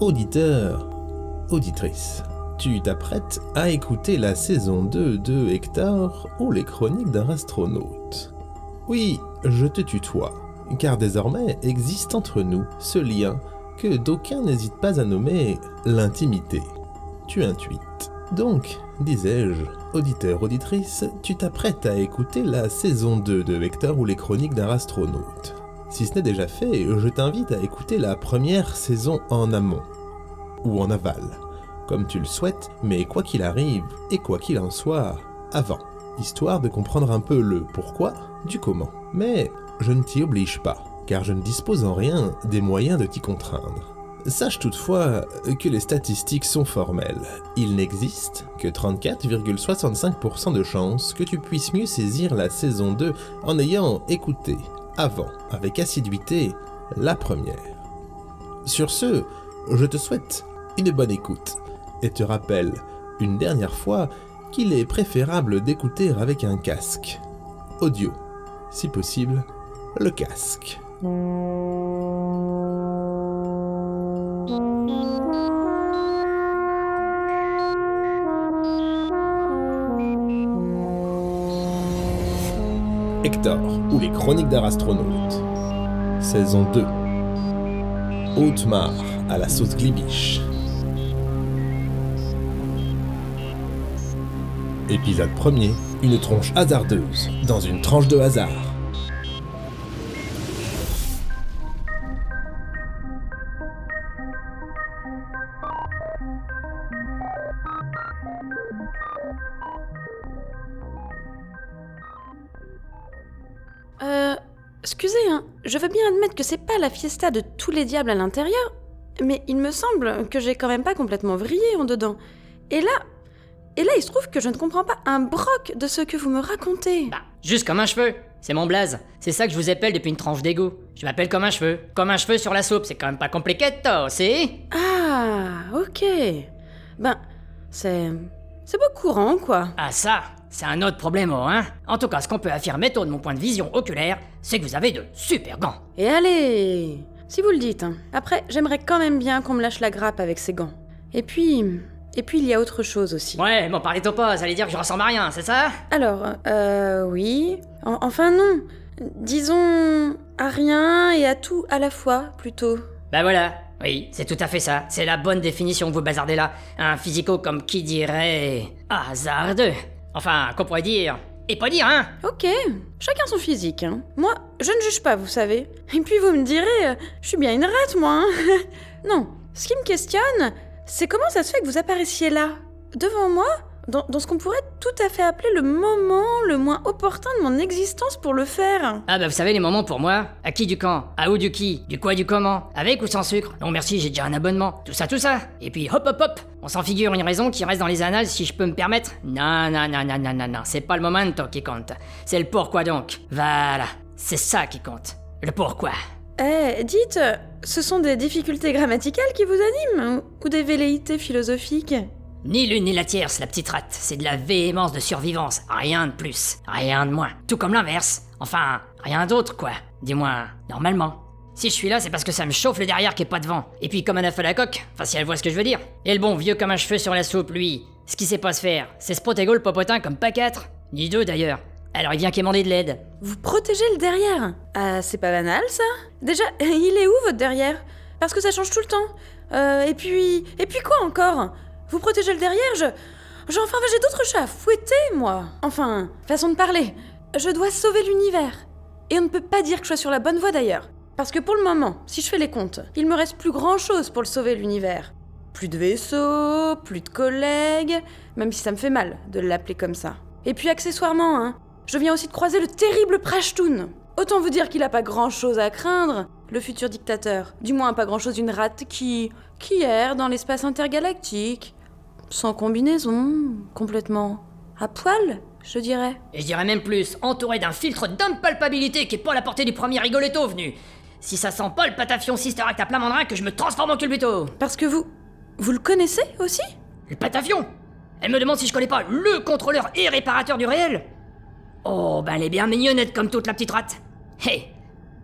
Auditeur, auditrice, tu t'apprêtes à écouter la saison 2 de Hector ou les chroniques d'un astronaute. Oui, je te tutoie, car désormais existe entre nous ce lien que d'aucuns n'hésitent pas à nommer l'intimité. Tu intuites. Donc, disais-je, auditeur, auditrice, tu t'apprêtes à écouter la saison 2 de Hector ou les chroniques d'un astronaute. Si ce n'est déjà fait, je t'invite à écouter la première saison en amont, ou en aval, comme tu le souhaites, mais quoi qu'il arrive, et quoi qu'il en soit, avant, histoire de comprendre un peu le pourquoi du comment. Mais je ne t'y oblige pas, car je ne dispose en rien des moyens de t'y contraindre. Sache toutefois que les statistiques sont formelles. Il n'existe que 34,65% de chances que tu puisses mieux saisir la saison 2 en ayant écouté avant, avec assiduité, la première. Sur ce, je te souhaite une bonne écoute et te rappelle une dernière fois qu'il est préférable d'écouter avec un casque. Audio, si possible, le casque. Hector ou les chroniques d'un astronaute. Saison 2. Haute-Mar à la sauce glibiche. Épisode 1er. Une tronche hasardeuse dans une tranche de hasard. Pas la fiesta de tous les diables à l'intérieur, mais il me semble que j'ai quand même pas complètement vrillé en dedans. Et là. Et là, il se trouve que je ne comprends pas un broc de ce que vous me racontez. Bah, juste comme un cheveu. C'est mon blaze. C'est ça que je vous appelle depuis une tranche d'égo. Je m'appelle comme un cheveu. Comme un cheveu sur la soupe. C'est quand même pas compliqué, toi, c'est Ah, ok. Ben, c'est. C'est pas courant, quoi. Ah ça, c'est un autre problème, oh, hein En tout cas, ce qu'on peut affirmer, tôt de mon point de vision oculaire, c'est que vous avez de super gants. Et allez Si vous le dites. hein. Après, j'aimerais quand même bien qu'on me lâche la grappe avec ces gants. Et puis. Et puis, il y a autre chose aussi. Ouais, bon, parlez-toi pas, ça allait dire que je ressemble à rien, c'est ça? Alors, euh, oui. En- enfin, non. Disons à rien et à tout à la fois, plutôt. Bah voilà, oui, c'est tout à fait ça. C'est la bonne définition que vous bazardez là. Un physico comme qui dirait... hasardeux. Enfin, qu'on pourrait dire... Et pas dire, hein Ok, chacun son physique. Hein. Moi, je ne juge pas, vous savez. Et puis vous me direz, euh, je suis bien une rate, moi. hein. non, ce qui me questionne, c'est comment ça se fait que vous apparaissiez là, devant moi, dans, dans ce qu'on pourrait tout à fait appeler le moment le moins opportun de mon existence pour le faire. Ah bah vous savez les moments pour moi À qui du quand À où du qui Du quoi du comment Avec ou sans sucre Non merci, j'ai déjà un abonnement. Tout ça, tout ça. Et puis hop hop hop On s'en figure une raison qui reste dans les annales si je peux me permettre Non, non, non, non, non, non, non. C'est pas le momento qui compte. C'est le pourquoi donc. Voilà. C'est ça qui compte. Le pourquoi. Eh, dites, ce sont des difficultés grammaticales qui vous animent ou des velléités philosophiques? Ni l'une ni la tierce, la petite rate. C'est de la véhémence de survivance. Rien de plus. Rien de moins. Tout comme l'inverse. Enfin, rien d'autre, quoi. Du moins, normalement. Si je suis là, c'est parce que ça me chauffe le derrière qui est pas devant. Et puis, comme un œuf à la coque, enfin, si elle voit ce que je veux dire. Et le bon vieux comme un cheveu sur la soupe, lui, ce qu'il sait pas se faire, c'est se protéger le popotin comme pas quatre. Ni deux d'ailleurs. Alors il vient quémander de l'aide. Vous protégez le derrière Ah, c'est pas banal ça Déjà, il est où votre derrière? Parce que ça change tout le temps. Euh, et puis. Et puis quoi encore? Vous protégez le derrière Je. je- enfin, j'ai d'autres chats à fouetter, moi Enfin, façon de parler. Je dois sauver l'univers. Et on ne peut pas dire que je sois sur la bonne voie d'ailleurs. Parce que pour le moment, si je fais les comptes, il me reste plus grand chose pour le sauver l'univers. Plus de vaisseaux, plus de collègues, même si ça me fait mal de l'appeler comme ça. Et puis accessoirement, hein, je viens aussi de croiser le terrible Prashtoon. Autant vous dire qu'il a pas grand chose à craindre, le futur dictateur. Du moins pas grand chose d'une rate qui. qui erre dans l'espace intergalactique. Sans combinaison, complètement. à poil, je dirais. Et je dirais même plus, entouré d'un filtre d'impalpabilité qui est pas à la portée du premier rigoletto venu. Si ça sent pas le patafion Sister Act à plein mandrin que je me transforme en culbuto. Parce que vous. vous le connaissez aussi? Le patafion? Elle me demande si je connais pas le contrôleur et réparateur du réel Oh, ben elle est bien mignonnette comme toute la petite rate. Hé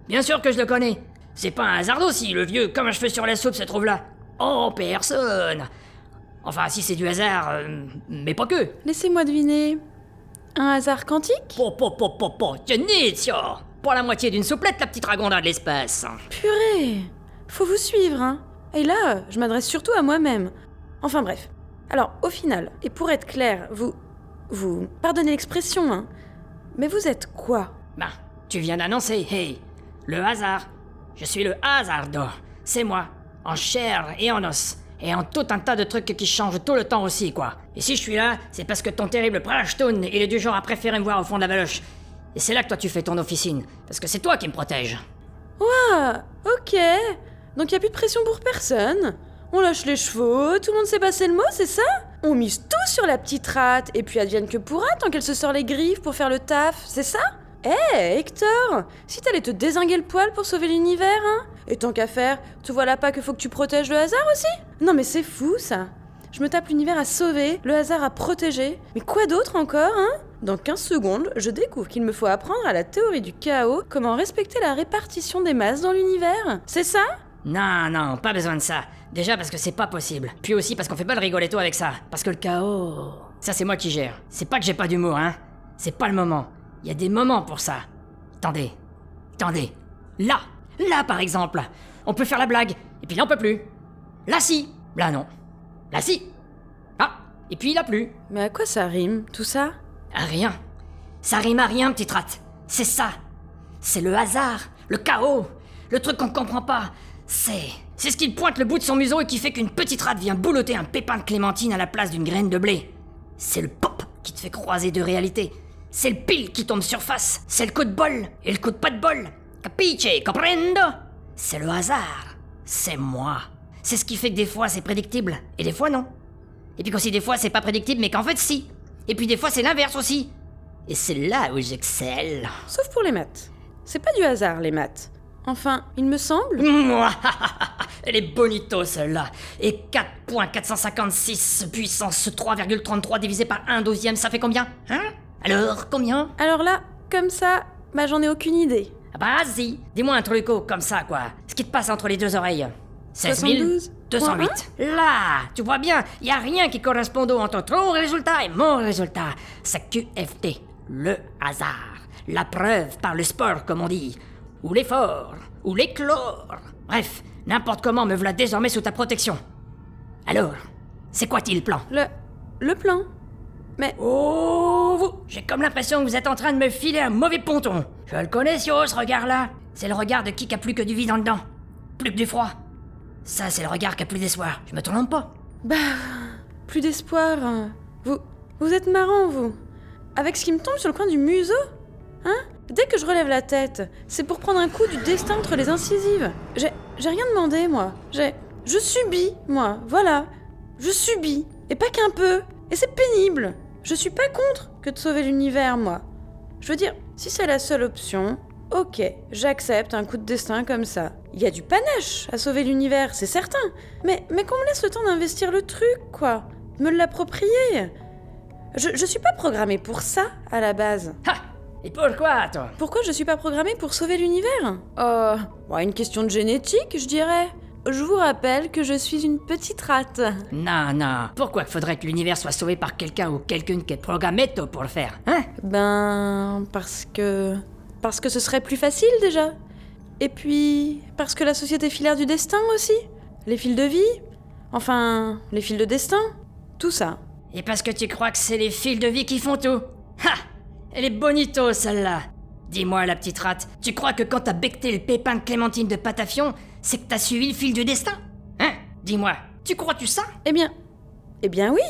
Bien sûr que je le connais. C'est pas un hasard si le vieux comme un cheveu sur la soupe se trouve là. Oh, personne Enfin, si c'est du hasard, euh, mais pas que. Laissez-moi deviner. Un hasard quantique? Po, po, po, po, po, Genizio Pour la moitié d'une souplette, la petite dragonda de l'espace. Purée Faut vous suivre, hein Et là, je m'adresse surtout à moi-même. Enfin bref. Alors, au final, et pour être clair, vous... Vous... Pardonnez l'expression, hein Mais vous êtes quoi? Ben, tu viens d'annoncer, hey, le hasard. Je suis le hasardo. C'est moi, en chair et en os. Et en tout un tas de trucs qui changent tout le temps aussi, quoi. Et si je suis là, c'est parce que ton terrible Prashtoon, il est du genre à préférer me voir au fond de la valoche. Et c'est là que toi tu fais ton officine. Parce que c'est toi qui me protège. Ah, ok. Donc y a plus de pression pour personne. On lâche les chevaux, tout le monde sait passer le mot, c'est ça? On mise tout sur la petite rate, et puis advienne que pourra tant qu'elle se sort les griffes pour faire le taf, c'est ça? Eh, Hector Si t'allais te désinguer le poil pour sauver l'univers, hein? Et tant qu'à faire, tu vois là pas que faut que tu protèges le hasard aussi? Non mais c'est fou, ça je me tape l'univers à sauver, le hasard à protéger. Mais quoi d'autre encore, hein? Dans 15 secondes, je découvre qu'il me faut apprendre à la théorie du chaos comment respecter la répartition des masses dans l'univers. C'est ça? Non, non, pas besoin de ça. Déjà parce que c'est pas possible. Puis aussi parce qu'on fait pas le rigoletto avec ça. Parce que le chaos. Ça, c'est moi qui gère. C'est pas que j'ai pas d'humour, hein. C'est pas le moment. Il y a des moments pour ça. Attendez. Attendez. Là Là, par exemple On peut faire la blague. Et puis là, on peut plus. Là, si Là, non. Là, si Ah Et puis là, plus. Mais à quoi ça rime, tout ça? À rien. Ça rime à rien, petite rate. C'est ça. C'est le hasard, le chaos, le truc qu'on comprend pas. C'est. C'est ce qui pointe le bout de son museau et qui fait qu'une petite rate vient boulotter un pépin de clémentine à la place d'une graine de blé. C'est le pop qui te fait croiser deux réalités. C'est le pile qui tombe surface. C'est le coup de bol et le coup de pas de bol. Capiche, comprendo? C'est le hasard. C'est moi. C'est ce qui fait que des fois c'est prédictible et des fois non. Et puis qu'aussi des fois c'est pas prédictible mais qu'en fait si. Et puis des fois c'est l'inverse aussi. Et c'est là où j'excelle. Sauf pour les maths. C'est pas du hasard, les maths. Enfin, il me semble. Elle est bonito celle-là. Et 4.456 puissance 3,33 divisé par 1 douzième, ça fait combien Hein? Alors, combien? Alors là, comme ça, bah j'en ai aucune idée. Ah bah vas-y, dis-moi un truco comme ça quoi. Ce qui te passe entre les deux oreilles. 16 72, 208. Là, tu vois bien, y a rien qui corresponde entre ton résultat et mon résultat. C'est QFT, le hasard. La preuve par le sport, comme on dit. Ou l'effort, ou l'éclore. Bref, n'importe comment me voilà désormais sous ta protection. Alors, c'est quoi-t-il le plan? Le. le plan. Mais. Oh, vous J'ai comme l'impression que vous êtes en train de me filer un mauvais ponton. Je le connais, Sio, ce regard-là. C'est le regard de qui qui a plus que du vide en dedans. Plus que du froid. Ça, c'est le regard qui a plus d'espoir. Je me trompe pas. Bah. Plus d'espoir. hein. Vous. Vous êtes marrant, vous. Avec ce qui me tombe sur le coin du museau Hein? Dès que je relève la tête, c'est pour prendre un coup du destin entre les incisives. J'ai. J'ai rien demandé, moi. J'ai. Je subis, moi. Voilà. Je subis. Et pas qu'un peu. Et c'est pénible. Je suis pas contre que de sauver l'univers, moi. Je veux dire, si c'est la seule option, ok, j'accepte un coup de destin comme ça. Il y a du panache à sauver l'univers, c'est certain. Mais, mais qu'on me laisse le temps d'investir le truc, quoi. Me l'approprier. Je, je suis pas programmée pour ça, à la base. Ha Et pourquoi, toi? Pourquoi je suis pas programmée pour sauver l'univers? Euh. ouais, une question de génétique, je dirais. Je vous rappelle que je suis une petite rate. Non, non. Pourquoi faudrait que l'univers soit sauvé par quelqu'un ou quelqu'une qui est programmé tôt pour le faire Hein? Ben. Parce que. Parce que ce serait plus facile déjà. Et puis. Parce que la société filaire du destin aussi. Les fils de vie. Enfin. Les fils de destin. Tout ça. Et parce que tu crois que c'est les fils de vie qui font tout? Ha Elle est bonito, celle-là Dis-moi, la petite rate, tu crois que quand t'as becté le pépin de clémentine de Patafion, c'est que t'as suivi le fil du destin Hein? Dis-moi, tu crois-tu ça? Eh bien. Eh bien oui.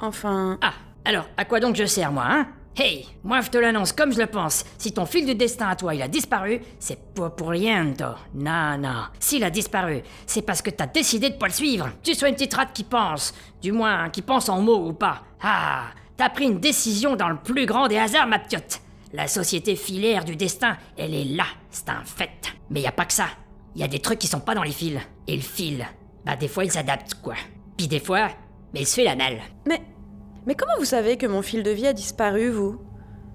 Enfin. Ah, alors, à quoi donc je sers, moi, hein? Hey, moi je te l'annonce comme je le pense. Si ton fil du destin à toi il a disparu, c'est pas pour rien, toi. Non, non. S'il a disparu, c'est parce que t'as décidé de pas le suivre. Tu sois une petite rate qui pense. Du moins, qui pense en mots ou pas. Ah, t'as pris une décision dans le plus grand des hasards, ma piotte. La société filaire du destin, elle est là, c'est un fait. Mais y a pas que ça. Y a des trucs qui sont pas dans les fils. Et le fil, bah des fois il s'adapte, quoi. Puis des fois, mais il se fait la malle. Mais. Mais comment vous savez que mon fil de vie a disparu, vous?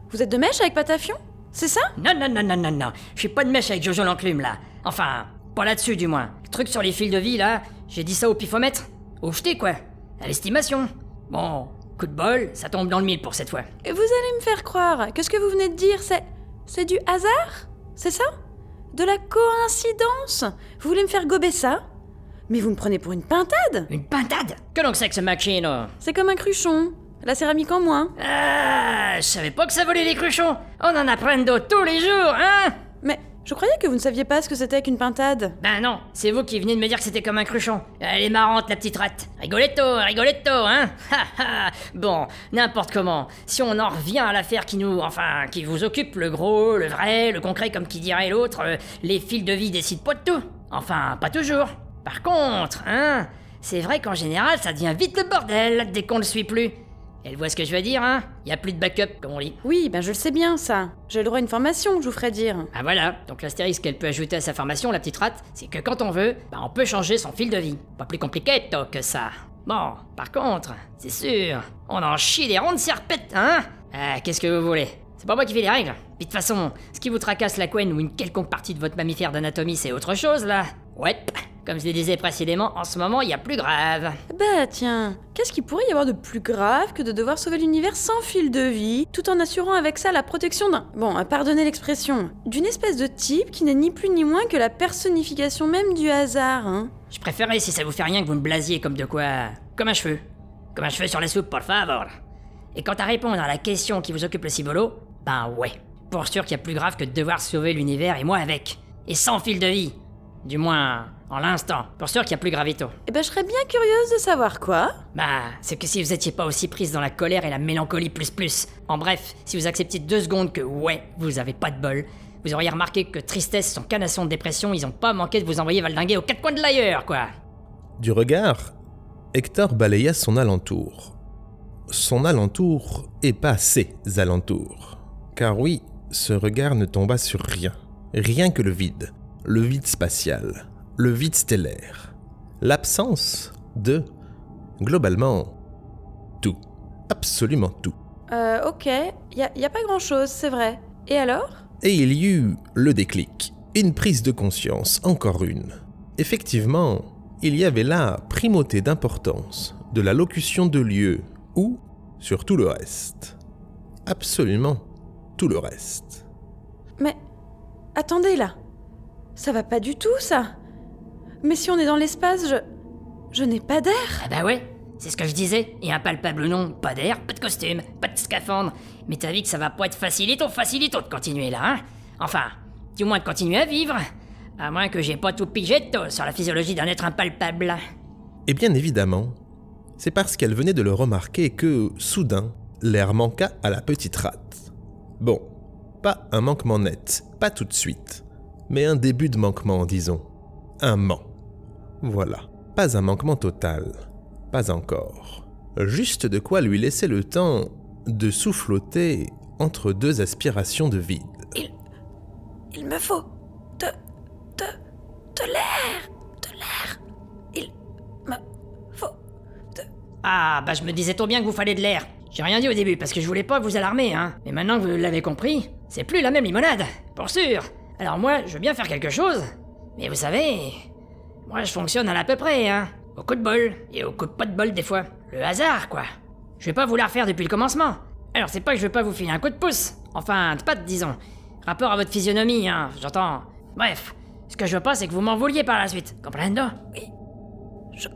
Vous êtes de mèche avec Patafion? C'est ça? Non, non, non, non, non, non. Je suis pas de mèche avec Jojo l'enclume, là. Enfin, Pas là-dessus, du moins. Le truc sur les fils de vie, là, j'ai dit ça au pifomètre. Au jeté, quoi. À l'estimation. Bon, coup de bol, ça tombe dans le mille pour cette fois. Et vous allez me faire croire que ce que vous venez de dire, c'est. C'est du hasard? C'est ça? De la coïncidence Vous voulez me faire gober ça Mais vous me prenez pour une pintade Une pintade Que donc c'est que ce machino C'est comme un cruchon. La céramique en moins. Ah, je savais pas que ça volait les cruchons. On en apprend d'autres tous les jours, hein? Mais je croyais que vous ne saviez pas ce que c'était qu'une pintade. Ben non, c'est vous qui venez de me dire que c'était comme un cruchon. Elle est marrante, la petite rate. Rigoletto, rigoletto, hein Bon, n'importe comment. Si on en revient à l'affaire qui nous... Enfin, qui vous occupe, le gros, le vrai, le concret, comme qui dirait l'autre, euh, les fils de vie décident pas de tout. Enfin, pas toujours. Par contre, hein, c'est vrai qu'en général, ça devient vite le bordel dès qu'on le suit plus. Elle voit ce que je veux dire, hein? Y a plus de backup, comme on dit. Oui, ben je le sais bien, ça. J'ai le droit à une formation, je vous ferai dire. Ah voilà, donc l'astérisque qu'elle peut ajouter à sa formation, la petite rate, c'est que quand on veut, bah on peut changer son fil de vie. Pas plus compliqué toi, que ça. Bon, par contre, c'est sûr, on en chie des rondes serpettes, hein? Ah, qu'est-ce que vous voulez? C'est pas moi qui fais les règles. Puis de toute façon, ce qui vous tracasse la couenne ou une quelconque partie de votre mammifère d'anatomie, c'est autre chose, là. Ouais, comme je le disais précédemment, en ce moment, il y a plus grave. Bah tiens, qu'est-ce qu'il pourrait y avoir de plus grave que de devoir sauver l'univers sans fil de vie, tout en assurant avec ça la protection d'un... Bon, pardonnez l'expression, d'une espèce de type qui n'est ni plus ni moins que la personnification même du hasard, hein Je préférerais si ça vous fait rien que vous me blasiez comme de quoi... Comme un cheveu. Comme un cheveu sur la soupe, por favor. Et quant à répondre à la question qui vous occupe le cibolo, ben ouais. Pour sûr qu'il y a plus grave que de devoir sauver l'univers et moi avec. Et sans fil de vie. Du moins, en l'instant. Pour sûr qu'il y a plus gravito. Eh ben je serais bien curieuse de savoir quoi. Bah, c'est que si vous étiez pas aussi prise dans la colère et la mélancolie plus plus. En bref, si vous acceptiez deux secondes que ouais, vous avez pas de bol, vous auriez remarqué que tristesse, son canasson de dépression, ils ont pas manqué de vous envoyer valdinguer aux quatre coins de l'ailleurs, quoi. Du regard, Hector balaya son alentour. Son alentour et pas ses alentours. Car oui, ce regard ne tomba sur rien. Rien que le vide. Le vide spatial. Le vide stellaire. L'absence de, globalement, tout. Absolument tout. Euh, ok, a, a pas grand chose, c'est vrai. Et alors? Et il y eut le déclic, une prise de conscience, encore une. Effectivement, il y avait là primauté d'importance de la locution de lieu ou sur tout le reste. Absolument tout le reste. Mais attendez là. Ça va pas du tout ça. Mais si on est dans l'espace, je je n'ai pas d'air. Ah bah ouais, c'est ce que je disais. Et impalpable ou non, pas d'air, pas de costume, pas de scaphandre. Mais t'as vu que ça va pas être facilito, facilito de continuer là, hein Enfin, du moins de continuer à vivre. À moins que j'ai pas tout pigé tôt sur la physiologie d'un être impalpable. Et bien évidemment, c'est parce qu'elle venait de le remarquer que, soudain, l'air manqua à la petite rate. Bon, pas un manquement net, pas tout de suite, mais un début de manquement, disons. Un ment. Voilà, pas un manquement total, pas encore. Juste de quoi lui laisser le temps de souffloter entre deux aspirations de vide. Il me faut de de de l'air, de l'air. Il me faut de Ah, bah je me disais trop bien que vous fallait de l'air. J'ai rien dit au début parce que je voulais pas vous alarmer, hein. Mais maintenant que vous l'avez compris, c'est plus la même limonade, pour sûr. Alors moi, je veux bien faire quelque chose. Mais vous savez, moi je fonctionne à l'à peu près, hein. Au coup de bol, et au coup de pas de bol des fois. Le hasard, quoi. Je vais pas vous la refaire depuis le commencement. Alors c'est pas que je veux pas vous filer un coup de pouce. Enfin, de patte, disons. Rapport à votre physionomie, hein, j'entends. Bref, ce que je veux pas, c'est que vous m'en vouliez par la suite. Comprendo Oui. Je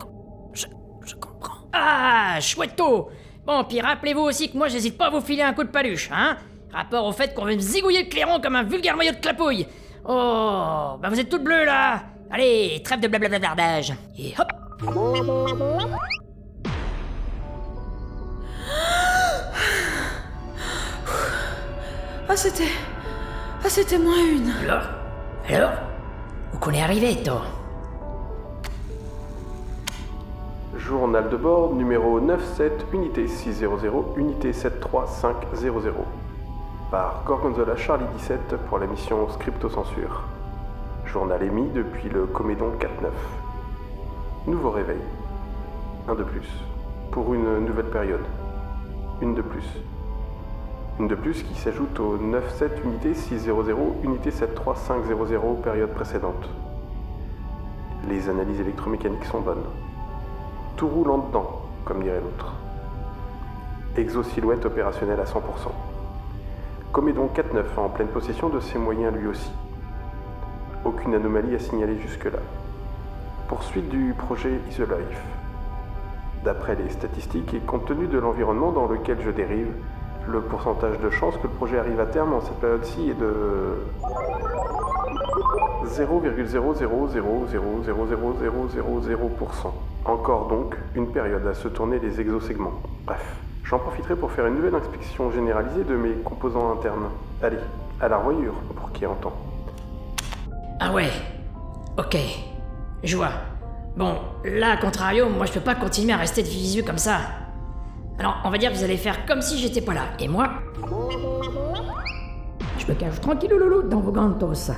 je je comprends. Ah, chouetto Bon, puis rappelez-vous aussi que moi j'hésite pas à vous filer un coup de paluche, hein Rapport au fait qu'on veut me zigouiller le clairon comme un vulgaire maillot de clapouille. Oh, bah vous êtes toutes bleues là Allez, trêve de blablablardage. Et hop Ah c'était ah c'était moins une. Alors? Alors? Où qu'on est arrivé, toi? Journal de bord numéro 97, unité 600, unité 73500. Par Gorgonzola Charlie 17 pour la mission Scripto-censure. Journal émis depuis le Comédon 4-9. Nouveau réveil. Un de plus. Pour une nouvelle période. Une de plus. Une de plus qui s'ajoute au 97 unité 600, unité 73500 période précédente. Les analyses électromécaniques sont bonnes. Tout roule en dedans, comme dirait l'autre. Exosilhouette opérationnelle à 100%. Comédon 4-9 en pleine possession de ses moyens lui aussi. Aucune anomalie à signaler jusque-là. Poursuite du projet Isolife. D'après les statistiques et compte tenu de l'environnement dans lequel je dérive, le pourcentage de chance que le projet arrive à terme en cette période-ci est de 0,00000000000%. Encore donc une période à se tourner les exosegments. Bref, j'en profiterai pour faire une nouvelle inspection généralisée de mes composants internes. Allez, à la revoyure pour qui entend. Ah ouais. Ok. Je vois. Bon, là, à contrario, moi je peux pas continuer à rester de visu comme ça. Alors, on va dire que vous allez faire comme si j'étais pas là. Et moi. Je me cache tranquille loulou dans vos gantos.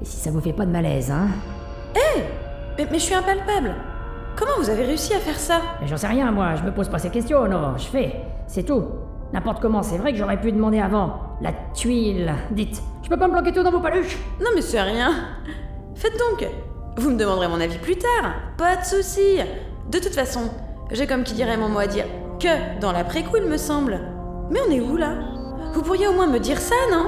Et si ça vous fait pas de malaise, hein Mais, mais je suis impalpable. Comment vous avez réussi à faire ça? Mais j'en sais rien, moi, je me pose pas ces questions, non, je fais. C'est tout. N'importe comment, c'est vrai que j'aurais pu demander avant. La tuile. Dites, je peux pas me planquer tout dans vos paluches? Non mais c'est rien. Faites donc. Vous me demanderez mon avis plus tard. Pas de souci. De toute façon, j'ai comme qui dirait mon mot à dire que dans l'après-coup, il me semble. Mais on est où là? Vous pourriez au moins me dire ça, non?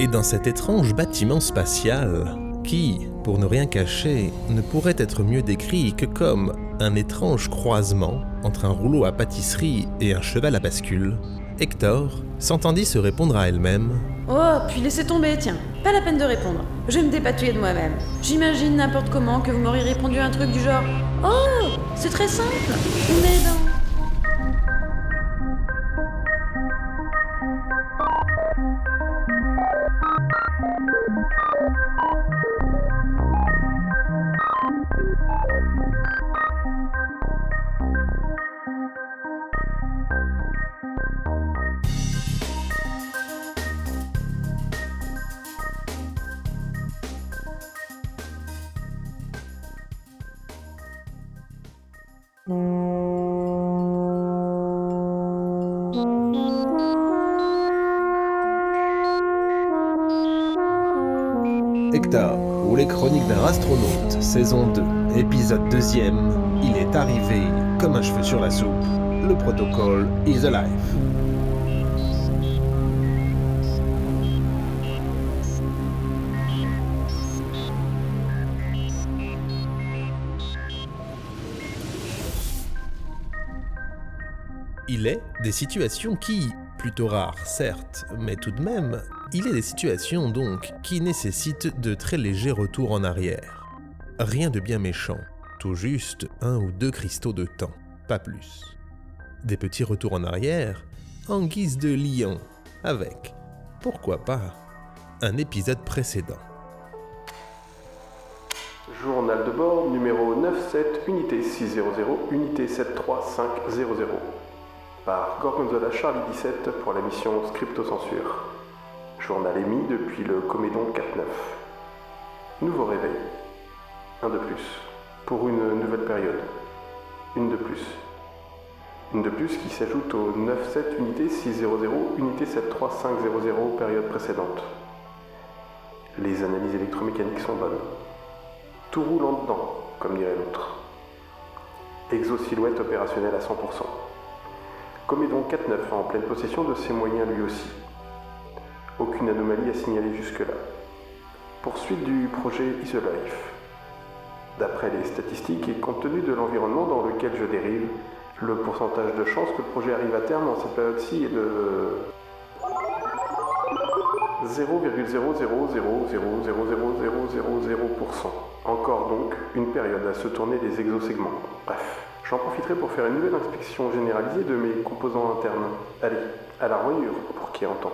Et dans cet étrange bâtiment spatial, qui, pour ne rien cacher, ne pourrait être mieux décrit que comme un étrange croisement entre un rouleau à pâtisserie et un cheval à bascule, Hector s'entendit se répondre à elle-même Oh, puis laissez tomber, tiens. Pas la peine de répondre. Je vais me dépatouiller de moi-même. J'imagine n'importe comment que vous m'auriez répondu un truc du genre Oh, c'est très simple. Saison 2, épisode 2 il est arrivé comme un cheveu sur la soupe. Le protocole is alive. Il est des situations qui, plutôt rares certes, mais tout de même, il est des situations donc qui nécessitent de très légers retours en arrière. Rien de bien méchant, tout juste un ou deux cristaux de temps, pas plus. Des petits retours en arrière, en guise de lion, avec, pourquoi pas, un épisode précédent. Journal de bord numéro 97, unité 600, unité 73500. Par Gorgonzola Charlie 17 pour la mission Scripto-Censure. Journal émis depuis le Comédon 4-9. Nouveau réveil. Un de plus. Pour une nouvelle période. Une de plus. Une de plus qui s'ajoute au 9-7 unité 600, unité 73500 période précédente. Les analyses électromécaniques sont bonnes. Tout roule en dedans, comme dirait l'autre. Exosilhouette opérationnelle à 100%. Comédon 4-9 en pleine possession de ses moyens lui aussi. Aucune anomalie à signaler jusque-là. Poursuite du projet Isolife. D'après les statistiques et compte tenu de l'environnement dans lequel je dérive, le pourcentage de chance que le projet arrive à terme en cette période-ci est de 0,000000000%. Encore donc une période à se tourner les exosegments. Bref, j'en profiterai pour faire une nouvelle inspection généralisée de mes composants internes. Allez, à la revoyure pour qui entend.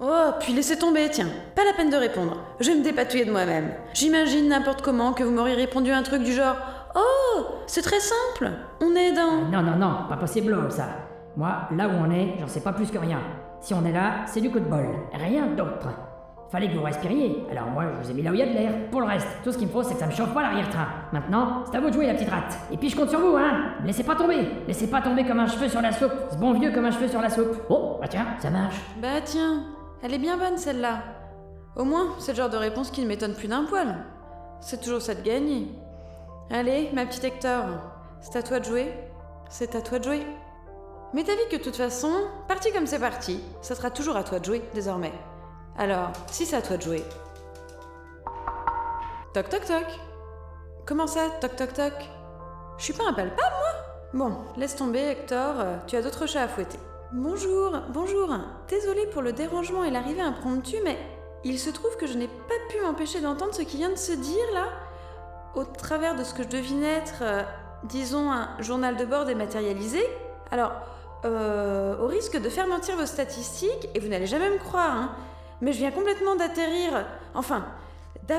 Oh, puis laissez tomber, tiens. Pas la peine de répondre. Je vais me dépatouiller de moi-même. J'imagine n'importe comment que vous m'auriez répondu un truc du genre Oh, c'est très simple. On est dans. Non, non, non, pas possible ça. Moi, là où on est, j'en sais pas plus que rien. Si on est là, c'est du coup de bol. Rien d'autre. Fallait que vous respiriez, alors moi je vous ai mis là où il y a de l'air. Pour le reste, tout ce qu'il me faut c'est que ça me chauffe pas l'arrière-train. Maintenant, c'est à vous de jouer la petite rate. Et puis je compte sur vous, hein Laissez pas tomber Laissez pas tomber comme un cheveu sur la soupe. Ce bon vieux comme un cheveu sur la soupe. Oh, bah tiens, ça marche. Bah tiens, elle est bien bonne celle-là. Au moins, c'est le genre de réponse qui ne m'étonne plus d'un poil. c'est toujours ça de gagner. Allez, ma petite Hector, c'est à toi de jouer. C'est à toi de jouer. Mais t'as vu que de toute façon, parti comme c'est parti, ça sera toujours à toi de jouer désormais. Alors, si c'est à toi de jouer. Toc toc toc. Comment ça, toc toc toc? Je suis pas impalpable, moi? Bon, laisse tomber, Hector, tu as d'autres chats à fouetter. Bonjour, bonjour. Désolée pour le dérangement et l'arrivée impromptue, mais il se trouve que je n'ai pas pu m'empêcher d'entendre ce qui vient de se dire là, au travers de ce que je devine être, euh, disons, un journal de bord dématérialisé. Alors, euh, au risque de faire mentir vos statistiques, et vous n'allez jamais me croire, hein, mais je viens complètement d'atterrir, enfin.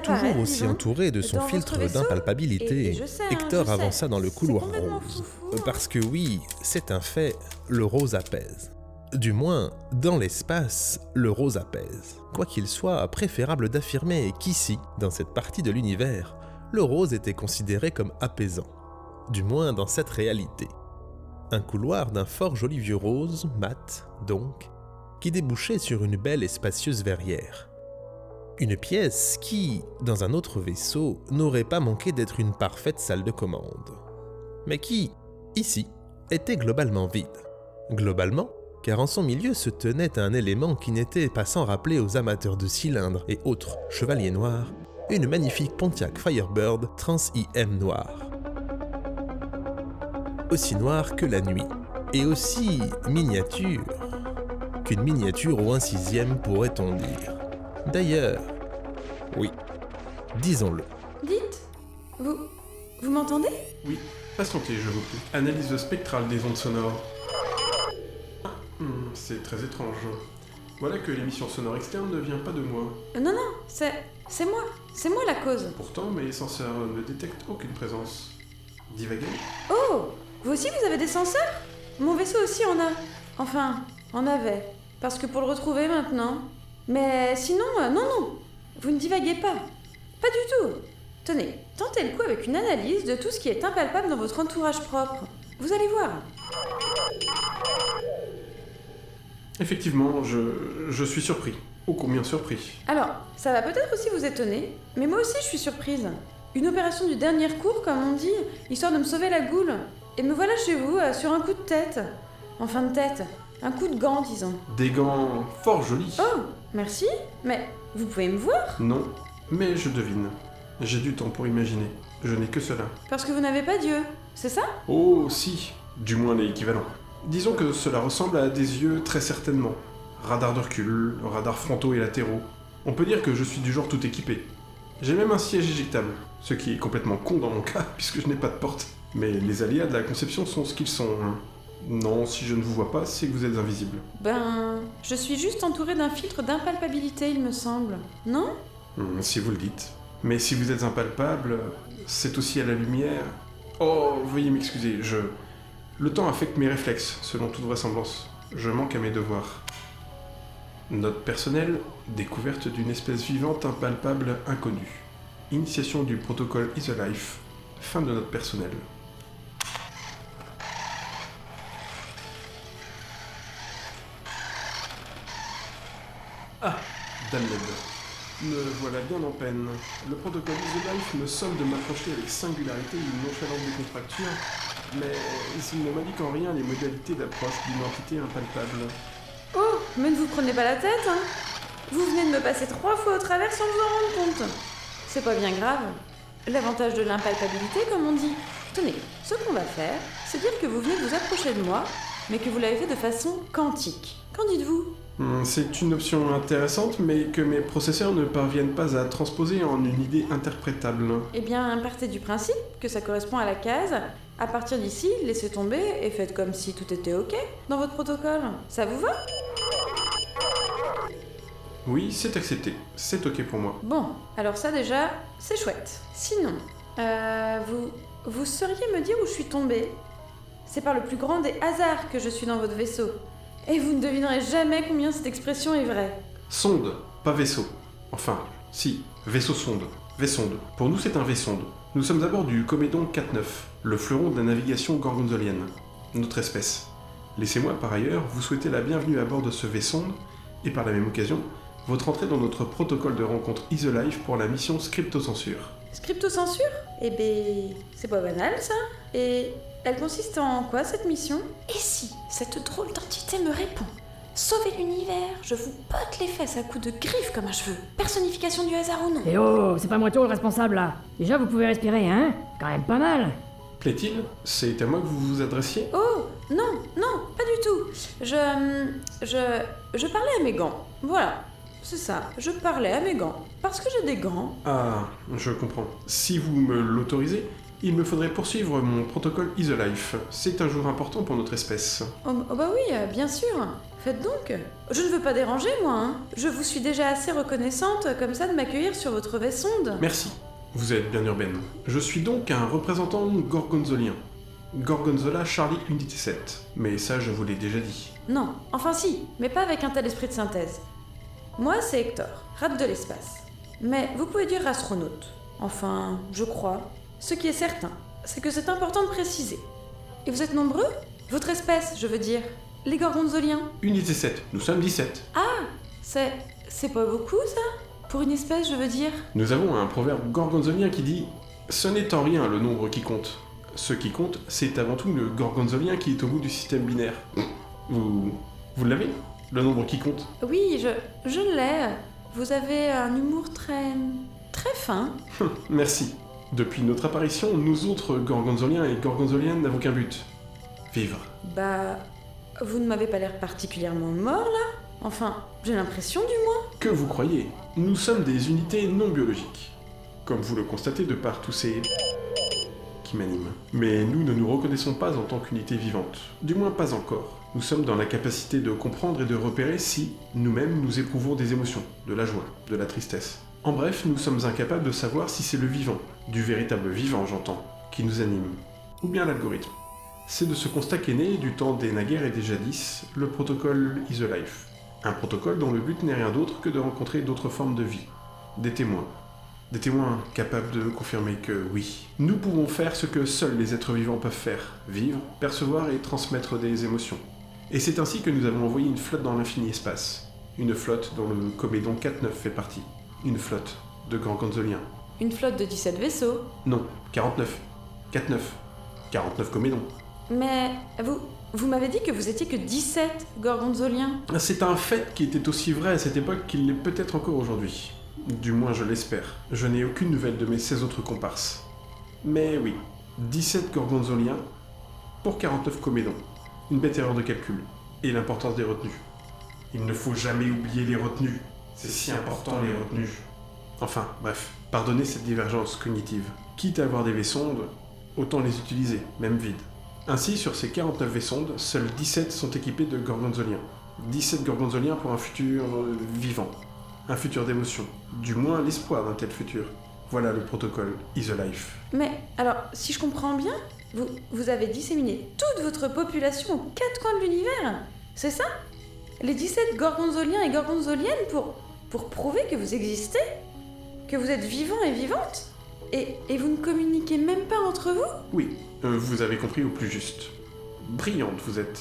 Toujours aussi disons, entouré de son filtre d'impalpabilité, hein, Hector avança dans le couloir rose. foufou. Parce que oui, c'est un fait, le rose apaise. Du moins, dans l'espace, le rose apaise. Quoi qu'il soit, préférable d'affirmer qu'ici, dans cette partie de l'univers, le rose était considéré comme apaisant. Du moins dans cette réalité. Un couloir d'un fort joli vieux rose, mat, donc, qui débouchait sur une belle et spacieuse verrière. Une pièce qui, dans un autre vaisseau, n'aurait pas manqué d'être une parfaite salle de commande. Mais qui, ici, était globalement vide. Globalement, car en son milieu se tenait un élément qui n'était pas sans rappeler aux amateurs de cylindres et autres chevaliers noirs, une magnifique Pontiac Firebird Trans IM noire. Aussi noire que la nuit, et aussi miniature qu'une miniature ou un sixième pourrait-on dire. D'ailleurs, oui, disons-le. Dites, vous, vous m'entendez? Oui, patientez, je vous prie. Analyse spectrale des ondes sonores. Ah, hmm, c'est très étrange. Voilà que l'émission sonore externe ne vient pas de moi. Euh, Non, non, c'est, c'est moi, c'est moi la cause. Pourtant, mes senseurs ne détectent aucune présence. Divaguer Oh, vous aussi vous avez des senseurs? Mon vaisseau aussi en a. Enfin, en avait. Parce que pour le retrouver maintenant. Mais sinon, euh, non, non, vous ne divaguez pas. Pas du tout. Tenez, tentez le coup avec une analyse de tout ce qui est impalpable dans votre entourage propre. Vous allez voir. Effectivement, je, je suis surpris. Oh combien surpris. Alors, ça va peut-être aussi vous étonner, mais moi aussi je suis surprise. Une opération du dernier cours, comme on dit, histoire de me sauver la goule. Et me voilà chez vous, euh, sur un coup de tête. Enfin de tête, un coup de gant, disons. Des gants fort jolis. Oh, merci, mais vous pouvez me voir Non, mais je devine. J'ai du temps pour imaginer. Je n'ai que cela. Parce que vous n'avez pas Dieu, c'est ça? Oh si, du moins l'équivalent. Disons que cela ressemble à des yeux très certainement. Radar de recul, radar frontaux et latéraux. On peut dire que je suis du genre tout équipé. J'ai même un siège éjectable, ce qui est complètement con dans mon cas puisque je n'ai pas de porte. Mais les aléas de la conception sont ce qu'ils sont. hein. Non, si je ne vous vois pas, c'est que vous êtes invisible. Ben, je suis juste entourée d'un filtre d'impalpabilité, il me semble. Non? Hmm, si vous le dites. Mais si vous êtes impalpable, c'est aussi à la lumière. Oh, veuillez m'excuser, je. Le temps affecte mes réflexes, selon toute vraisemblance. Je manque à mes devoirs. Note personnelle, découverte d'une espèce vivante impalpable inconnue. Initiation du protocole Isolife. Fin de note personnelle. Ah, Damned. Me voilà bien en peine. Le protocole Isolife me somme de m'approcher avec singularité une nonchalance décontracture, mais il ne m'indique en rien les modalités d'approche d'une entité impalpable. Oh, mais ne vous prenez pas la tête, hein Vous venez de me passer trois fois au travers sans vous en rendre compte. C'est pas bien grave. L'avantage de l'impalpabilité, comme on dit. Tenez, ce qu'on va faire, c'est dire que vous venez vous approcher de moi, mais que vous l'avez fait de façon quantique. Qu'en dites-vous? C'est une option intéressante, mais que mes processeurs ne parviennent pas à transposer en une idée interprétable. Eh bien, partez du principe que ça correspond à la case. À partir d'ici, laissez tomber et faites comme si tout était OK dans votre protocole. Ça vous va? Oui, c'est accepté. C'est ok pour moi. Bon, alors ça déjà, c'est chouette. Sinon, euh, vous, vous sauriez me dire où je suis tombée? C'est par le plus grand des hasards que je suis dans votre vaisseau. Et vous ne devinerez jamais combien cette expression est vraie. Sonde, pas vaisseau. Enfin, si, vaisseau-sonde. Vaisonde. Pour nous, c'est un vaisonde. Nous sommes à bord du Comédon 4-9, le fleuron de la navigation gorgonzolienne, notre espèce. Laissez-moi, par ailleurs, vous souhaiter la bienvenue à bord de ce vaisonde, et par la même occasion, votre entrée dans notre protocole de rencontre Isolife pour la mission Scriptocensure. Scriptocensure? Eh ben, c'est pas banal ça. Et elle consiste en quoi cette mission? Et si cette drôle d'entité me répond Sauver l'univers, je vous botte les fesses à coups de griffes comme un cheveu. Personnification du hasard ou non? Eh oh, c'est pas moi tout le responsable là. Déjà, vous pouvez respirer, hein? Quand même pas mal. Plaît-il C'est à moi que vous vous adressiez? Oh non, non, pas du tout. Je, je, je parlais à mes gants. Voilà, c'est ça. Je parlais à mes gants parce que j'ai des gants. Ah, je comprends. Si vous me l'autorisez, il me faudrait poursuivre mon protocole Isolife. C'est un jour important pour notre espèce. Oh, oh bah oui, euh, bien sûr. Faites donc. Je ne veux pas déranger, moi. hein. Je vous suis déjà assez reconnaissante comme ça de m'accueillir sur votre vaisseau-sonde. Merci. Vous êtes bien urbaine. Je suis donc un représentant gorgonzolien. Gorgonzola Charlie Unité 7. Mais ça, je vous l'ai déjà dit. Non, enfin si, mais pas avec un tel esprit de synthèse. Moi, c'est Hector, rate de l'espace. Mais vous pouvez dire astronaute. Enfin, je crois. Ce qui est certain, c'est que c'est important de préciser. Et vous êtes nombreux? Votre espèce, je veux dire. Les gorgonzoliens. Unité 7. Nous sommes 17. Ah C'est. C'est pas beaucoup, ça? Pour une espèce, je veux dire. Nous avons un proverbe gorgonzolien qui dit Ce n'est en rien le nombre qui compte. Ce qui compte, c'est avant tout le gorgonzolien qui est au bout du système binaire. Vous. Vous l'avez Le nombre qui compte? Oui, je. Je l'ai. Vous avez un humour très. très fin. Merci. Depuis notre apparition, nous autres gorgonzoliens et gorgonzoliennes n'avons qu'un but vivre. Bah. Vous ne m'avez pas l'air particulièrement mort, là Enfin, j'ai l'impression, du moins. Que vous croyez Nous sommes des unités non biologiques. Comme vous le constatez de par tous ces qui m'animent. Mais nous ne nous reconnaissons pas en tant qu'unité vivante. Du moins pas encore. Nous sommes dans la capacité de comprendre et de repérer si, nous-mêmes, nous éprouvons des émotions, de la joie, de la tristesse. En bref, nous sommes incapables de savoir si c'est le vivant, du véritable vivant j'entends, qui nous anime, ou bien l'algorithme. C'est de ce constat qu'est né, du temps des naguères et des jadis, le protocole Isolife. Un protocole dont le but n'est rien d'autre que de rencontrer d'autres formes de vie, des témoins. Des témoins capables de confirmer que oui, nous pouvons faire ce que seuls les êtres vivants peuvent faire, vivre, percevoir et transmettre des émotions. Et c'est ainsi que nous avons envoyé une flotte dans l'infini espace. Une flotte dont le Comédon 4-9 fait partie. Une flotte de grands gonzoliens. Une flotte de 17 vaisseaux. Non, 49. 4-9. 49 Comédons. Mais vous. Vous m'avez dit que vous étiez que 17 gorgonzoliens. C'est un fait qui était aussi vrai à cette époque qu'il l'est peut-être encore aujourd'hui. Du moins, je l'espère. Je n'ai aucune nouvelle de mes 16 autres comparses. Mais oui, 17 gorgonzoliens pour 49 comédons. Une bête erreur de calcul. Et l'importance des retenues. Il ne faut jamais oublier les retenues. C'est si important les retenues. Enfin, bref, pardonnez cette divergence cognitive. Quitte à avoir des vaisondes, autant les utiliser, même vides. Ainsi, sur ces 49 vaisondes, seuls 17 sont équipés de gorgonzoliens. 17 gorgonzoliens pour un futur euh, vivant. Un futur d'émotion. Du moins l'espoir d'un tel futur. Voilà le protocole Isolife. Mais alors, si je comprends bien, vous, vous avez disséminé toute votre population aux quatre coins de l'univers. C'est ça? Les 17 gorgonzoliens et gorgonzoliennes pour, pour prouver que vous existez Que vous êtes vivants et vivantes et, et vous ne communiquez même pas entre vous Oui, euh, vous avez compris au plus juste. Brillante vous êtes.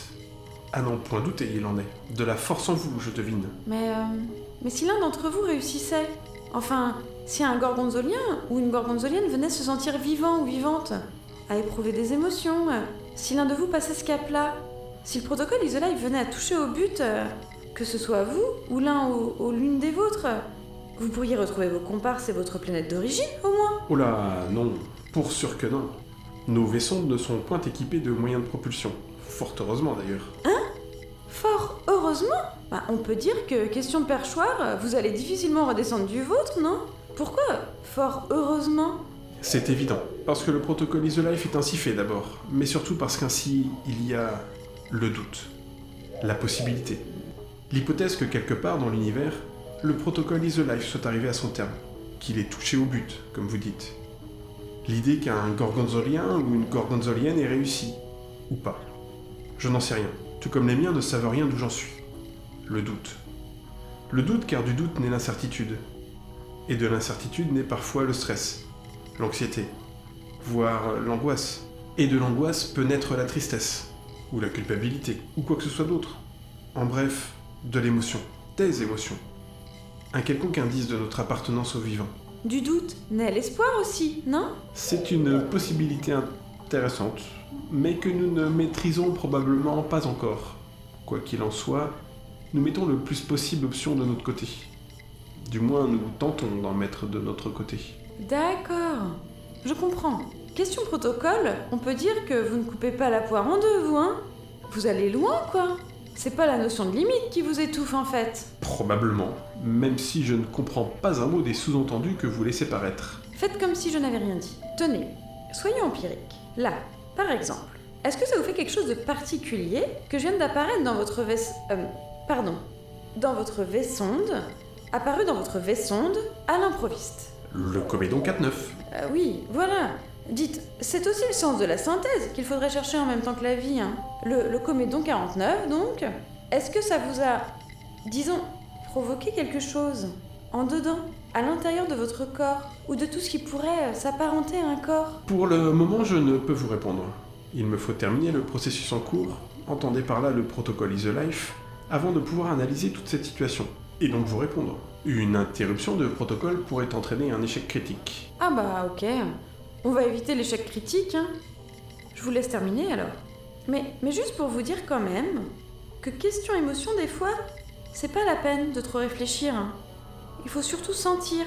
À n'en point douter, il en est. De la force en vous, je devine. Mais, euh, mais si l'un d'entre vous réussissait Enfin, si un gorgonzolien ou une gorgonzolienne venait se sentir vivant ou vivante, à éprouver des émotions, euh, si l'un de vous passait ce cap-là, si le protocole Isolife venait à toucher au but, que ce soit vous ou l'un ou, ou l'une des vôtres, vous pourriez retrouver vos comparses et votre planète d'origine, au moins. Oh là, non. Pour sûr que non. Nos vaisseaux ne sont point équipés de moyens de propulsion. Fort heureusement d'ailleurs. Fort heureusement? Bah, On peut dire que, question de perchoir, vous allez difficilement redescendre du vôtre, non? Pourquoi Fort heureusement? C'est évident. Parce que le protocole Isolife est ainsi fait d'abord. Mais surtout parce qu'ainsi, il y a le doute. La possibilité. L'hypothèse que quelque part dans l'univers, le protocole Isolife soit arrivé à son terme. Qu'il ait touché au but, comme vous dites. L'idée qu'un gorgonzolien ou une gorgonzolienne ait réussi. Ou pas. Je n'en sais rien. Tout comme les miens ne savent rien d'où j'en suis. Le doute. Le doute car du doute naît l'incertitude. Et de l'incertitude naît parfois le stress, l'anxiété, voire l'angoisse. Et de l'angoisse peut naître la tristesse, ou la culpabilité, ou quoi que ce soit d'autre. En bref, de l'émotion, des émotions. Un quelconque indice de notre appartenance aux vivants. Du doute naît l'espoir aussi, non? C'est une possibilité intéressante, mais que nous ne maîtrisons probablement pas encore. Quoi qu'il en soit, nous mettons le plus possible d'options de notre côté. Du moins, nous tentons d'en mettre de notre côté. D'accord. Je comprends. Question protocole, on peut dire que vous ne coupez pas la poire en deux, vous, hein? Vous allez loin, quoi C'est pas la notion de limite qui vous étouffe, en fait. Probablement, même si je ne comprends pas un mot des sous-entendus que vous laissez paraître. Faites comme si je n'avais rien dit. Tenez, soyons empiriques. Là, par exemple, est-ce que ça vous fait quelque chose de particulier que je vienne d'apparaître dans votre vaisse... euh, pardon. Dans votre vaissonde Apparu dans votre vaissonde à l'improviste? Le comédon 4-9. Euh, oui, voilà. Dites, c'est aussi le sens de la synthèse qu'il faudrait chercher en même temps que la vie. hein. Le, le comédon 49, donc. Est-ce que ça vous a, disons, provoqué quelque chose En dedans À l'intérieur de votre corps Ou de tout ce qui pourrait euh, s'apparenter à un corps? Pour le moment, je ne peux vous répondre. Il me faut terminer le processus en cours, entendez par là le protocole Is Life, avant de pouvoir analyser toute cette situation. Et donc vous répondre. Une interruption de protocole pourrait entraîner un échec critique. Ah bah ok. On va éviter l'échec critique. hein. Je vous laisse terminer alors. Mais, mais juste pour vous dire quand même que question émotion des fois, c'est pas la peine de trop réfléchir. hein. Il faut surtout sentir.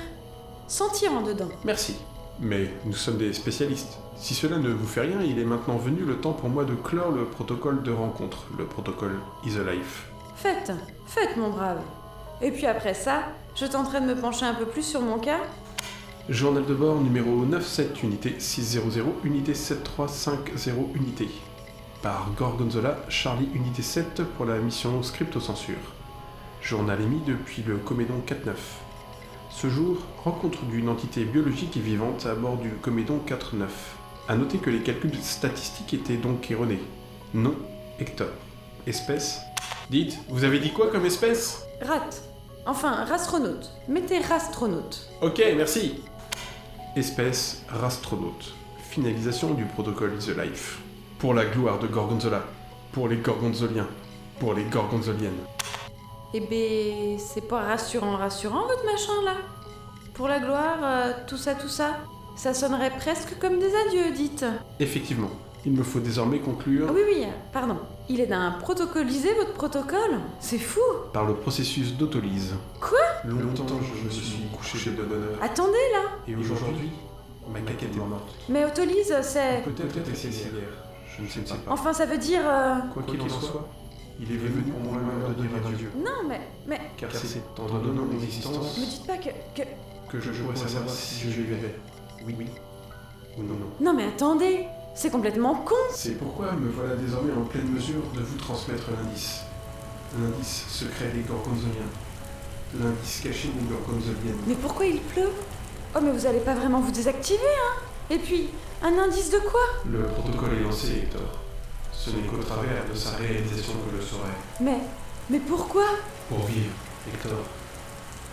Sentir en dedans. Merci. Mais nous sommes des spécialistes. Si cela ne vous fait rien, il est maintenant venu le temps pour moi de clore le protocole de rencontre, le protocole Is Life. Faites, faites mon brave. Et puis après ça, je tenterai de me pencher un peu plus sur mon cas. Journal de bord numéro 97, unité 600, unité 7350, unité. Par Gorgonzola, Charlie unité 7 pour la mission Scripto-censure. Journal émis depuis le Comédon 4-9. Ce jour, rencontre d'une entité biologique et vivante à bord du Comédon 4-9. A noter que les calculs statistiques étaient donc erronés. Nom, Hector. Espèce Dites, vous avez dit quoi comme espèce? Rat. Enfin, rastronaute. Mettez rastronaute. Ok, merci. Espèce rastronaute. Finalisation du protocole Is Life. Pour la gloire de Gorgonzola. Pour les Gorgonzoliens. Pour les Gorgonzoliennes. Eh ben, c'est pas rassurant, rassurant votre machin là. Pour la gloire, euh, tout ça, tout ça. Ça sonnerait presque comme des adieux, dites. Effectivement, il me faut désormais conclure Ah oui, oui, pardon. Il est d'un protocolisé votre protocole C'est fou par le processus d'autolyse. Quoi? Longtemps je me suis couché de bonne heure. Attendez là Et aujourd'hui, ma caquette est morte. Mais autolyse, c'est. Peut-être guerre. Je ne sais pas. Enfin, ça veut dire. euh, Quoi qu'il en soit, il est venu pour moi l'heure de dire adieu. Non, mais. Mais. Car c'est en donnant mon existence Me dites pas que. que... que je pourrais savoir si je vivais. Oui, oui. Ou non, non. Non, mais attendez C'est complètement con C'est pourquoi me voilà désormais en pleine mesure de vous transmettre l'indice. L'indice secret des Gorgonzoliens. L'indice caché des Gorgonzoliennes. Mais pourquoi il pleut? Oh, mais vous allez pas vraiment vous désactiver, hein? Et puis, un indice de quoi? Le protocole est lancé, Hector. Ce n'est qu'au travers de sa réalisation que je le saurai. Mais. Mais pourquoi? Pour vivre, Hector.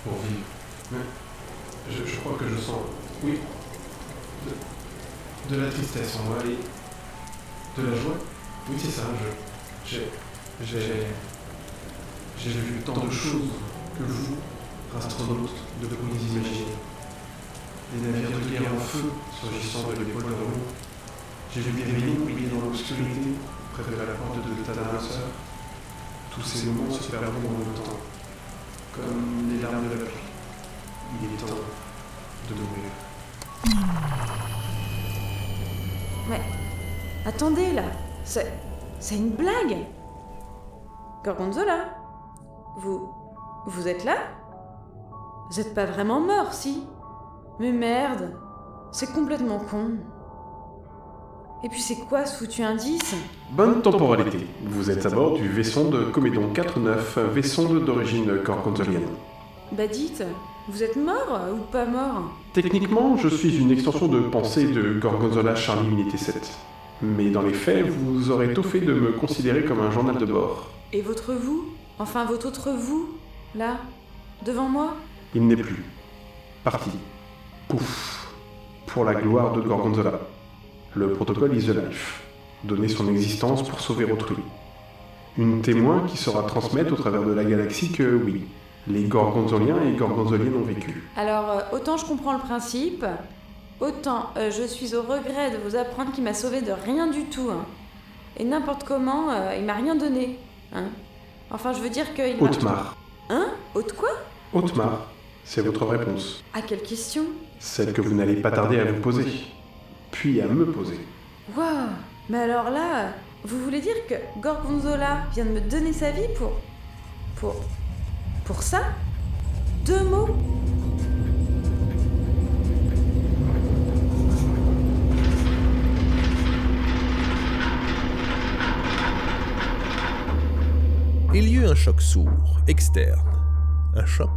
Pour vivre. Mais je, je crois que je sens. Oui. De, de la tristesse en moi et. De la joie Oui, c'est ça. Je. J'ai. J'ai. Vu tant de choses que vous, astronautes, ne pouviez imaginer. Des navires de guerre en feu surgissant de l'épaule de Rome. J'ai vu des lignes briller dans l'obscurité près de la porte de ta dernière. Tous ces moments se perdent dans le temps, comme les larmes de la pluie. Il est temps de mourir. Mais. Attendez là C'est. C'est une blague Gorgonzola Vous. Vous êtes là? Vous êtes pas vraiment mort, si? Mais merde C'est complètement con. Et puis c'est quoi ce foutu indice? Bonne temporalité. Vous êtes à bord du vaisseau de Comédon 4-9, vaisseau d'origine gorgonzolienne. Bah dites, vous êtes mort ou pas mort? Techniquement, je suis une extension de pensée de Gorgonzola Charlie Unité 7. Mais dans les faits, vous aurez tôt fait de me considérer comme un journal de bord. Et votre vous? Enfin votre autre vous Là Devant moi? Il n'est plus. Parti. Pouf. Pour la gloire de Gorgonzola. Le protocole is the life. Donner son existence pour sauver autrui. Une témoin qui saura transmettre au travers de la galaxie que oui, Les gorgonzoliens et gorgonzoliennes ont vécu. Alors, euh, autant je comprends le principe, autant euh, je suis au regret de vous apprendre qu'il m'a sauvé de rien du tout. hein. Et n'importe comment, euh, il m'a rien donné. Hein. Enfin, je veux dire qu'il m'a... Haute-Mar. Hein? Haute quoi? Haute-Mar, c'est votre réponse. À quelle question? Celle que vous n'allez pas tarder à vous poser. Puis à me poser. Waouh Mais alors là, vous voulez dire que Gorgonzola vient de me donner sa vie pour... Pour... Pour ça Deux mots Il y eut un choc sourd, externe. Un choc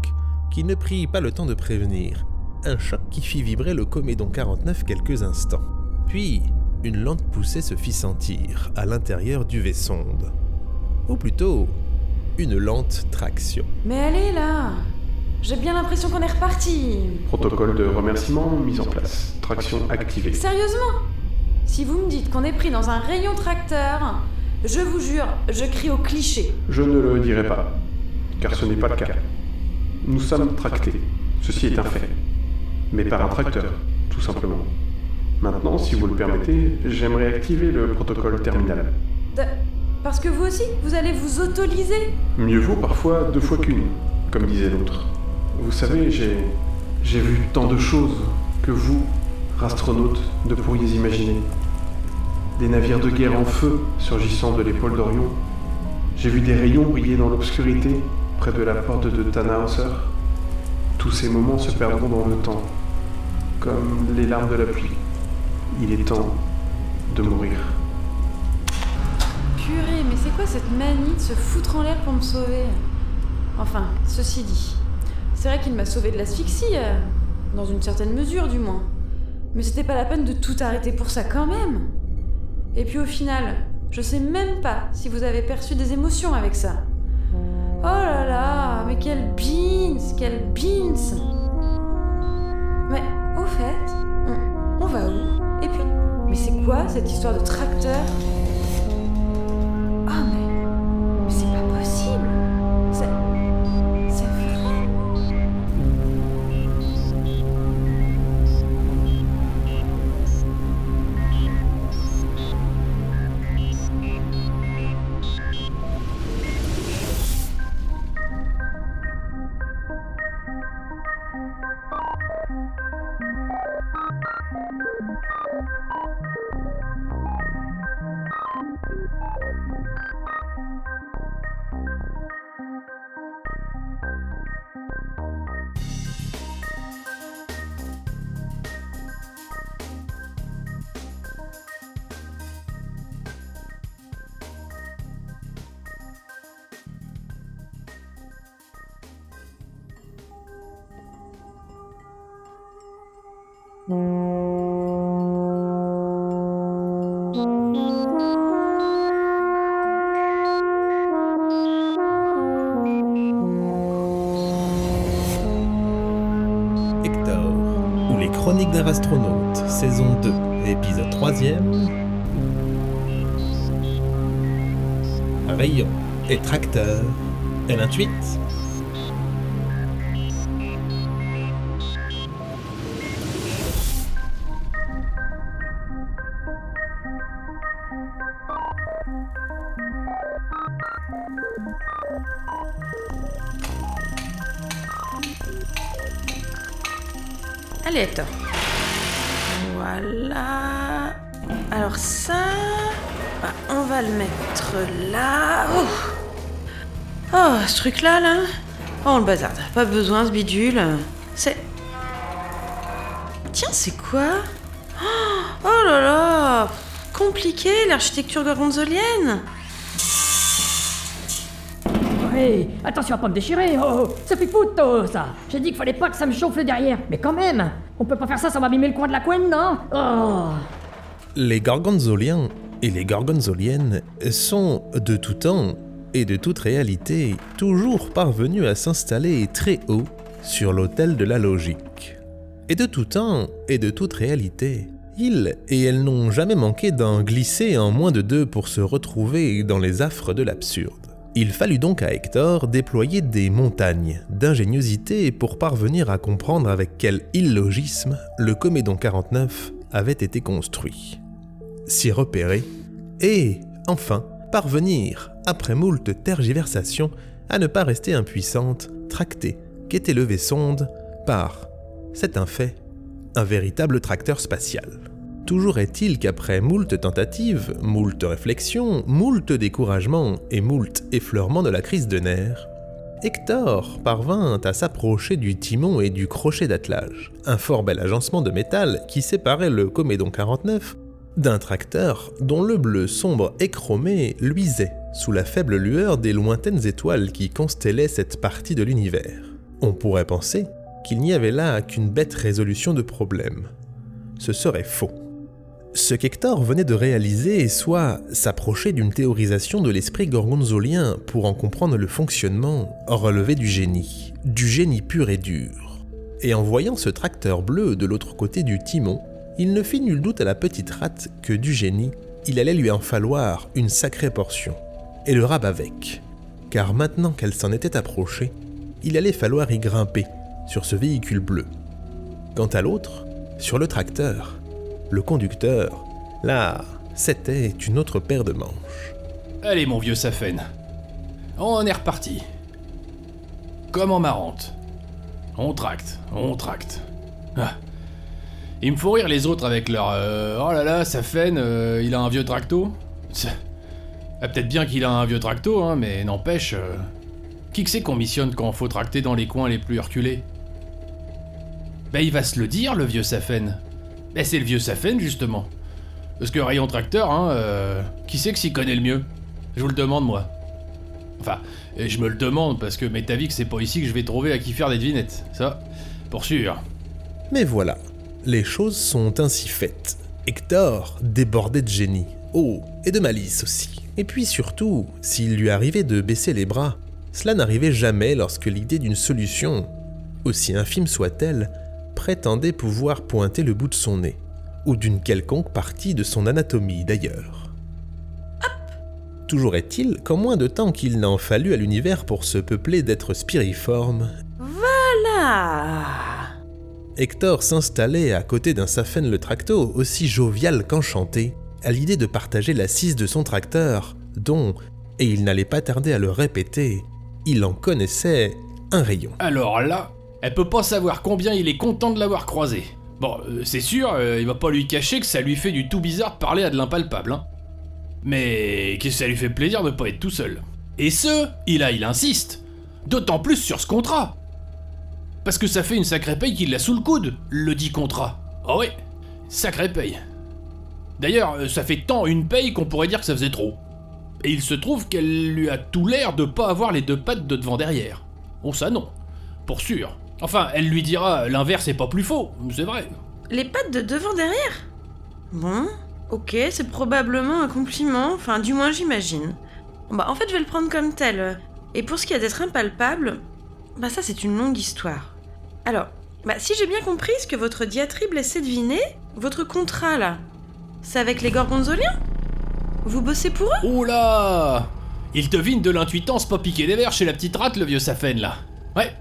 qui ne prit pas le temps de prévenir. Un choc qui fit vibrer le comédon 49 quelques instants. Puis, une lente poussée se fit sentir à l'intérieur du vaisonde. Ou plutôt, une lente traction. Mais allez là J'ai bien l'impression qu'on est reparti Protocole de remerciement mis en place. Traction activée. Sérieusement? Si vous me dites qu'on est pris dans un rayon tracteur, je vous jure, je crie au cliché. Je ne le dirai pas, car ce n'est pas le cas. Nous sommes tractés, ceci est un fait. Mais par un tracteur, tout simplement. Maintenant, si vous le permettez, j'aimerais activer le protocole terminal. De- Parce que vous aussi, vous allez vous autoriser Mieux vaut parfois deux fois qu'une, comme disait l'autre. Vous savez, j'ai. j'ai vu tant de choses que vous, astronautes, ne pourriez imaginer. Des navires de guerre en feu surgissant de l'épaule d'Orion. J'ai vu des rayons briller dans l'obscurité près de la porte de Tannhauser. Tous ces moments se perdront dans le temps, comme les larmes de la pluie. Il est temps de mourir. Mais c'est quoi cette manie de se foutre en l'air pour me sauver Enfin, ceci dit, c'est vrai qu'il m'a sauvé de l'asphyxie, euh, dans une certaine mesure du moins. Mais c'était pas la peine de tout arrêter pour ça quand même. Et puis au final, je sais même pas si vous avez perçu des émotions avec ça. Oh là là, mais quelle beans, quelle beans Mais au fait, on va où? Et puis, mais c'est quoi cette histoire de tracteur? Tracteur, L28. Allez Hector. Voilà. Alors ça... bah, on va le mettre là. Oh, oh ce truc-là, là... Oh, le bazarde. Pas besoin, ce bidule. C'est... Tiens, c'est quoi? Oh, oh là là. Compliqué, l'architecture gorgonzolienne Ouais, attention à pas me déchirer, oh, oh, ça fait foutre, ça. J'ai dit qu'il fallait pas que ça me chauffe le derrière, mais quand même On peut pas faire ça, ça va abîmer le coin de la couenne, non? Oh. Les gorgonzoliens et les gorgonzoliennes sont, de tout temps de toute réalité, toujours parvenus à s'installer très haut sur l'autel de la logique. Et de tout temps et de toute réalité, ils et elles n'ont jamais manqué d'en glisser en moins de deux pour se retrouver dans les affres de l'absurde. Il fallut donc à Hector déployer des montagnes d'ingéniosité pour parvenir à comprendre avec quel illogisme le Comédon 49 avait été construit. S'y repérer et, enfin, parvenir, après moult tergiversations, à ne pas rester impuissante, tractée, qu'était levé sonde par, c'est un fait, un véritable tracteur spatial. Toujours est-il qu'après moult tentatives, moult réflexions, moult découragements et moult effleurements de la crise de nerfs, Hector parvint à s'approcher du timon et du crochet d'attelage, un fort bel agencement de métal qui séparait le Comédon 49 d'un tracteur dont le bleu sombre écromé luisait sous la faible lueur des lointaines étoiles qui constellaient cette partie de l'univers. On pourrait penser qu'il n'y avait là qu'une bête résolution de problème. Ce serait faux. Ce qu'Hector venait de réaliser soit s'approcher d'une théorisation de l'esprit gorgonzolien pour en comprendre le fonctionnement, relevé du génie, du génie pur et dur. Et en voyant ce tracteur bleu de l'autre côté du timon, il ne fit nul doute à la petite rate que du génie, il allait lui en falloir une sacrée portion, et le rab avec, car maintenant qu'elle s'en était approchée, il allait falloir y grimper sur ce véhicule bleu. Quant à l'autre, sur le tracteur, le conducteur, là, c'était une autre paire de manches. Allez, mon vieux Safen. On est reparti. Comme en marrante. On tracte, on tracte. Ah. Il me faut rire les autres avec leur euh, Oh là là, Safen, euh, il a un vieux tracto. Ah, Peut-être bien qu'il a un vieux tracto, hein, mais n'empêche. euh, Qui que c'est qu'on missionne quand faut tracter dans les coins les plus reculés? Ben il va se le dire, le vieux Safen. Ben c'est le vieux Safen, justement. Parce que rayon tracteur, hein, euh, qui c'est que s'y connaît le mieux? Je vous le demande, moi. Enfin, et je me le demande parce que m'est avis que c'est pas ici que je vais trouver à qui faire des devinettes. Ça, pour sûr. Mais voilà, les choses sont ainsi faites. Hector débordait de génie, oh, et de malice aussi. Et puis surtout, s'il lui arrivait de baisser les bras, cela n'arrivait jamais lorsque l'idée d'une solution, aussi infime soit-elle, prétendait pouvoir pointer le bout de son nez, ou d'une quelconque partie de son anatomie d'ailleurs. Toujours est-il qu'en moins de temps qu'il n'en fallut à l'univers pour se peupler d'êtres spiriformes, Là Hector s'installait à côté d'un Safen le Tracto aussi jovial qu'enchanté, à l'idée de partager l'assise de son tracteur, dont, et il n'allait pas tarder à le répéter, il en connaissait un rayon. Alors là, elle peut pas savoir combien il est content de l'avoir croisé. Bon, euh, c'est sûr, euh, il va pas lui cacher que ça lui fait du tout bizarre de parler à de l'impalpable, hein. Mais que ça lui fait plaisir de pas être tout seul. Et ce, il a, il insiste. D'autant plus sur ce contrat. Parce que ça fait une sacrée paye qu'il l'a sous le coude, le dit contrat. Ah ouais, sacrée paye. D'ailleurs, euh, ça fait tant une paye qu'on pourrait dire que ça faisait trop. Et il se trouve qu'elle lui a tout l'air de pas avoir les deux pattes de devant derrière. Oh ça non, pour sûr. Enfin, elle lui dira l'inverse est pas plus faux, c'est vrai. Les pattes de devant derrière? Bon, ok, c'est probablement un compliment, enfin du moins j'imagine. Bon, bah en fait je vais le prendre comme tel. Et pour ce qui est d'être impalpable, bah ça c'est une longue histoire. Alors, bah si j'ai bien compris ce que votre diatribe laissait deviner, votre contrat là, c'est avec les gorgonzoliens? Vous bossez pour eux? Là Il devine de l'intuitance pas piquer des verres chez la petite rate, le vieux Safen là. Ouais,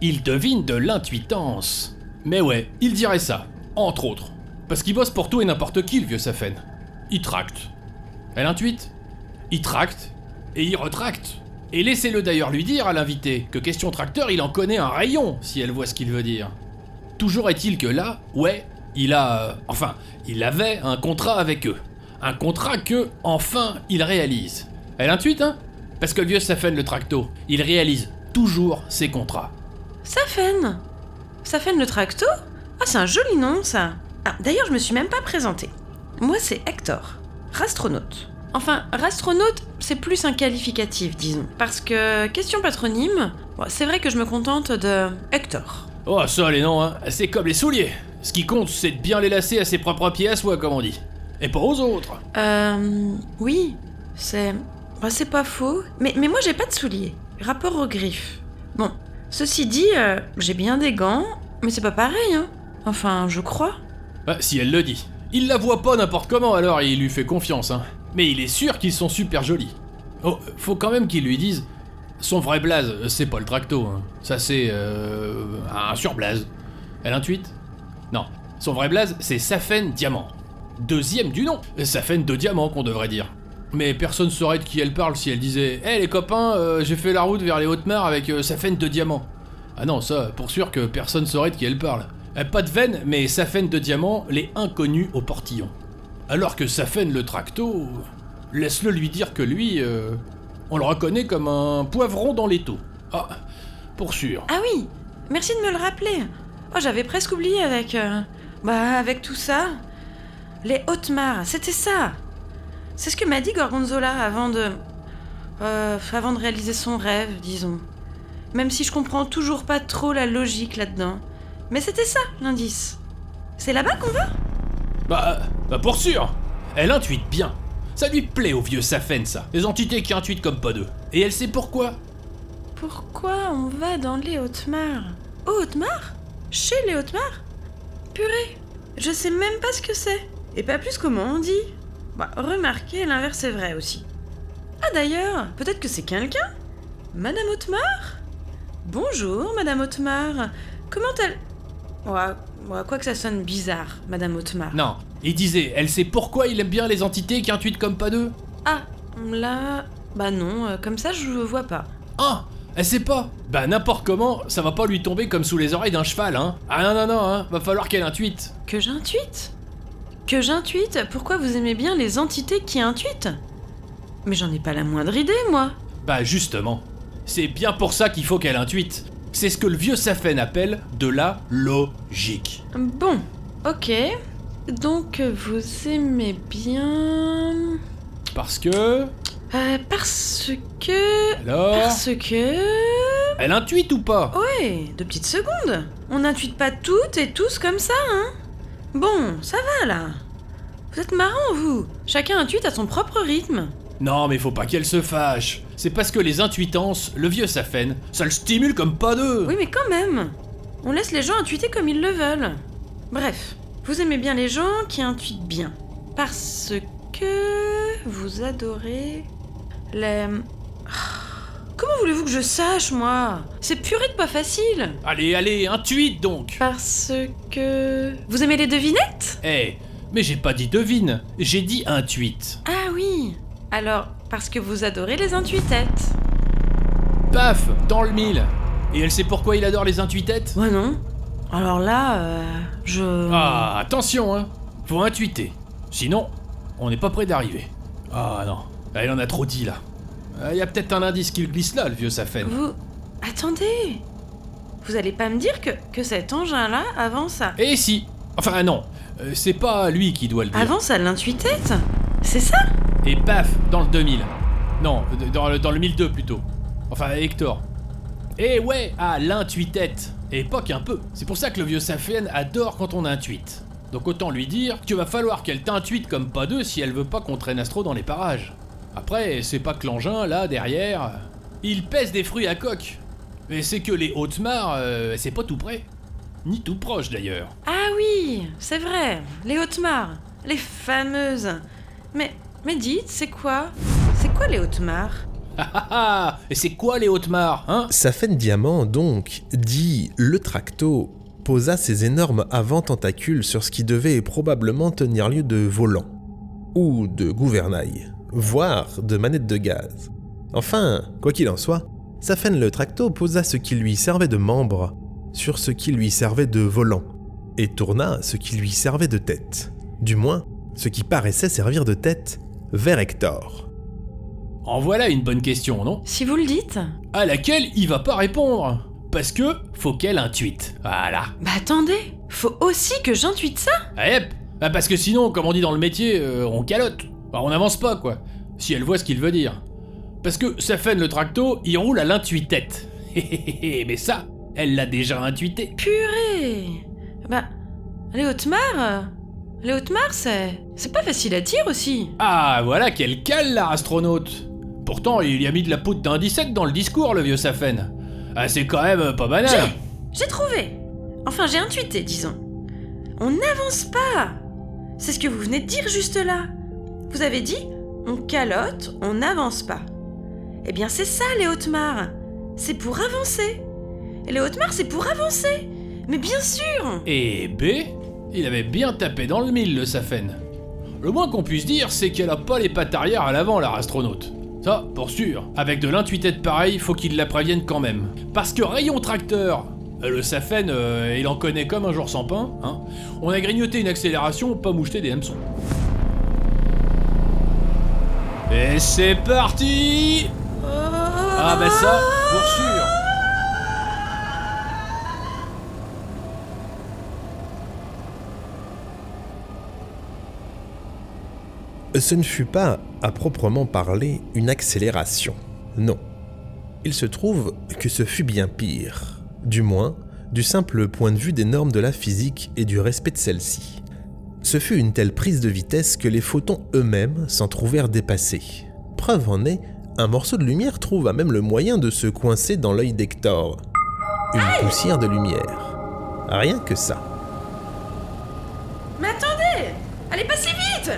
il devine de l'intuitance. Mais ouais, il dirait ça, entre autres. Parce qu'il bosse pour tout et n'importe qui, le vieux Safen. Il tracte. Elle intuite Il tracte. Et il retracte. Et laissez-le d'ailleurs lui dire à l'invité que question tracteur, il en connaît un rayon, si elle voit ce qu'il veut dire. Toujours est-il que là, ouais, il a... euh, enfin, il avait un contrat avec eux. Un contrat que, enfin, il réalise. Elle intuite, hein? Parce que le vieux Safen le tracto, il réalise toujours ses contrats. Safen Safen le tracto? Ah, c'est un joli nom ça Ah, d'ailleurs, je me suis même pas présentée. Moi, c'est Hector, rastronaute. Enfin, rastronaute, c'est plus un qualificatif, disons. Parce que, question patronyme, bon, c'est vrai que je me contente de Hector. Oh, ça, les noms, hein, c'est comme les souliers. Ce qui compte, c'est de bien les lacer à ses propres pieds à soi, comme on dit. Et pas aux autres. Euh. Oui, c'est. bah, c'est pas faux. Mais, mais moi, j'ai pas de souliers. Rapport aux griffes. Bon, ceci dit, euh, j'ai bien des gants, mais c'est pas pareil, hein. Enfin, je crois. Bah, si elle le dit. Il la voit pas n'importe comment, alors il lui fait confiance, hein. Mais il est sûr qu'ils sont super jolis. Oh, faut quand même qu'il lui dise. Son vrai blaze, c'est pas le tracto. hein. Ça, c'est. euh, un surblaze. Elle intuite? Non. Son vrai blaze, c'est Safen Diamant. Deuxième du nom. Safen de Diamant, qu'on devrait dire. Mais personne saurait de qui elle parle si elle disait Hé les copains, euh, j'ai fait la route vers les Hautes-Mares avec euh, Safen de Diamant. Ah non, ça, pour sûr que personne saurait de qui elle parle. Pas de veine, mais Safen de Diamant, les inconnus au portillon. Alors que Safen le tracto, laisse-le lui dire que lui, euh, on le reconnaît comme un poivron dans l'étau. Ah, pour sûr. Ah oui, merci de me le rappeler. Oh, j'avais presque oublié avec. euh, bah, avec tout ça. Les Hautes-Mares, c'était ça. C'est ce que m'a dit Gorgonzola avant de. euh, avant de réaliser son rêve, disons. Même si je comprends toujours pas trop la logique là-dedans. Mais c'était ça, l'indice. C'est là-bas qu'on va? Bah, bah pour sûr Elle intuite bien. Ça lui plaît au vieux Safen, ça. Les entités qui intuitent comme pas deux. Et elle sait pourquoi. Pourquoi on va dans les Hautes-Mares? Aux Chez les Hautes-Mares? Purée, je sais même pas ce que c'est. Et pas plus comment on dit. Bah, remarquez, l'inverse est vrai aussi. Ah d'ailleurs, peut-être que c'est quelqu'un? Madame Haute-Mare Bonjour, Madame Haute-Mare. Comment elle... Ouais, ouais, quoi que ça sonne bizarre, Madame Haute-Mare. Non. Il disait, elle sait pourquoi il aime bien les entités qui intuitent comme pas deux. Ah, là... Bah non, euh, comme ça je vois pas. Ah Elle sait pas Bah n'importe comment, ça va pas lui tomber comme sous les oreilles d'un cheval, hein. Ah non, non, non, hein. Va falloir qu'elle intuite. Que j'intuite? Que j'intuite? Pourquoi vous aimez bien les entités qui intuitent? Mais j'en ai pas la moindre idée, moi. Bah justement. C'est bien pour ça qu'il faut qu'elle intuite. C'est ce que le vieux Safen appelle de la logique. Bon, ok. Donc vous aimez bien... Parce que... Euh, parce que... Alors Parce que... Elle intuite ou pas? Ouais, deux petites secondes. On n'intuite pas toutes et tous comme ça, hein Bon, ça va là. Vous êtes marrant, vous. Chacun intuite à son propre rythme. Non, mais faut pas qu'elle se fâche. C'est parce que les intuitances, le vieux Safen, ça le stimule comme pas deux. Oui, mais quand même. On laisse les gens intuiter comme ils le veulent. Bref, vous aimez bien les gens qui intuitent bien. Parce que vous adorez les... Comment voulez-vous que je sache, moi? C'est purée de pas facile. Allez, allez, intuite donc. Parce que... Vous aimez les devinettes? Eh, mais j'ai pas dit devine, j'ai dit intuite. Ah oui. Alors, parce que vous adorez les intuitettes. Paf, dans le mille. Et elle sait pourquoi il adore les intuitettes? Ouais, non? Alors là, euh, je... Ah, attention, hein. Faut intuiter. Sinon, on n'est pas près d'arriver. Ah non, Ah, il en a trop dit là. Il y a peut-être un indice qui le glisse là, le vieux Safen. Vous... Attendez. Vous allez pas me dire que, que cet engin-là avance à... Et si Enfin non, euh, c'est pas lui qui doit le dire. Avance à l'intuitette? C'est ça Et paf, dans le 2000. Non, d- dans le, dans le 1002 plutôt. Enfin, Hector. Et ouais, à l'intuitette. Et pas qu'un peu. C'est pour ça que le vieux Safen adore quand on intuite. Donc autant lui dire qu'il va falloir qu'elle t'intuite comme pas deux si elle veut pas qu'on traîne Astro dans les parages. Après, c'est pas que l'engin, là, derrière, il pèse des fruits à coque. Mais c'est que les Hautes-Mares, euh, c'est pas tout près. Ni tout proche d'ailleurs. Ah oui, c'est vrai. Les Hautes-Mares. Les fameuses. Mais, mais dites, c'est quoi? C'est quoi les Hautes-Mares? Ah ah ah Et c'est quoi les Hautes-Mares, hein? Safen Diamant, donc, dit le tracto, posa ses énormes avant-tentacules sur ce qui devait probablement tenir lieu de volant, ou de gouvernail, voire de manette de gaz. Enfin, quoi qu'il en soit, Safen le tracto posa ce qui lui servait de membre sur ce qui lui servait de volant, et tourna ce qui lui servait de tête, du moins ce qui paraissait servir de tête, vers Hector. En voilà une bonne question, non? Si vous le dites. À laquelle il va pas répondre. Parce que faut qu'elle intuite. Voilà. Bah attendez, faut aussi que j'intuite ça Ah, Yep Bah, Parce que sinon, comme on dit dans le métier, euh, on calotte. Bah, on n'avance pas, quoi. Si elle voit ce qu'il veut dire. Parce que Safen le tracto, il roule à l'intuitette. Mais ça, elle l'a déjà intuité. Purée Bah, les Hautes-Mares Les Hautes-Mares, c'est... C'est pas facile à dire aussi. Ah, voilà quel cale, la astronaute Pourtant, il y a mis de la poudre d'un 17 dans le discours, le vieux Safen. Ah, c'est quand même pas banal. J'ai trouvé Enfin, j'ai intuité, disons. On n'avance pas C'est ce que vous venez de dire juste là. Vous avez dit, on calotte, on n'avance pas. Eh bien, c'est ça, les hautes mares. C'est pour avancer. Et les hautes mares, c'est pour avancer. Mais bien sûr Et B, il avait bien tapé dans le mille, le Safen. Le moins qu'on puisse dire, c'est qu'elle a pas les pattes arrière à l'avant, la astronaute. Ça, pour sûr. Avec de l'intuitette pareil, faut qu'il la prévienne quand même. Parce que rayon tracteur, euh, le Safen, euh, il en connaît comme un jour sans pain, hein. On a grignoté une accélération, pas moucheté des hameçons. Et c'est parti Ah bah ça, pour sûr Ce ne fut pas, à proprement parler, une accélération. Non. Il se trouve que ce fut bien pire. Du moins, du simple point de vue des normes de la physique et du respect de celles-ci. Ce fut une telle prise de vitesse que les photons eux-mêmes s'en trouvèrent dépassés. Preuve en est, un morceau de lumière trouva même le moyen de se coincer dans l'œil d'Hector. Une poussière de lumière. Rien que ça. Mais attendez Allez pas si vite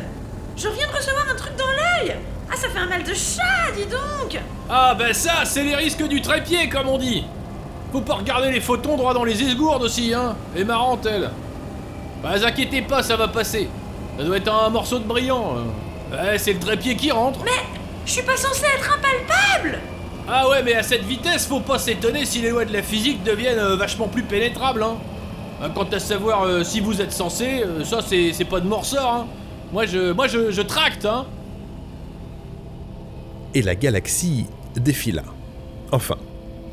Je viens de recevoir un truc dans l'œil Ah, ça fait un mal de chat, dis donc Ah bah ça, c'est les risques du trépied, comme on dit Faut pas regarder les photons droit dans les esgourdes aussi, hein Et marrante, elle Bah, vous inquiétez pas, ça va passer. Ça doit être un morceau de brillant. Ouais, c'est le trépied qui rentre. Mais je suis pas censée être impalpable Ah ouais, mais à cette vitesse, faut pas s'étonner si les lois de la physique deviennent euh, vachement plus pénétrables, hein. Euh, Quant à savoir euh, si vous êtes censé, euh, ça c'est pas de mon ressort, hein. Moi je, moi je, je tracte, hein. Et la galaxie défila. Enfin,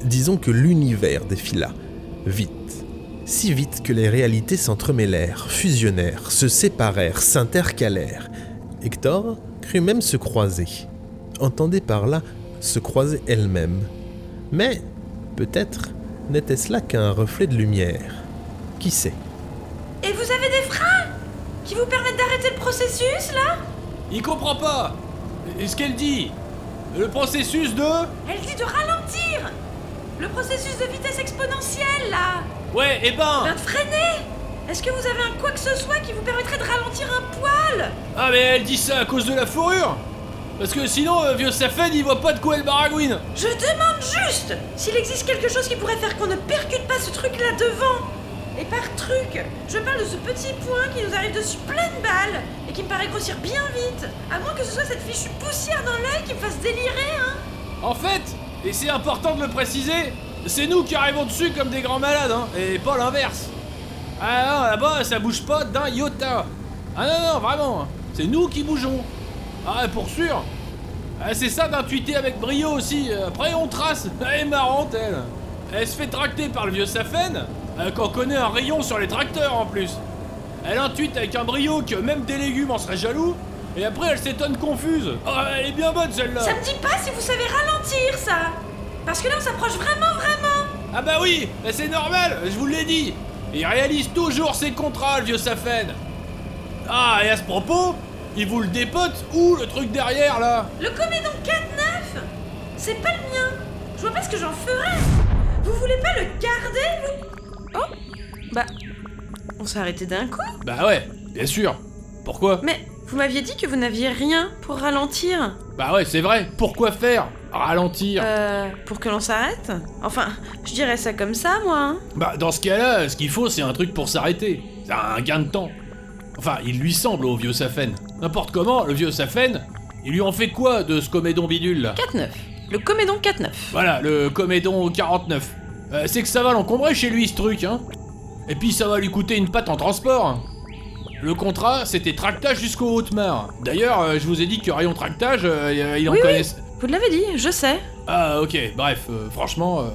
disons que l'univers défila. Vite. Si vite que les réalités s'entremêlèrent, fusionnèrent, se séparèrent, s'intercalèrent. Hector crut même se croiser. Entendez par là se croiser elle-même. Mais, peut-être, n'était-ce là qu'un reflet de lumière. Qui sait? Et vous avez des freins Qui vous permettent d'arrêter le processus, là? Il comprend pas Et ce qu'elle dit? Le processus de... Elle dit de ralentir. Le processus de vitesse exponentielle, là. Ouais, eh ben. Ben de freiner. Est-ce que vous avez un quoi que ce soit qui vous permettrait de ralentir un poil? Ah mais elle dit ça à cause de la fourrure. Parce que sinon, euh, vieux Safen, il voit pas de quoi elle baragouine. Je demande juste s'il existe quelque chose qui pourrait faire qu'on ne percute pas ce truc-là devant Et par truc, je parle de ce petit point qui nous arrive dessus pleine balle et qui me paraît grossir bien vite À moins que ce soit cette fichue poussière dans l'œil qui me fasse délirer, hein En fait, et c'est important de le préciser, c'est nous qui arrivons dessus comme des grands malades, hein, et pas l'inverse. Ah non, là-bas, ça bouge pas d'un iota. Ah non, non, vraiment, hein. c'est nous qui bougeons. Ah, pour sûr. Ah, c'est ça d'intuiter avec brio aussi. Après, on trace. Elle est marrante, elle. Elle se fait tracter par le vieux Safen, euh, qu'on connaît un rayon sur les tracteurs en plus. Elle intuite avec un brio que même des légumes en seraient jaloux. Et après, elle s'étonne confuse. Oh, elle est bien bonne celle-là. Ça me dit pas si vous savez ralentir, ça Parce que là, on s'approche vraiment, vraiment Ah bah oui, bah c'est normal, je vous l'ai dit. Il réalise toujours ses contrats, le vieux Safen. Ah, et à ce propos, il vous le dépote où le truc derrière là? Le comédon 4-9 C'est pas le mien Je vois pas ce que j'en ferais Vous voulez pas le garder, vous? Oh Bah... On s'est arrêté d'un coup Bah ouais, bien sûr. Pourquoi? Mais vous m'aviez dit que vous n'aviez rien pour ralentir Bah ouais, c'est vrai, pourquoi faire? Ralentir Euh... Pour que l'on s'arrête? Enfin, je dirais ça comme ça, moi, hein. Bah dans ce cas-là, ce qu'il faut c'est un truc pour s'arrêter. C'est un gain de temps. Enfin, il lui semble au vieux Safen. N'importe comment, le vieux Safen, il lui en fait quoi de ce comédon bidule là? 4-9. Le comédon 4-9. Voilà, le comédon 49. Euh, c'est que ça va l'encombrer chez lui ce truc, hein. Et puis ça va lui coûter une patte en transport. Le contrat, c'était tractage jusqu'au Haute-Mar. D'ailleurs, euh, je vous ai dit que rayon tractage, euh, il en Oui, oui. connaissait. Vous l'avez dit, je sais. Ah, ok, bref, franchement,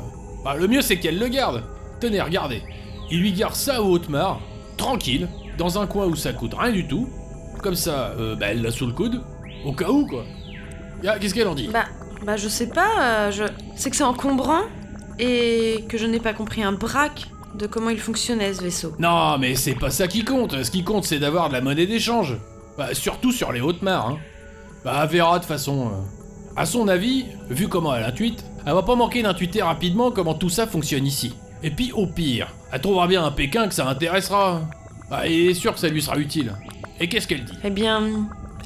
bah, le mieux c'est qu'elle le garde. Tenez, regardez. Il lui garde ça au Haute-Mar, tranquille, dans un coin où ça coûte rien du tout. Comme ça, bah, elle l'a sous le coude, au cas où, quoi. Ah, Qu'est-ce qu'elle en dit? Bah, bah je sais pas, je... C'est que c'est encombrant et que je n'ai pas compris un braque de comment il fonctionnait ce vaisseau. Non, mais c'est pas ça qui compte. Ce qui compte, c'est d'avoir de la monnaie d'échange. Bah, surtout sur les hautes mares, hein. Bah, elle verra de façon. euh, À son avis, vu comment elle intuite, elle va pas manquer d'intuiter rapidement comment tout ça fonctionne ici. Et puis, au pire, elle trouvera bien un Pékin que ça intéressera. Bah, il est sûr que ça lui sera utile. Et qu'est-ce qu'elle dit? Eh bien,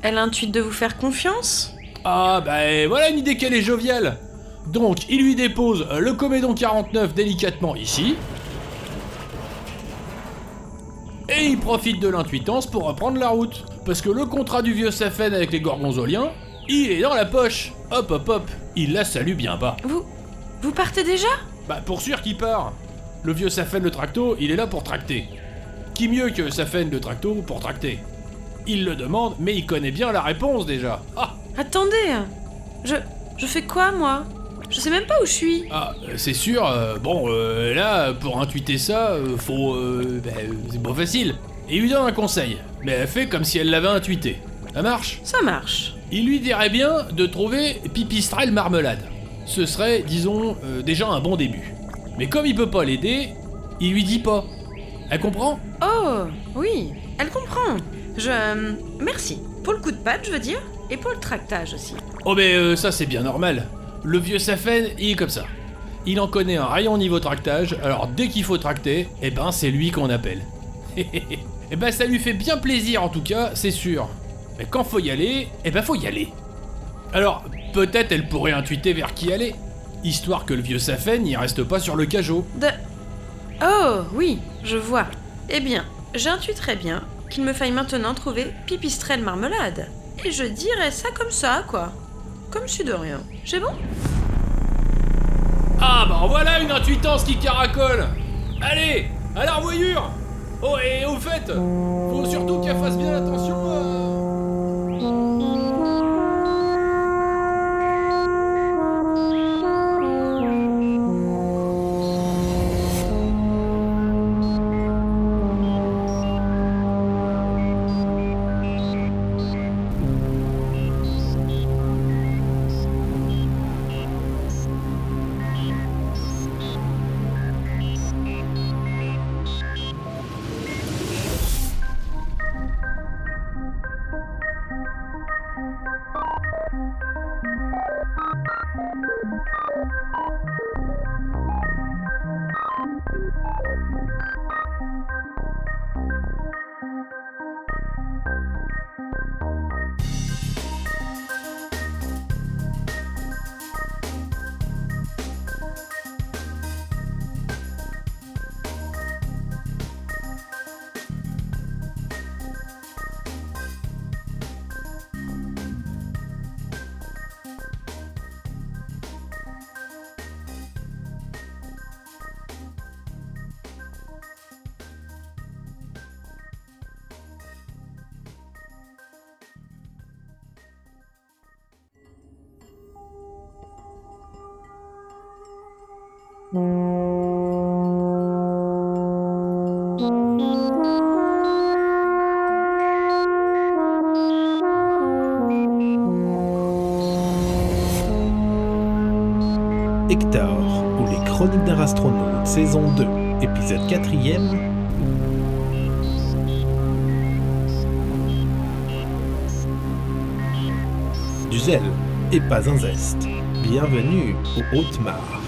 elle intuite de vous faire confiance? Ah, bah voilà une idée qu'elle est joviale. Donc, il lui dépose le Comédon 49 délicatement ici. Et il profite de l'intuitance pour reprendre la route. Parce que le contrat du vieux Safen avec les Gorgonzoliens, il est dans la poche. Hop, hop, hop, il la salue bien bas. Vous. Vous partez déjà? Bah, pour sûr qu'il part. Le vieux Safen le tracto, il est là pour tracter. Qui mieux que Safen le tracto pour tracter? Il le demande, mais il connaît bien la réponse déjà. Ah Attendez Je. Je fais quoi, moi? Je sais même pas où je suis. Ah, c'est sûr, euh, bon, euh, là, pour intuiter ça, euh, faut. euh, bah, euh, c'est pas facile. Et lui donne un conseil, mais elle fait comme si elle l'avait intuité. Ça marche? Ça marche. Il lui dirait bien de trouver pipistrelle marmelade. Ce serait, disons, euh, déjà un bon début. Mais comme il peut pas l'aider, il lui dit pas. Elle comprend? Oh, oui, elle comprend. Je. euh, Merci. Pour le coup de patte, je veux dire, et pour le tractage aussi. Oh mais euh, ça c'est bien normal. Le vieux Safen, il est comme ça. Il en connaît un rayon niveau tractage, alors dès qu'il faut tracter, eh ben c'est lui qu'on appelle. eh ben ça lui fait bien plaisir en tout cas, c'est sûr. Mais quand faut y aller, eh ben faut y aller. Alors, peut-être elle pourrait intuiter vers qui aller, histoire que le vieux Safen n'y reste pas sur le cajot. De. Oh, oui, je vois. Eh bien, j'intuite très bien qu'il me faille maintenant trouver pipistrelle marmelade. Et je dirais ça comme ça, quoi. Comme si de rien. C'est bon? Ah bah voilà une intuitance qui caracole. Allez, à la revoyure. Oh et au fait, faut surtout qu'elle fasse bien attention à... pas un zeste. Bienvenue au Haute-Mare.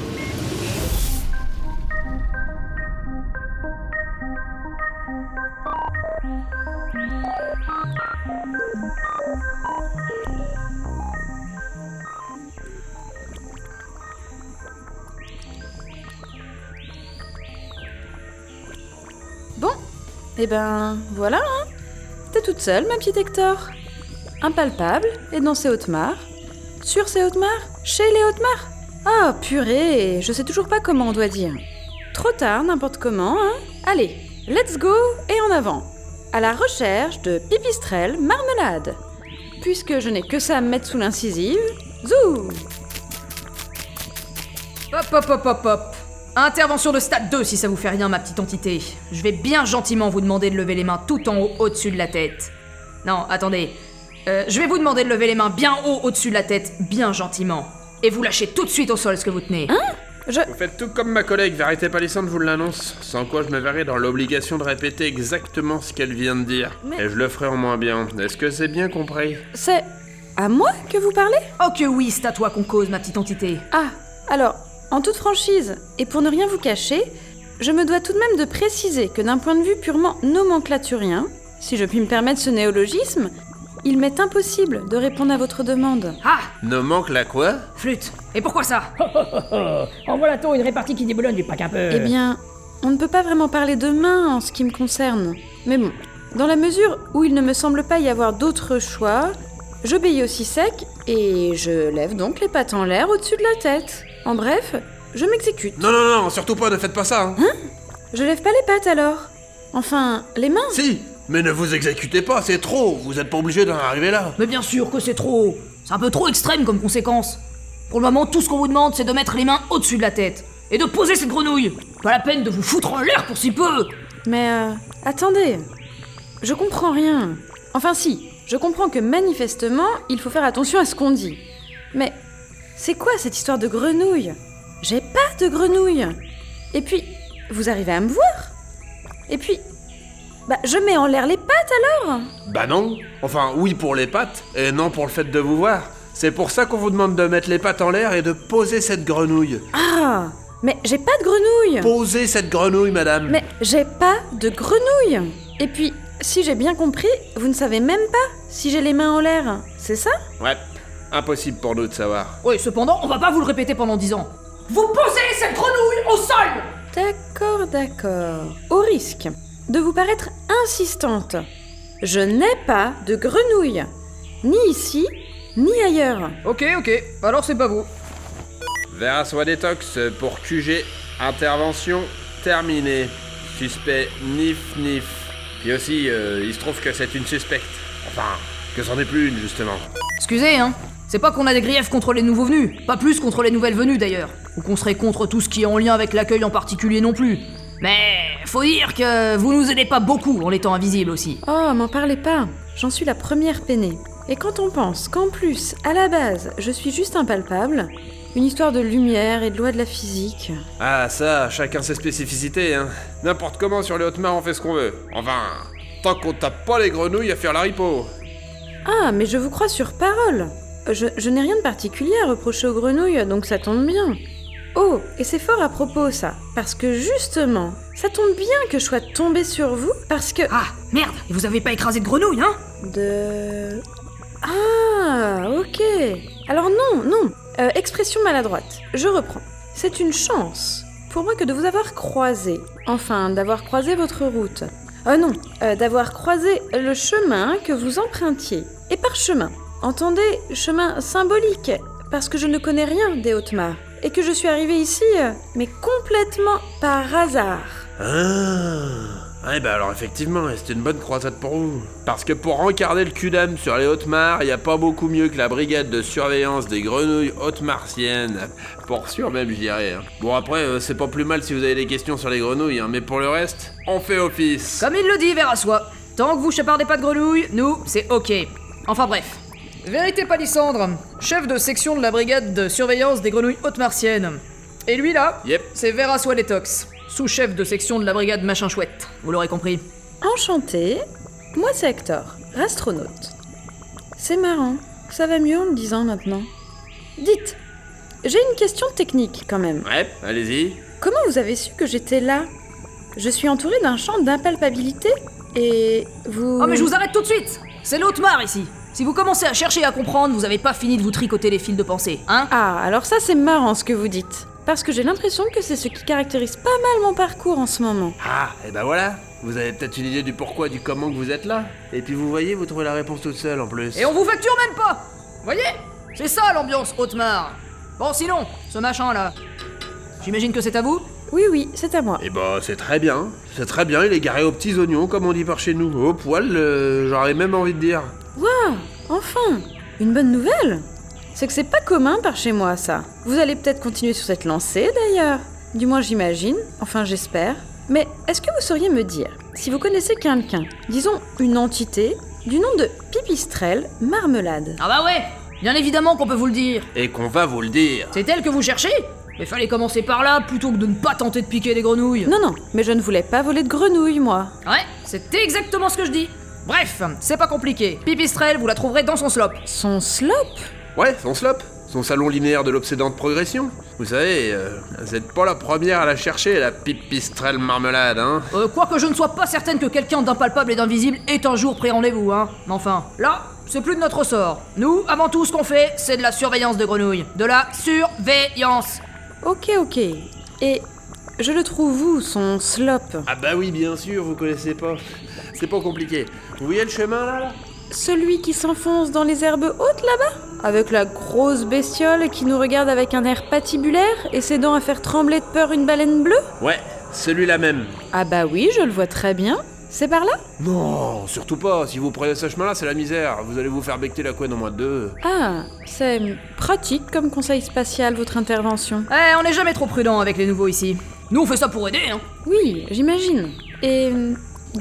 Bon, eh ben voilà, hein. T'es toute seule, ma petite Hector. Impalpable, et dans ces Hautes-Mares. Sur ces Hautes-Mares Chez les Hautes-Mares Ah, purée, je sais toujours pas comment on doit dire. Trop tard, n'importe comment, hein? Allez, let's go et en avant. À la recherche de pipistrelle marmelade. Puisque je n'ai que ça à me mettre sous l'incisive, zou Hop hop hop hop hop Intervention de stade 2 si ça vous fait rien ma petite entité. Je vais bien gentiment vous demander de lever les mains tout en haut au-dessus de la tête. Non, attendez. Euh, je vais vous demander de lever les mains bien haut au-dessus de la tête, bien gentiment. Et vous lâchez tout de suite au sol ce que vous tenez. Je. Vous faites tout comme ma collègue Vérité Palissante vous l'annonce, sans quoi je me verrai dans l'obligation de répéter exactement ce qu'elle vient de dire. Mais- Et je le ferai en moins bien. Est-ce que c'est bien compris? C'est. à moi que vous parlez? Oh que oui, c'est à toi qu'on cause ma petite entité. Ah, alors, en toute franchise, et pour ne rien vous cacher, je me dois tout de même de préciser que d'un point de vue purement nomenclaturien, si je puis me permettre ce néologisme, il m'est impossible de répondre à votre demande. Ah Ne manque la quoi Flûte Et pourquoi ça En voilà ton une répartie qui déboulonne du pack un peu. Eh bien, on ne peut pas vraiment parler de main en ce qui me concerne. Mais bon, dans la mesure où il ne me semble pas y avoir d'autre choix, j'obéis aussi sec et je lève donc les pattes en l'air au-dessus de la tête. En bref, je m'exécute. Non, non, non, surtout pas, ne faites pas ça. Hein? Je lève pas les pattes alors? Enfin, les mains? Si, mais ne vous exécutez pas, c'est trop. Vous êtes pas obligé d'en arriver là. Mais bien sûr que c'est trop C'est un peu trop extrême comme conséquence. Pour le moment, tout ce qu'on vous demande, c'est de mettre les mains au-dessus de la tête. Et de poser cette grenouille Pas la peine de vous foutre en l'air pour si peu Mais euh, attendez, je comprends rien. Enfin si, je comprends que manifestement, il faut faire attention à ce qu'on dit. Mais c'est quoi cette histoire de grenouille? J'ai pas de grenouille. Et puis, vous arrivez à me voir? Et puis, bah je mets en l'air les pattes alors Bah non. Enfin, oui pour les pattes, et non pour le fait de vous voir. C'est pour ça qu'on vous demande de mettre les pattes en l'air et de poser cette grenouille. Ah Mais j'ai pas de grenouille Posez cette grenouille, madame. Mais j'ai pas de grenouille Et puis, si j'ai bien compris, vous ne savez même pas si j'ai les mains en l'air, c'est ça? Ouais, impossible pour nous de savoir. Oui, cependant, on va pas vous le répéter pendant 10 ans. Vous posez cette grenouille au sol D'accord, d'accord. Au risque de vous paraître insistante, je n'ai pas de grenouille. Ni ici, ni ailleurs. Ok, ok, alors c'est pas vous. Vera soit détox pour QG. Intervention terminée. Suspect nif nif. Puis aussi, euh, il se trouve que c'est une suspecte. Enfin, que c'en est plus une, justement. Excusez, hein. C'est pas qu'on a des griefs contre les nouveaux venus, pas plus contre les nouvelles venues d'ailleurs, ou qu'on serait contre tout ce qui est en lien avec l'accueil en particulier non plus. Mais faut dire que vous nous aidez pas beaucoup en étant invisible aussi. Oh, m'en parlez pas. J'en suis la première peinée. Et quand on pense qu'en plus, à la base, je suis juste impalpable, une histoire de lumière et de loi de la physique. Ah, ça, chacun ses spécificités, hein. N'importe comment sur les hautes mers, on fait ce qu'on veut. Enfin, tant qu'on tape pas les grenouilles à faire la ripo. Ah, mais je vous crois sur parole. Je, je n'ai rien de particulier à reprocher aux grenouilles, donc ça tombe bien. Oh, et c'est fort à propos ça, parce que justement, ça tombe bien que je sois tombée sur vous, parce que... Ah, merde Et vous avez pas écrasé de grenouille, hein? De... Ah, ok. Alors non, non. Euh, expression maladroite. Je reprends. C'est une chance pour moi que de vous avoir croisé. Enfin, d'avoir croisé votre route. Euh, non, euh, d'avoir croisé le chemin que vous empruntiez. Et par chemin, entendez chemin symbolique, parce que je ne connais rien des Hautes-Mares. Et que je suis arrivée ici, euh, mais complètement par hasard. Ah Ouais, bah alors effectivement, c'était une bonne croisade pour vous. Parce que pour rencarder le cul d'âme sur les hautes mares, y a pas beaucoup mieux que la brigade de surveillance des grenouilles hautes martiennes. Pour sûr même, je dirais. hein. Bon après, euh, c'est pas plus mal si vous avez des questions sur les grenouilles, hein, mais pour le reste, on fait office. Comme il le dit, vers à soi. Tant que vous chapardez pas de grenouilles, nous, c'est ok. Enfin bref. Vérité Palissandre, chef de section de la brigade de surveillance des grenouilles hautes martiennes. Et lui là, Yep. c'est Vera Détox, sous-chef de section de la brigade machin chouette. Vous l'aurez compris. Enchanté, moi c'est Hector, astronaute. C'est marrant, ça va mieux en le disant maintenant. Dites, j'ai une question technique quand même. Ouais, allez-y. Comment vous avez su que j'étais là? Je suis entourée d'un champ d'impalpabilité et vous... Oh mais je vous arrête tout de suite C'est l'autre mare ici Si vous commencez à chercher à comprendre, vous avez pas fini de vous tricoter les fils de pensée, hein? Ah, alors ça c'est marrant ce que vous dites. Parce que j'ai l'impression que c'est ce qui caractérise pas mal mon parcours en ce moment. Ah, et bah voilà. Vous avez peut-être une idée du pourquoi, du comment que vous êtes là. Et puis vous voyez, vous trouvez la réponse toute seule en plus. Et on vous facture même pas Voyez? C'est ça l'ambiance Haute-Mare Bon sinon, ce machin là. J'imagine que c'est à vous? Oui, oui, c'est à moi. Et bah c'est très bien. C'est très bien, il est garé aux petits oignons, comme on dit par chez nous. Au poil, euh, j'aurais même envie de dire. Waouh Enfin Une bonne nouvelle C'est que c'est pas commun par chez moi, ça. Vous allez peut-être continuer sur cette lancée, d'ailleurs. Du moins, j'imagine. Enfin, j'espère. Mais est-ce que vous sauriez me dire si vous connaissez quelqu'un, disons une entité, du nom de Pipistrelle Marmelade? Ah bah ouais Bien évidemment qu'on peut vous le dire Et qu'on va vous le dire. C'est elle que vous cherchez Mais fallait commencer par là plutôt que de ne pas tenter de piquer des grenouilles Non, non, mais je ne voulais pas voler de grenouilles, moi. Ouais, c'est exactement ce que je dis Bref, c'est pas compliqué. Pipistrelle, vous la trouverez dans son slop. Son slop Ouais, son slop. Son salon linéaire de l'obsédante progression. Vous savez, euh, vous êtes pas la première à la chercher, la pipistrelle marmelade, hein Euh, quoique je ne sois pas certaine que quelqu'un d'impalpable et d'invisible ait un jour pris rendez-vous, hein. Mais enfin, là, c'est plus de notre sort. Nous, avant tout, ce qu'on fait, c'est de la surveillance de grenouilles. De la surveillance. Ok, ok. Et je le trouve où, son slop? Ah bah oui, bien sûr, vous connaissez pas. C'est pas compliqué. Vous voyez le chemin là, là? Celui qui s'enfonce dans les herbes hautes là-bas? Avec la grosse bestiole qui nous regarde avec un air patibulaire et s'aidant à faire trembler de peur une baleine bleue? Ouais, celui-là même. Ah bah oui, je le vois très bien. C'est par là? Non, surtout pas. Si vous prenez ce chemin-là, c'est la misère. Vous allez vous faire becter la couenne en moins de deux. Ah, c'est pratique comme conseil spatial, votre intervention. Eh, on n'est jamais trop prudent avec les nouveaux ici. Nous, on fait ça pour aider, hein. Oui, j'imagine. Et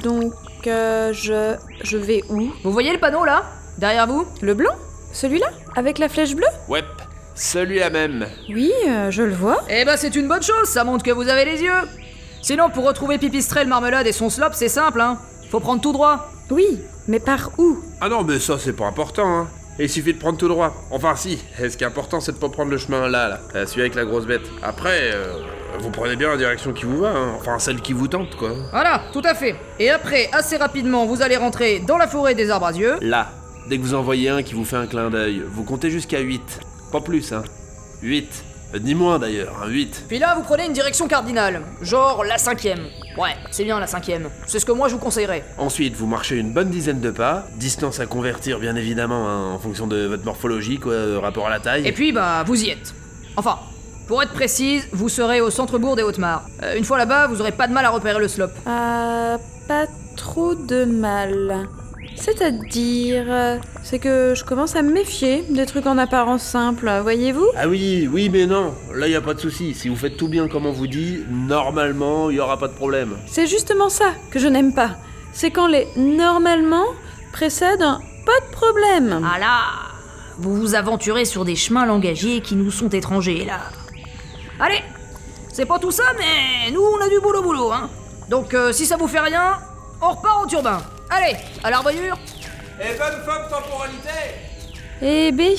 donc, euh, je, je vais où? Vous voyez le panneau là? Derrière vous? Le blanc? Celui-là? Avec la flèche bleue? Ouais, celui-là même. Oui, euh, je le vois. Eh ben, c'est une bonne chose, ça montre que vous avez les yeux. Sinon, pour retrouver Pipistrelle Marmelade et son slop, c'est simple, hein. Faut prendre tout droit. Oui, mais par où? Ah non, mais ça, c'est pas important, hein. Il suffit de prendre tout droit. Enfin, si. Ce qui est important, c'est de pas prendre le chemin là, là. Celui avec la grosse bête? Après, euh, vous prenez bien la direction qui vous va, hein. Enfin, celle qui vous tente, quoi. Voilà, tout à fait. Et après, assez rapidement, vous allez rentrer dans la forêt des arbres à yeux. Là. Dès que vous en voyez un qui vous fait un clin d'œil, vous comptez jusqu'à 8. Pas plus, hein. 8. Euh, Ni moins d'ailleurs, hein, 8. Puis là, vous prenez une direction cardinale. Genre la cinquième. Ouais, c'est bien la cinquième. C'est ce que moi je vous conseillerais. Ensuite, vous marchez une bonne dizaine de pas, distance à convertir bien évidemment hein, en fonction de votre morphologie, quoi, euh, rapport à la taille. Et puis, bah, vous y êtes. Enfin, pour être précise, vous serez au centre-bourg des Hautes-Mares. Euh, une fois là-bas, vous aurez pas de mal à repérer le slop. Ah, pas trop de mal. C'est-à-dire, euh, c'est que je commence à me méfier des trucs en apparence simples, voyez-vous? Ah oui, oui, mais non, là y a pas de souci. Si vous faites tout bien comme on vous dit, normalement, il y aura pas de problème. C'est justement ça que je n'aime pas. C'est quand les normalement précèdent un pas de problème. Ah là Vous vous aventurez sur des chemins langagiers qui nous sont étrangers, là. Allez C'est pas tout ça, mais nous, on a du boulot boulot, hein. Donc, euh, si ça vous fait rien, on repart au turbin. Allez, à l'arboyure Et bonne fin de temporalité Eh bé,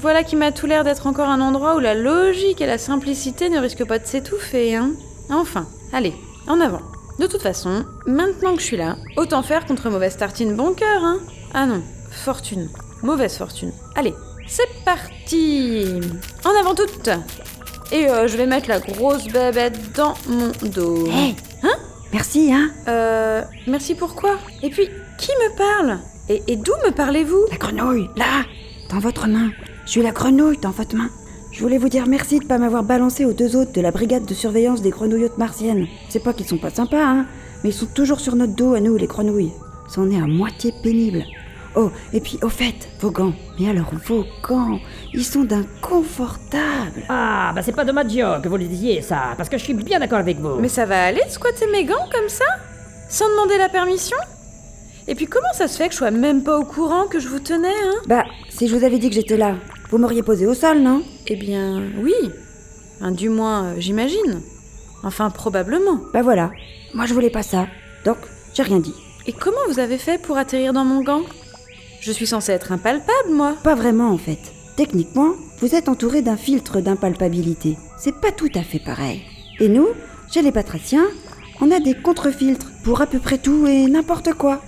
voilà qui m'a tout l'air d'être encore un endroit où la logique et la simplicité ne risquent pas de s'étouffer, hein. Enfin, allez, en avant. De toute façon, maintenant que je suis là, autant faire contre mauvaise tartine bon cœur, hein. Ah non, fortune. Mauvaise fortune. Allez, c'est parti En avant toutes Et euh, je vais mettre la grosse bébête dans mon dos. Hé Hein? Merci, hein? Euh, merci pourquoi? Et puis, qui me parle? Et, et d'où me parlez-vous? La grenouille, là Dans votre main. Je suis la grenouille dans votre main. Je voulais vous dire merci de pas m'avoir balancé aux deux autres de la brigade de surveillance des grenouillottes martiennes. C'est pas qu'ils sont pas sympas, hein Mais ils sont toujours sur notre dos à nous, les grenouilles. C'en est à moitié pénible. Oh, et puis au fait, vos gants. Mais alors, vos gants, ils sont d'un confortable. Ah, bah c'est pas de ma que vous le disiez ça, parce que je suis bien d'accord avec vous. Mais ça va aller de squatter mes gants comme ça Sans demander la permission? Et puis comment ça se fait que je sois même pas au courant que je vous tenais, hein? Bah, si je vous avais dit que j'étais là, vous m'auriez posé au sol, non? Eh bien, oui. Enfin, du moins, euh, j'imagine. Enfin, probablement. Bah voilà. Moi, je voulais pas ça. Donc, j'ai rien dit. Et comment vous avez fait pour atterrir dans mon gant? Je suis censée être impalpable, moi. Pas vraiment, en fait. Techniquement, vous êtes entouré d'un filtre d'impalpabilité. C'est pas tout à fait pareil. Et nous, chez les batraciens, on a des contre-filtres pour à peu près tout et n'importe quoi.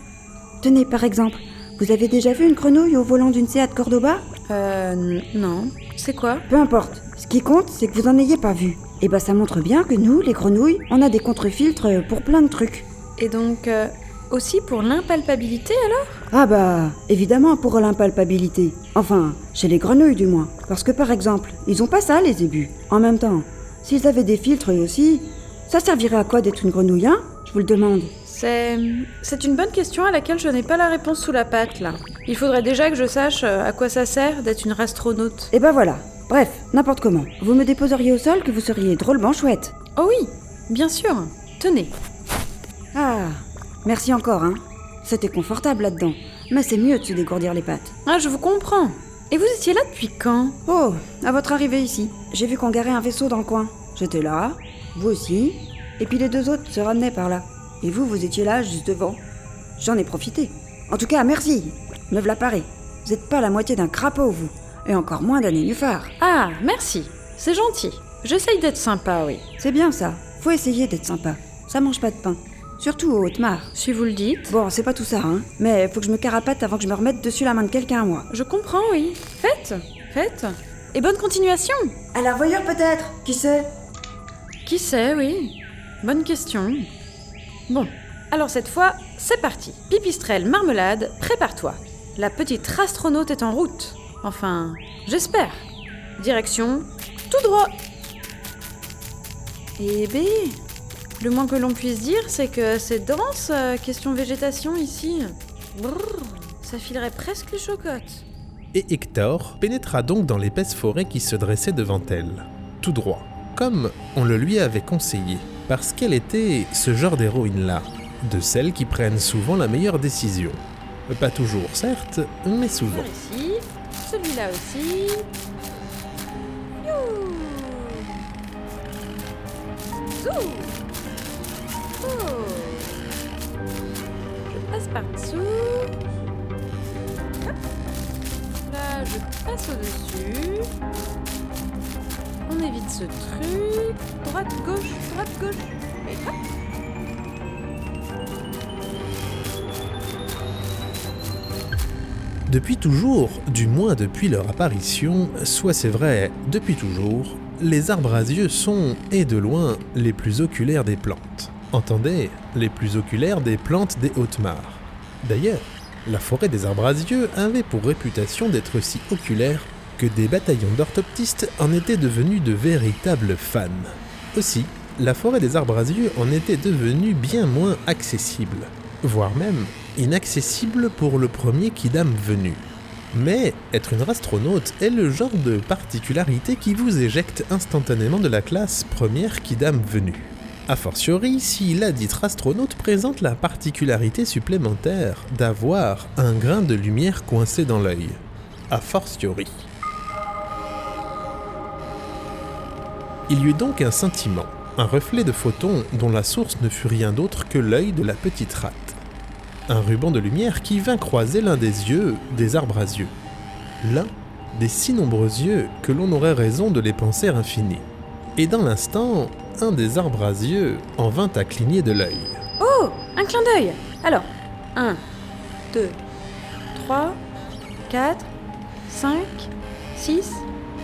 Tenez, par exemple, vous avez déjà vu une grenouille au volant d'une Seat Cordoba? Euh, non. C'est quoi? Peu importe. Ce qui compte, c'est que vous en ayez pas vu. Et bah ça montre bien que nous, les grenouilles, on a des contre-filtres pour plein de trucs. Et donc, euh, aussi pour l'impalpabilité alors? Ah bah, évidemment pour l'impalpabilité. Enfin, chez les grenouilles du moins. Parce que par exemple, ils ont pas ça les ébus. En même temps, s'ils avaient des filtres eux aussi, ça servirait à quoi d'être une grenouille, hein? Je vous le demande. C'est. C'est une bonne question à laquelle je n'ai pas la réponse sous la patte, là. Il faudrait déjà que je sache euh, à quoi ça sert d'être une rastronaute. Et bah voilà. Bref, n'importe comment. Vous me déposeriez au sol que vous seriez drôlement chouette. Oh oui, bien sûr. Tenez. Ah, merci encore, hein. C'était confortable là-dedans. Mais c'est mieux de se dégourdir les pattes. Ah, je vous comprends. Et vous étiez là depuis quand? Oh, à votre arrivée ici, j'ai vu qu'on garait un vaisseau dans le coin. J'étais là, vous aussi, et puis les deux autres se ramenaient par là. Et vous, vous étiez là, juste devant. J'en ai profité. En tout cas, merci. Me v'là paré. Vous êtes pas la moitié d'un crapaud, vous. Et encore moins d'un nénuphar. Ah, merci. C'est gentil. J'essaye d'être sympa, oui. C'est bien ça. Faut essayer d'être sympa. Ça mange pas de pain. Surtout au Haute-Mare. Si vous le dites. Bon, c'est pas tout ça, hein. Mais faut que je me carapate avant que je me remette dessus la main de quelqu'un, moi. Je comprends, oui. Faites, faites. Et bonne continuation. À la voyeur peut-être Qui sait? Qui sait, oui. Bonne question. Bon, alors cette fois, c'est parti. Pipistrelle, marmelade, prépare-toi. La petite astronaute est en route. Enfin, j'espère. Direction, tout droit. Eh bé, le moins que l'on puisse dire, c'est que c'est dense, euh, question végétation ici. Brrr, ça filerait presque les chocottes. Et Hector pénétra donc dans l'épaisse forêt qui se dressait devant elle, tout droit, comme on le lui avait conseillé, parce qu'elle était ce genre d'héroïne-là, de celles qui prennent souvent la meilleure décision. Pas toujours, certes, mais souvent. Ici, celui-là aussi. Zou Je passe par dessous. Hop. Là, je passe au-dessus. On évite ce truc. Droite, gauche, droite, gauche. Et hop. Depuis toujours, du moins depuis leur apparition, soit c'est vrai, depuis toujours, les arbrasieux sont, et de loin, les plus oculaires des plantes. Entendez, les plus oculaires des plantes des Hautes-Mares. D'ailleurs, la forêt des arbrasieux avait pour réputation d'être si oculaire que des bataillons d'orthoptistes en étaient devenus de véritables fans. Aussi, la forêt des arbrasieux en était devenue bien moins accessible, voire même inaccessible pour le premier Kidam venu. Mais être une astronaute est le genre de particularité qui vous éjecte instantanément de la classe première Kidam venue. A fortiori, si la dite astronaute présente la particularité supplémentaire d'avoir un grain de lumière coincé dans l'œil. A fortiori. Il y eut donc un scintillement, un reflet de photon dont la source ne fut rien d'autre que l'œil de la petite rate. Un ruban de lumière qui vint croiser l'un des yeux des arbrasieux. L'un des si nombreux yeux que l'on aurait raison de les penser infinis. Et dans l'instant, un des arbrasieux en vint à cligner de l'œil. Oh Un clin d'œil Alors, 1, 2, 3, 4, 5, 6,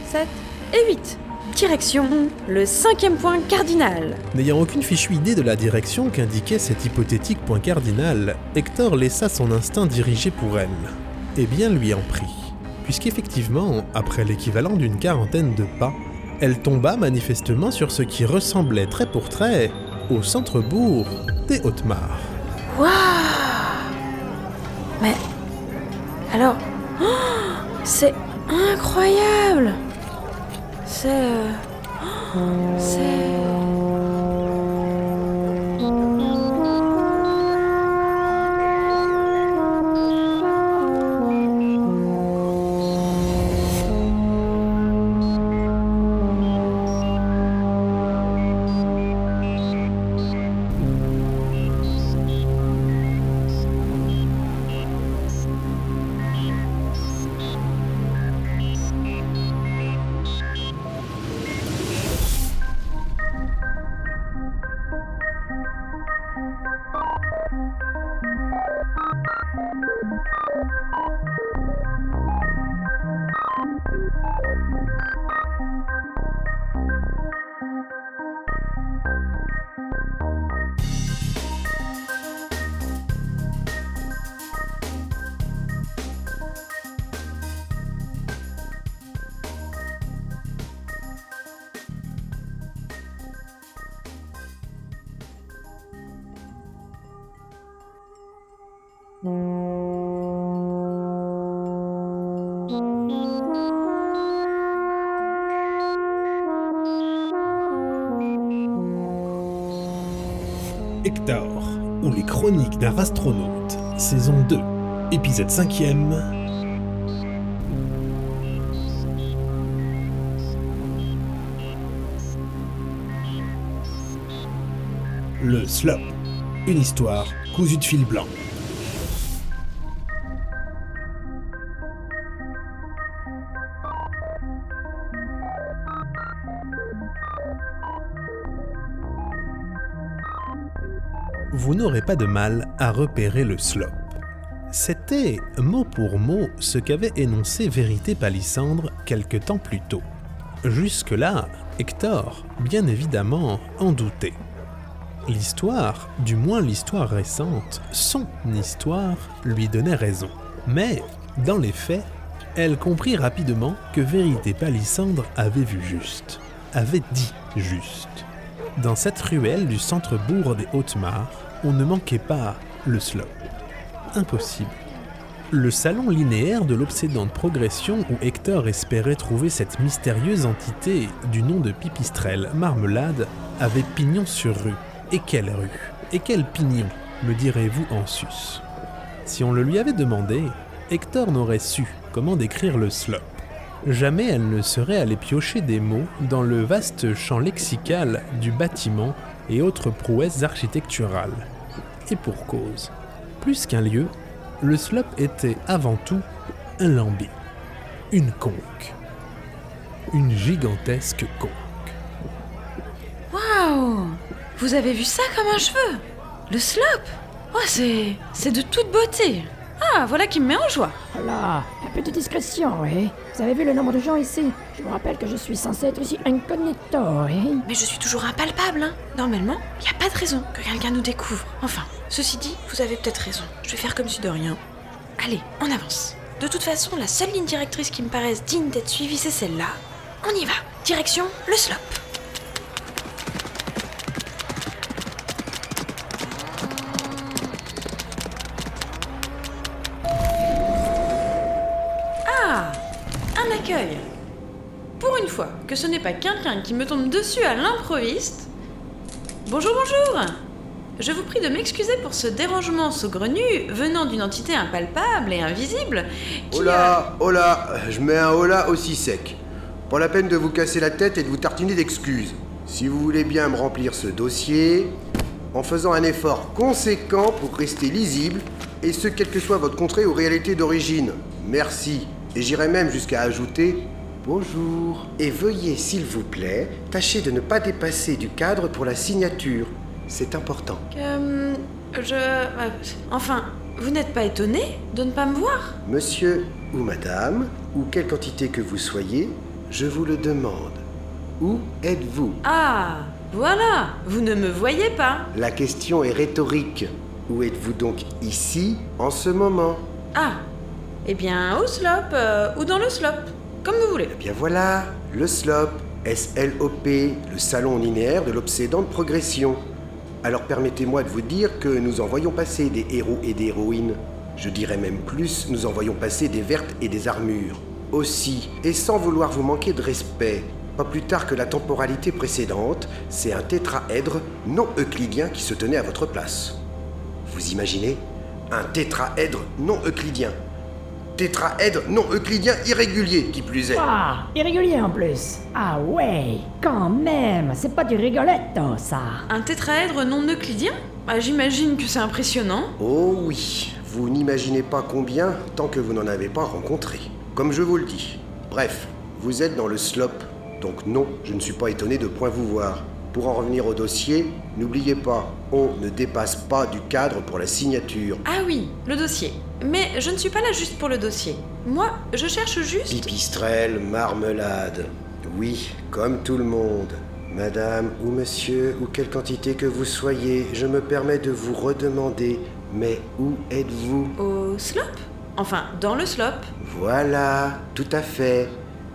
7 et 8. Direction le cinquième point cardinal. N'ayant aucune fichue idée de la direction qu'indiquait cet hypothétique point cardinal, Hector laissa son instinct diriger pour elle. Et bien lui en prit, puisqu'effectivement, après l'équivalent d'une quarantaine de pas, elle tomba manifestement sur ce qui ressemblait trait pour trait au centre-bourg des Hautes-Mares. Waouh Mais. Alors. oh, c'est incroyable C'est. euh, oh, c'est. Astronaute, saison 2, épisode 5ème. Le Slop, une histoire cousue de fil blanc. Vous n'aurez pas de mal à repérer le slop. C'était mot pour mot ce qu'avait énoncé Vérité Palissandre quelque temps plus tôt. Jusque-là, Hector, bien évidemment, en doutait. L'histoire, du moins l'histoire récente, son histoire, lui donnait raison. Mais, dans les faits, elle comprit rapidement que Vérité Palissandre avait vu juste, avait dit juste. Dans cette ruelle du centre-bourg des Hautes-Mares, on ne manquait pas le slop. Impossible. Le salon linéaire de l'obsédante progression où Hector espérait trouver cette mystérieuse entité du nom de Pipistrelle Marmelade avait pignon sur rue. Et quelle rue Et quel pignon me direz-vous en sus Si on le lui avait demandé, Hector n'aurait su comment décrire le slop. Jamais elle ne serait allée piocher des mots dans le vaste champ lexical du bâtiment et autres prouesses architecturales. Et pour cause. Plus qu'un lieu, le slop était avant tout un lambi, une conque, une gigantesque conque. Waouh Vous avez vu ça comme un cheveu? Le slop? Oh, c'est. c'est de toute beauté Ah, voilà qui me met en joie Voilà, un peu de discrétion, oui. Vous avez vu le nombre de gens ici? Je vous rappelle que je suis censé être ici incognito, oui. Mais je suis toujours impalpable, hein Normalement, il a pas de raison que quelqu'un nous découvre. Enfin, ceci dit, vous avez peut-être raison. Je vais faire comme si de rien. Allez, on avance. De toute façon, la seule ligne directrice qui me paraisse digne d'être suivie, c'est celle-là. On y va. Direction le slop. Pour une fois que ce n'est pas quelqu'un qui me tombe dessus à l'improviste. Bonjour, bonjour Je vous prie de m'excuser pour ce dérangement saugrenu venant d'une entité impalpable et invisible. qui Oh là, oh là, je mets un oh là aussi sec. Pas la peine de vous casser la tête et de vous tartiner d'excuses. Si vous voulez bien me remplir ce dossier, en faisant un effort conséquent pour rester lisible, et ce quelle que soit votre contrée ou réalité d'origine. Merci. Et j'irai même jusqu'à ajouter bonjour. Et veuillez, s'il vous plaît, tâcher de ne pas dépasser du cadre pour la signature. C'est important. Euh, je. euh, Enfin, vous n'êtes pas étonné de ne pas me voir? Monsieur ou madame, ou quelle quantité que vous soyez, je vous le demande. Où êtes-vous? Ah, voilà Vous ne me voyez pas La question est rhétorique. Où êtes-vous donc ici, en ce moment? Ah Eh bien, au slop, euh, ou dans le slop, comme vous voulez. Eh bien voilà, le SLOP, S-L-O-P, le salon linéaire de l'obsédante progression. Alors permettez-moi de vous dire que nous en voyons passer des héros et des héroïnes. Je dirais même plus, nous en voyons passer des vertes et des armures. Aussi, et sans vouloir vous manquer de respect, pas plus tard que la temporalité précédente, c'est un tétraèdre non euclidien qui se tenait à votre place. Vous imaginez? Un tétraèdre non euclidien. Tétraèdre non euclidien irrégulier, qui plus est. Ah, irrégulier en plus. Ah ouais, quand même, c'est pas du rigoletto, ça. Un tétraèdre non euclidien? Bah, j'imagine que c'est impressionnant. Oh oui, vous n'imaginez pas combien tant que vous n'en avez pas rencontré. Comme je vous le dis. Bref, vous êtes dans le slop, donc non, je ne suis pas étonné de point vous voir. Pour en revenir au dossier, n'oubliez pas, on ne dépasse pas du cadre pour la signature. Ah oui, le dossier. Mais je ne suis pas là juste pour le dossier. Moi, je cherche juste... Pipistrelle, marmelade. Oui, comme tout le monde. Madame ou monsieur, ou quelle quantité que vous soyez, je me permets de vous redemander, mais où êtes-vous? Au slop? Enfin, dans le slop. Voilà, tout à fait.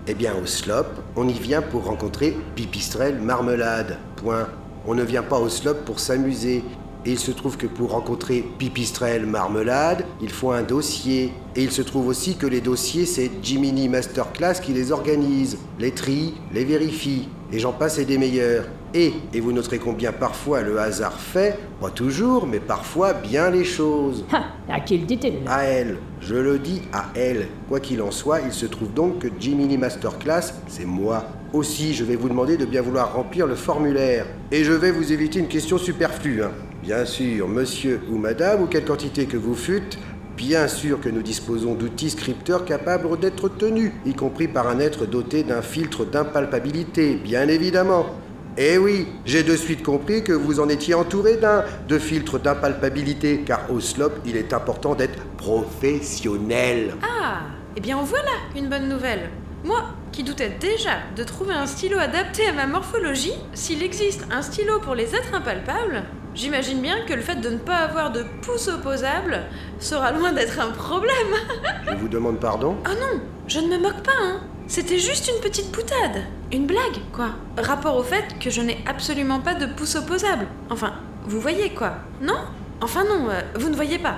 Eh bien, au slop, on y vient pour rencontrer Pipistrelle Marmelade. Point. On ne vient pas au slop pour s'amuser. Et il se trouve que pour rencontrer Pipistrelle Marmelade, il faut un dossier. Et il se trouve aussi que les dossiers, c'est Jiminy Masterclass qui les organise, les trie, les vérifie. Et j'en passe et des meilleurs. Et, et vous noterez combien parfois le hasard fait, pas toujours, mais parfois bien les choses. Ha, à qui le dit-il? À elle, je le dis à elle. Quoi qu'il en soit, il se trouve donc que Jiminy Masterclass, c'est moi. Aussi, je vais vous demander de bien vouloir remplir le formulaire. Et je vais vous éviter une question superflue. hein. Bien sûr, monsieur ou madame, ou quelle quantité que vous fûtes, bien sûr que nous disposons d'outils scripteurs capables d'être tenus, y compris par un être doté d'un filtre d'impalpabilité, bien évidemment. Eh oui, j'ai de suite compris que vous en étiez entouré d'un, de filtres d'impalpabilité, car au slop, il est important d'être professionnel. Ah, eh bien voilà une bonne nouvelle. Moi, qui doutais déjà de trouver un stylo adapté à ma morphologie, s'il existe un stylo pour les êtres impalpables, j'imagine bien que le fait de ne pas avoir de pouce opposable sera loin d'être un problème. Je vous demande pardon? Oh non, je ne me moque pas, hein. C'était juste une petite boutade. Une blague, quoi. Rapport au fait que je n'ai absolument pas de pouce opposable. Enfin, vous voyez quoi Non? Enfin non, euh, vous ne voyez pas.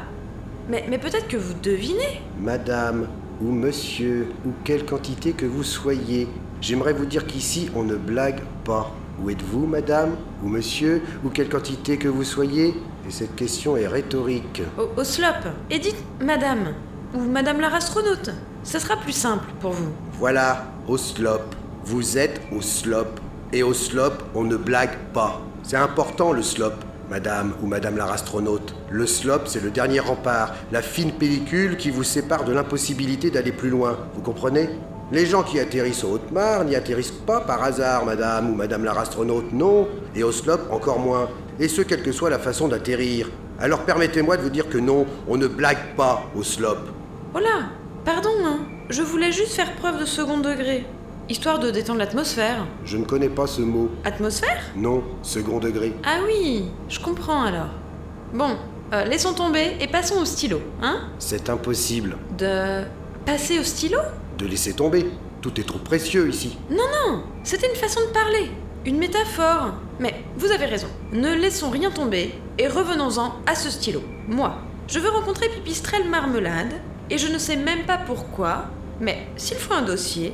Mais, mais peut-être que vous devinez. Madame ou monsieur ou quelle quantité que vous soyez, j'aimerais vous dire qu'ici on ne blague pas. Où êtes-vous, madame ou monsieur ou quelle quantité que vous soyez? Et cette question est rhétorique. Au, au slop. Et dites madame. Ou madame la astronaute. Ça sera plus simple pour vous. Voilà, au slop. Vous êtes au slop. Et au slop, on ne blague pas. C'est important le slop, madame ou madame la astronaute. Le slop, c'est le dernier rempart, la fine pellicule qui vous sépare de l'impossibilité d'aller plus loin. Vous comprenez? Les gens qui atterrissent au Haute-Mare n'y atterrissent pas par hasard, madame ou madame la astronaute, non. Et au slop, encore moins. Et ce, quelle que soit la façon d'atterrir. Alors permettez-moi de vous dire que non, on ne blague pas au slop. Voilà. Pardon, hein. Je voulais juste faire preuve de second degré. Histoire de détendre l'atmosphère. Je ne connais pas ce mot. Atmosphère? Non, second degré. Ah oui, je comprends alors. Bon, euh, laissons tomber et passons au stylo, hein? C'est impossible De passer au stylo? De laisser tomber. Tout est trop précieux ici. Non, non, c'était une façon de parler, une métaphore. Mais vous avez raison, ne laissons rien tomber et revenons-en à ce stylo. Moi, je veux rencontrer Pipistrelle Marmelade et je ne sais même pas pourquoi, mais s'il faut un dossier,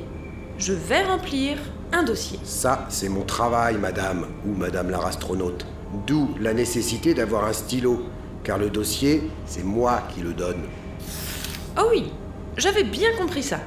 je vais remplir un dossier. Ça, c'est mon travail, madame ou madame la astronaute. D'où la nécessité d'avoir un stylo, car le dossier, c'est moi qui le donne. Oh oui, j'avais bien compris ça.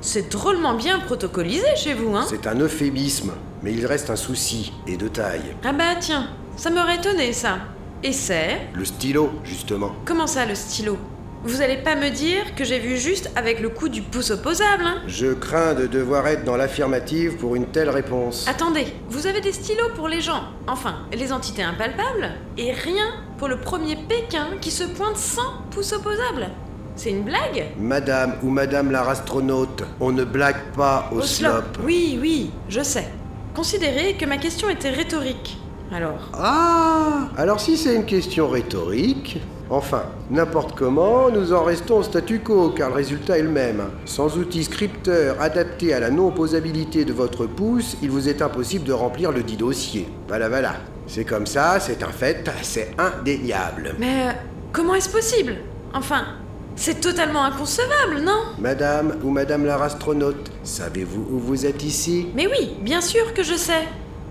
C'est drôlement bien protocolisé chez vous, hein C'est un euphémisme, mais il reste un souci, et de taille. Ah bah tiens, ça m'aurait étonné ça. Et c'est? Le stylo, justement. Comment ça le stylo? Vous allez pas me dire que j'ai vu juste avec le coup du pouce opposable, hein Je crains de devoir être dans l'affirmative pour une telle réponse. Attendez, vous avez des stylos pour les gens, enfin, les entités impalpables, et rien pour le premier Pékin qui se pointe sans pouce opposable. C'est une blague? Madame ou madame la astronaute, on ne blague pas au, slop. Oui, oui, je sais. Considérez que ma question était rhétorique. Alors, Ah Alors si c'est une question rhétorique, enfin, n'importe comment, nous en restons au statu quo, car le résultat est le même. Sans outil scripteur adapté à la non-opposabilité de votre pouce, il vous est impossible de remplir le dit dossier. Voilà, voilà. C'est comme ça, c'est un fait, c'est indéniable. mais euh, comment est-ce possible? Enfin, c'est totalement inconcevable, non? Madame ou madame la astronaute, savez-vous où vous êtes ici? Mais oui, bien sûr que je sais.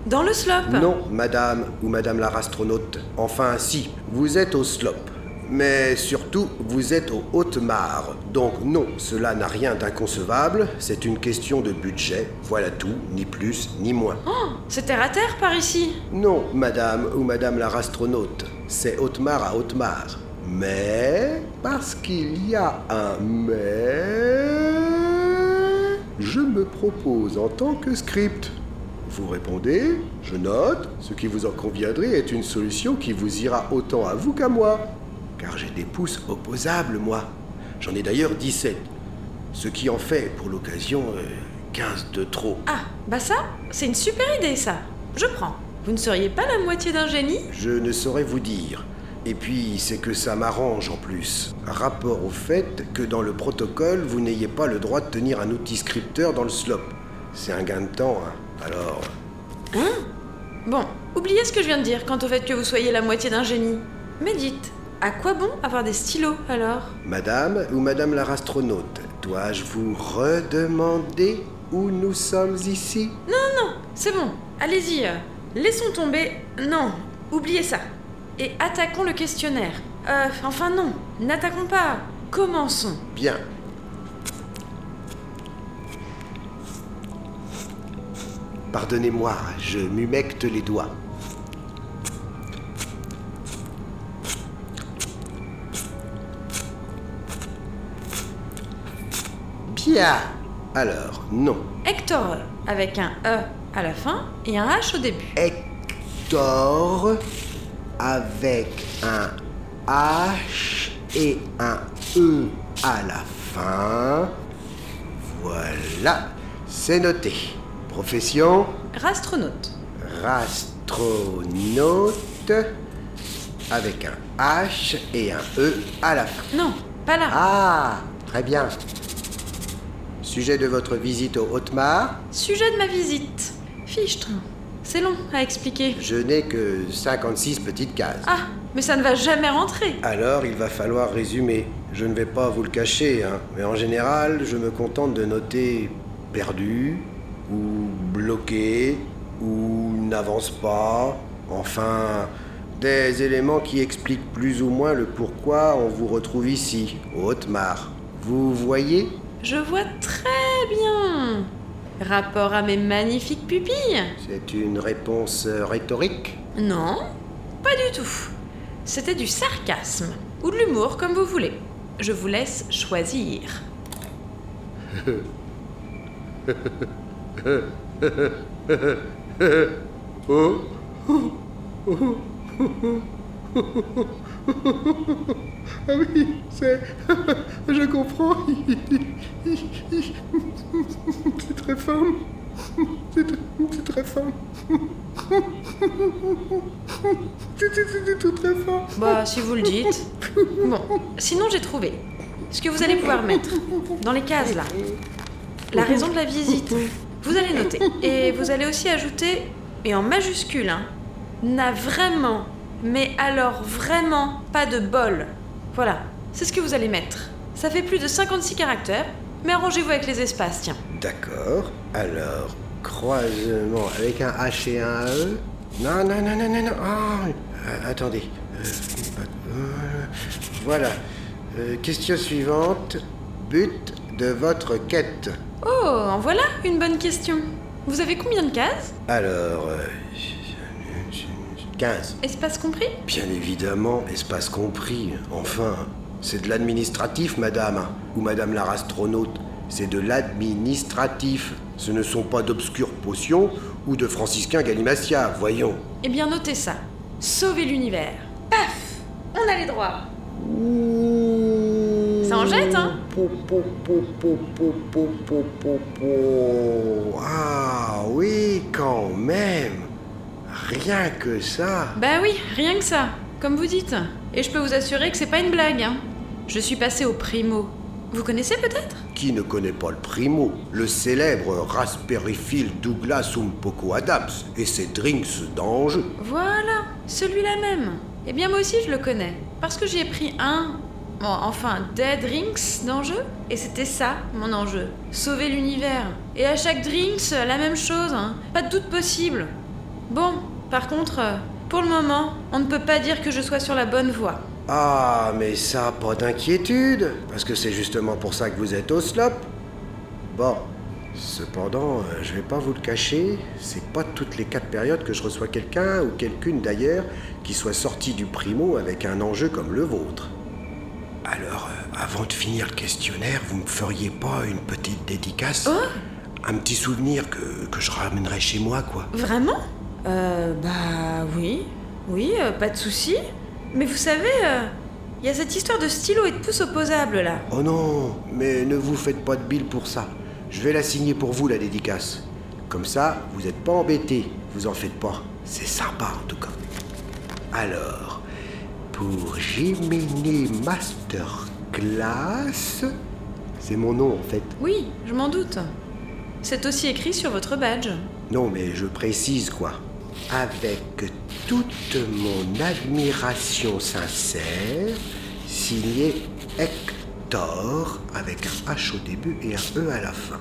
Dans le slop. Non, madame ou madame la astronaute. Enfin, si, vous êtes au slop. Mais surtout, vous êtes au Haute-Mare. Donc non, cela n'a rien d'inconcevable, c'est une question de budget. Voilà tout, ni plus ni moins. Oh, c'est terre à terre par ici. Non, madame ou madame la astronaute, c'est Haute-Mare à Haute-Mare. Mais, parce qu'il y a un mais, je me propose en tant que script. Vous répondez, je note, ce qui vous en conviendrait est une solution qui vous ira autant à vous qu'à moi. Car j'ai des pouces opposables, moi. J'en ai d'ailleurs 17. Ce qui en fait, pour l'occasion, euh, 15 de trop. Ah, bah ça, c'est une super idée ça. Je prends. Vous ne seriez pas la moitié d'un génie? Je ne saurais vous dire. Et puis, c'est que ça m'arrange en plus. Rapport au fait que dans le protocole, vous n'ayez pas le droit de tenir un outil scripteur dans le slop. C'est un gain de temps, hein. Alors, Bon, oubliez ce que je viens de dire quant au fait que vous soyez la moitié d'un génie. Mais dites, à quoi bon avoir des stylos alors? Madame ou madame la astronaute, dois-je vous redemander où nous sommes ici? C'est bon, allez-y. euh, laissons tomber. Non, oubliez ça. Et attaquons le questionnaire. Euh, enfin non, n'attaquons pas. Commençons. Bien. Pardonnez-moi, je m'humecte les doigts. Bien. Alors, non. Hector, avec un E. à la fin et un H au début. Hector avec un H et un E à la fin. Voilà, c'est noté. Profession Rastronaute. rastronaute avec un H et un E à la fin. Non, pas là. Ah, très bien. Sujet de votre visite au Haute-Mar Sujet de ma visite. Fichtre. C'est long à expliquer. Je n'ai que 56 petites cases. Ah, mais ça ne va jamais rentrer. Alors il va falloir résumer. Je ne vais pas vous le cacher, hein, mais en général, je me contente de noter perdu, ou bloqué, ou n'avance pas. Enfin, des éléments qui expliquent plus ou moins le pourquoi on vous retrouve ici, au Haute-Mar. Vous voyez? Je vois très bien. Rapport à mes magnifiques pupilles C'est une réponse rhétorique? Non, pas du tout. C'était du sarcasme. Ou de l'humour, comme vous voulez. Je vous laisse choisir. Ah oui, c'est... Je comprends. C'est très fin. C'est très, fin. C'est tout très fin. Bah, si vous le dites. Bon, sinon j'ai trouvé. Ce que vous allez pouvoir mettre dans les cases là. La raison de la visite. Vous allez noter. Et vous allez aussi ajouter, et en majuscule, hein, n'a vraiment, mais alors vraiment pas de bol. Voilà, c'est ce que vous allez mettre. Ça fait plus de 56 caractères, mais arrangez-vous avec les espaces, tiens. D'accord. Alors, croisement avec un H et un E Non, non, non, non, non, non. Ah, euh, attendez. Euh, voilà. Euh, question suivante. But de votre quête. Oh, en voilà une bonne question. Vous avez combien de cases? Alors, euh, 15. Espace compris? Bien évidemment, espace compris. Enfin, c'est de l'administratif, madame. Ou madame la astronaute. C'est de l'administratif. Ce ne sont pas d'obscures potions ou de franciscains galimatia, voyons. Eh bien, notez ça. Sauver l'univers. Paf On a les droits. Ça jette, hein Ah oui, quand même Rien que ça Bah oui, rien que ça, comme vous dites. Et je peux vous assurer que c'est pas une blague, hein. Je suis passée au primo. Vous connaissez peut-être? Qui ne connaît pas le primo? Le célèbre raspberryphile Douglas Umpoko Adams et ses drinks d'ange Voilà, celui-là même. Eh bien moi aussi je le connais, parce que j'y ai pris un Bon, enfin, des drinks d'enjeu. Et c'était ça, mon enjeu. Sauver l'univers. Et à chaque drinks, la même chose, hein. Pas de doute possible. Bon, par contre, euh, pour le moment, on ne peut pas dire que je sois sur la bonne voie. Ah, mais ça, pas d'inquiétude, parce que c'est justement pour ça que vous êtes au slop. Bon, cependant, euh, je vais pas vous le cacher, c'est pas toutes les quatre périodes que je reçois quelqu'un, ou quelqu'une d'ailleurs, qui soit sorti du primo avec un enjeu comme le vôtre. Alors, euh, avant de finir le questionnaire, vous me feriez pas une petite dédicace Un petit souvenir que, que je ramènerai chez moi, quoi. Vraiment Euh, bah oui. Oui, euh, pas de souci. Mais vous savez, il y a cette histoire de stylo et de pouce opposables là. Oh non, mais ne vous faites pas de bile pour ça. Je vais la signer pour vous, la dédicace. Comme ça, vous n'êtes pas embêtés. Vous en faites pas. C'est sympa, en tout cas. Alors, pour Jiminy Masterclass... C'est mon nom, en fait. Oui, je m'en doute. C'est aussi écrit sur votre badge. Non, mais je précise, quoi. Avec toute mon admiration sincère, signé Hector, avec un H au début et un E à la fin.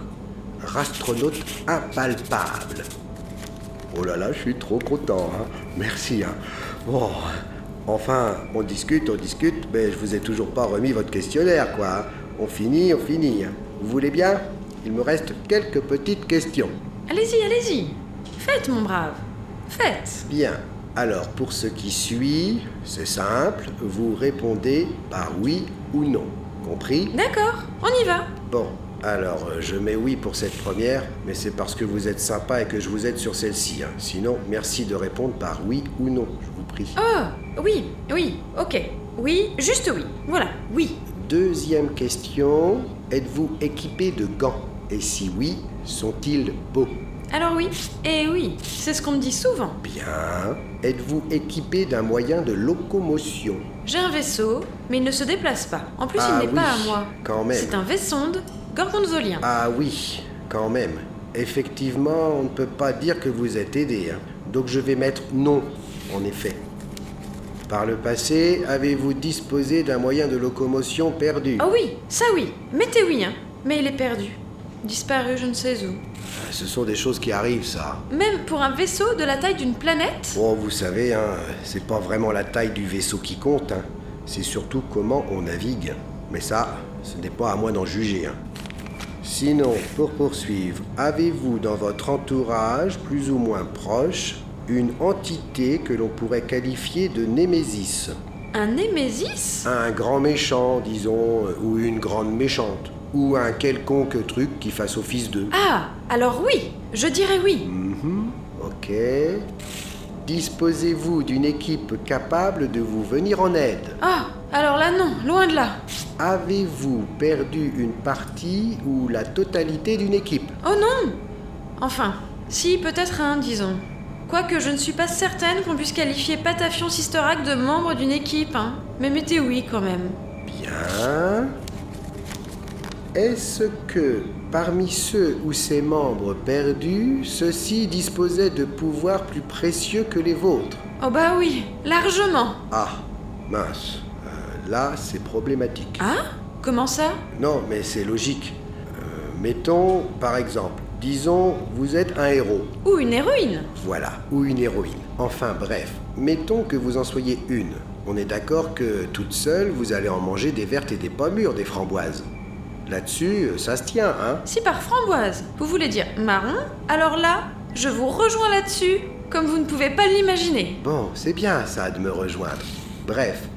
Rastronaute impalpable. Oh là là, je suis trop content, hein. Merci, hein. Bon, enfin, on discute, on discute, mais je vous ai toujours pas remis votre questionnaire, quoi. hein. On finit, on finit. hein. Vous voulez bien? Il me reste quelques petites questions. Allez-y, allez-y. Faites, mon brave. Faites. Bien. Alors, pour ce qui suit, c'est simple, vous répondez par oui ou non. Compris? D'accord, on y va. Bon. Alors, euh, je mets oui pour cette première, mais c'est parce que vous êtes sympa et que je vous aide sur celle-ci. hein. Sinon, merci de répondre par oui ou non, je Oh, oui, oui, ok. Oui, juste oui. Voilà, oui. Deuxième question, êtes-vous équipé de gants? Et si oui, sont-ils beaux? Alors oui, et oui, c'est ce qu'on me dit souvent. Bien. Êtes-vous équipé d'un moyen de locomotion? J'ai un vaisseau, mais il ne se déplace pas. En plus, Ah il n'est oui, pas à moi. quand même. C'est un vaisseau-sonde gorgonzolien. Ah oui, quand même. Effectivement, on ne peut pas dire que vous êtes aidé. hein. Donc je vais mettre non, en effet. Par le passé, avez-vous disposé d'un moyen de locomotion perdu? Oh oui, ça oui. Mettez oui, hein. Mais il est perdu. Disparu, je ne sais où. Ce sont des choses qui arrivent, ça. Même pour un vaisseau de la taille d'une planète? Bon, vous savez, hein, c'est pas vraiment la taille du vaisseau qui compte, hein. c'est surtout comment on navigue. Mais ça, ce n'est pas à moi d'en juger. hein. Sinon, pour poursuivre, avez-vous dans votre entourage, plus ou moins proche, une entité que l'on pourrait qualifier de Némésis Un Némésis? Un grand méchant, disons, ou une grande méchante, ou un quelconque truc qui fasse office d'eux. Ah, alors oui, je dirais oui. Mhm, ok. Disposez-vous d'une équipe capable de vous venir en aide Ah, alors là non, loin de là. Avez-vous perdu une partie ou la totalité d'une équipe? Oh non Enfin, si, peut-être un, disons. Quoique je ne suis pas certaine qu'on puisse qualifier Patafion Sister de membre d'une équipe, hein. Mais mettez oui quand même. Bien. Est-ce que parmi ceux ou ses membres perdus, ceux-ci disposaient de pouvoirs plus précieux que les vôtres? Oh bah oui, largement. Ah, mince. Euh, là, c'est problématique. Ah? Comment ça? Non, mais c'est logique. Euh, mettons, par exemple, disons, vous êtes un héros. Ou une héroïne. Voilà, ou une héroïne. Enfin bref, mettons que vous en soyez une. On est d'accord que toute seule, vous allez en manger des vertes et des pas mûres, des framboises. Là-dessus, euh, ça se tient, hein Si par framboise, vous voulez dire marron, alors là, je vous rejoins là-dessus, comme vous ne pouvez pas l'imaginer. Bon, c'est bien ça de me rejoindre. Bref,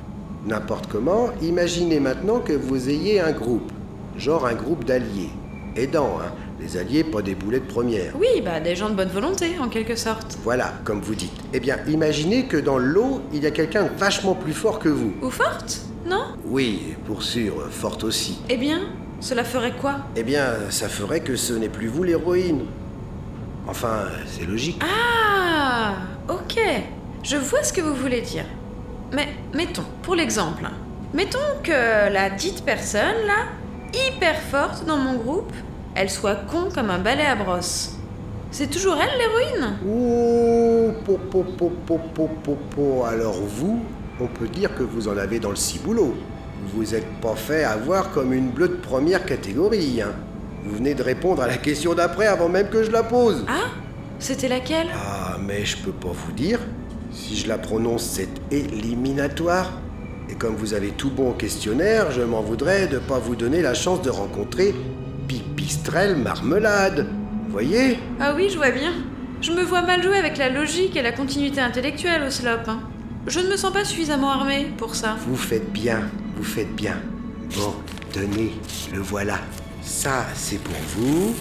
n'importe comment, imaginez maintenant que vous ayez un groupe. Genre un groupe d'alliés. Aidants, hein. Les alliés, pas des boulettes premières. Oui, bah des gens de bonne volonté, en quelque sorte. Voilà, comme vous dites. Eh bien, imaginez que dans l'eau, il y a quelqu'un de vachement plus fort que vous. Ou forte Non Oui, pour sûr, forte aussi. Eh bien, cela ferait quoi Eh bien, ça ferait que ce n'est plus vous l'héroïne. Enfin, c'est logique. Ah Ok, je vois ce que vous voulez dire. Mais mettons, pour l'exemple, mettons que la dite personne, là, hyper forte dans mon groupe, elle soit con comme un balai à brosse. C'est toujours elle l'héroïne? Oh, po, po, po, po, po, po, po. Alors vous, on peut dire que vous en avez dans le ciboulot. Vous êtes pas fait avoir comme une bleue de première catégorie, hein. Vous venez de répondre à la question d'après avant même que je la pose. Ah C'était laquelle? Ah, mais je peux pas vous dire. Si je la prononce, c'est éliminatoire. Et comme vous avez tout bon au questionnaire, je m'en voudrais de pas vous donner la chance de rencontrer Pipistrelle Marmelade. Vous voyez? Ah oui, je vois bien. Je me vois mal jouer avec la logique et la continuité intellectuelle au slop. hein. Je ne me sens pas suffisamment armée pour ça. Vous faites bien, vous faites bien. Bon, tenez, le voilà. Ça, c'est pour vous.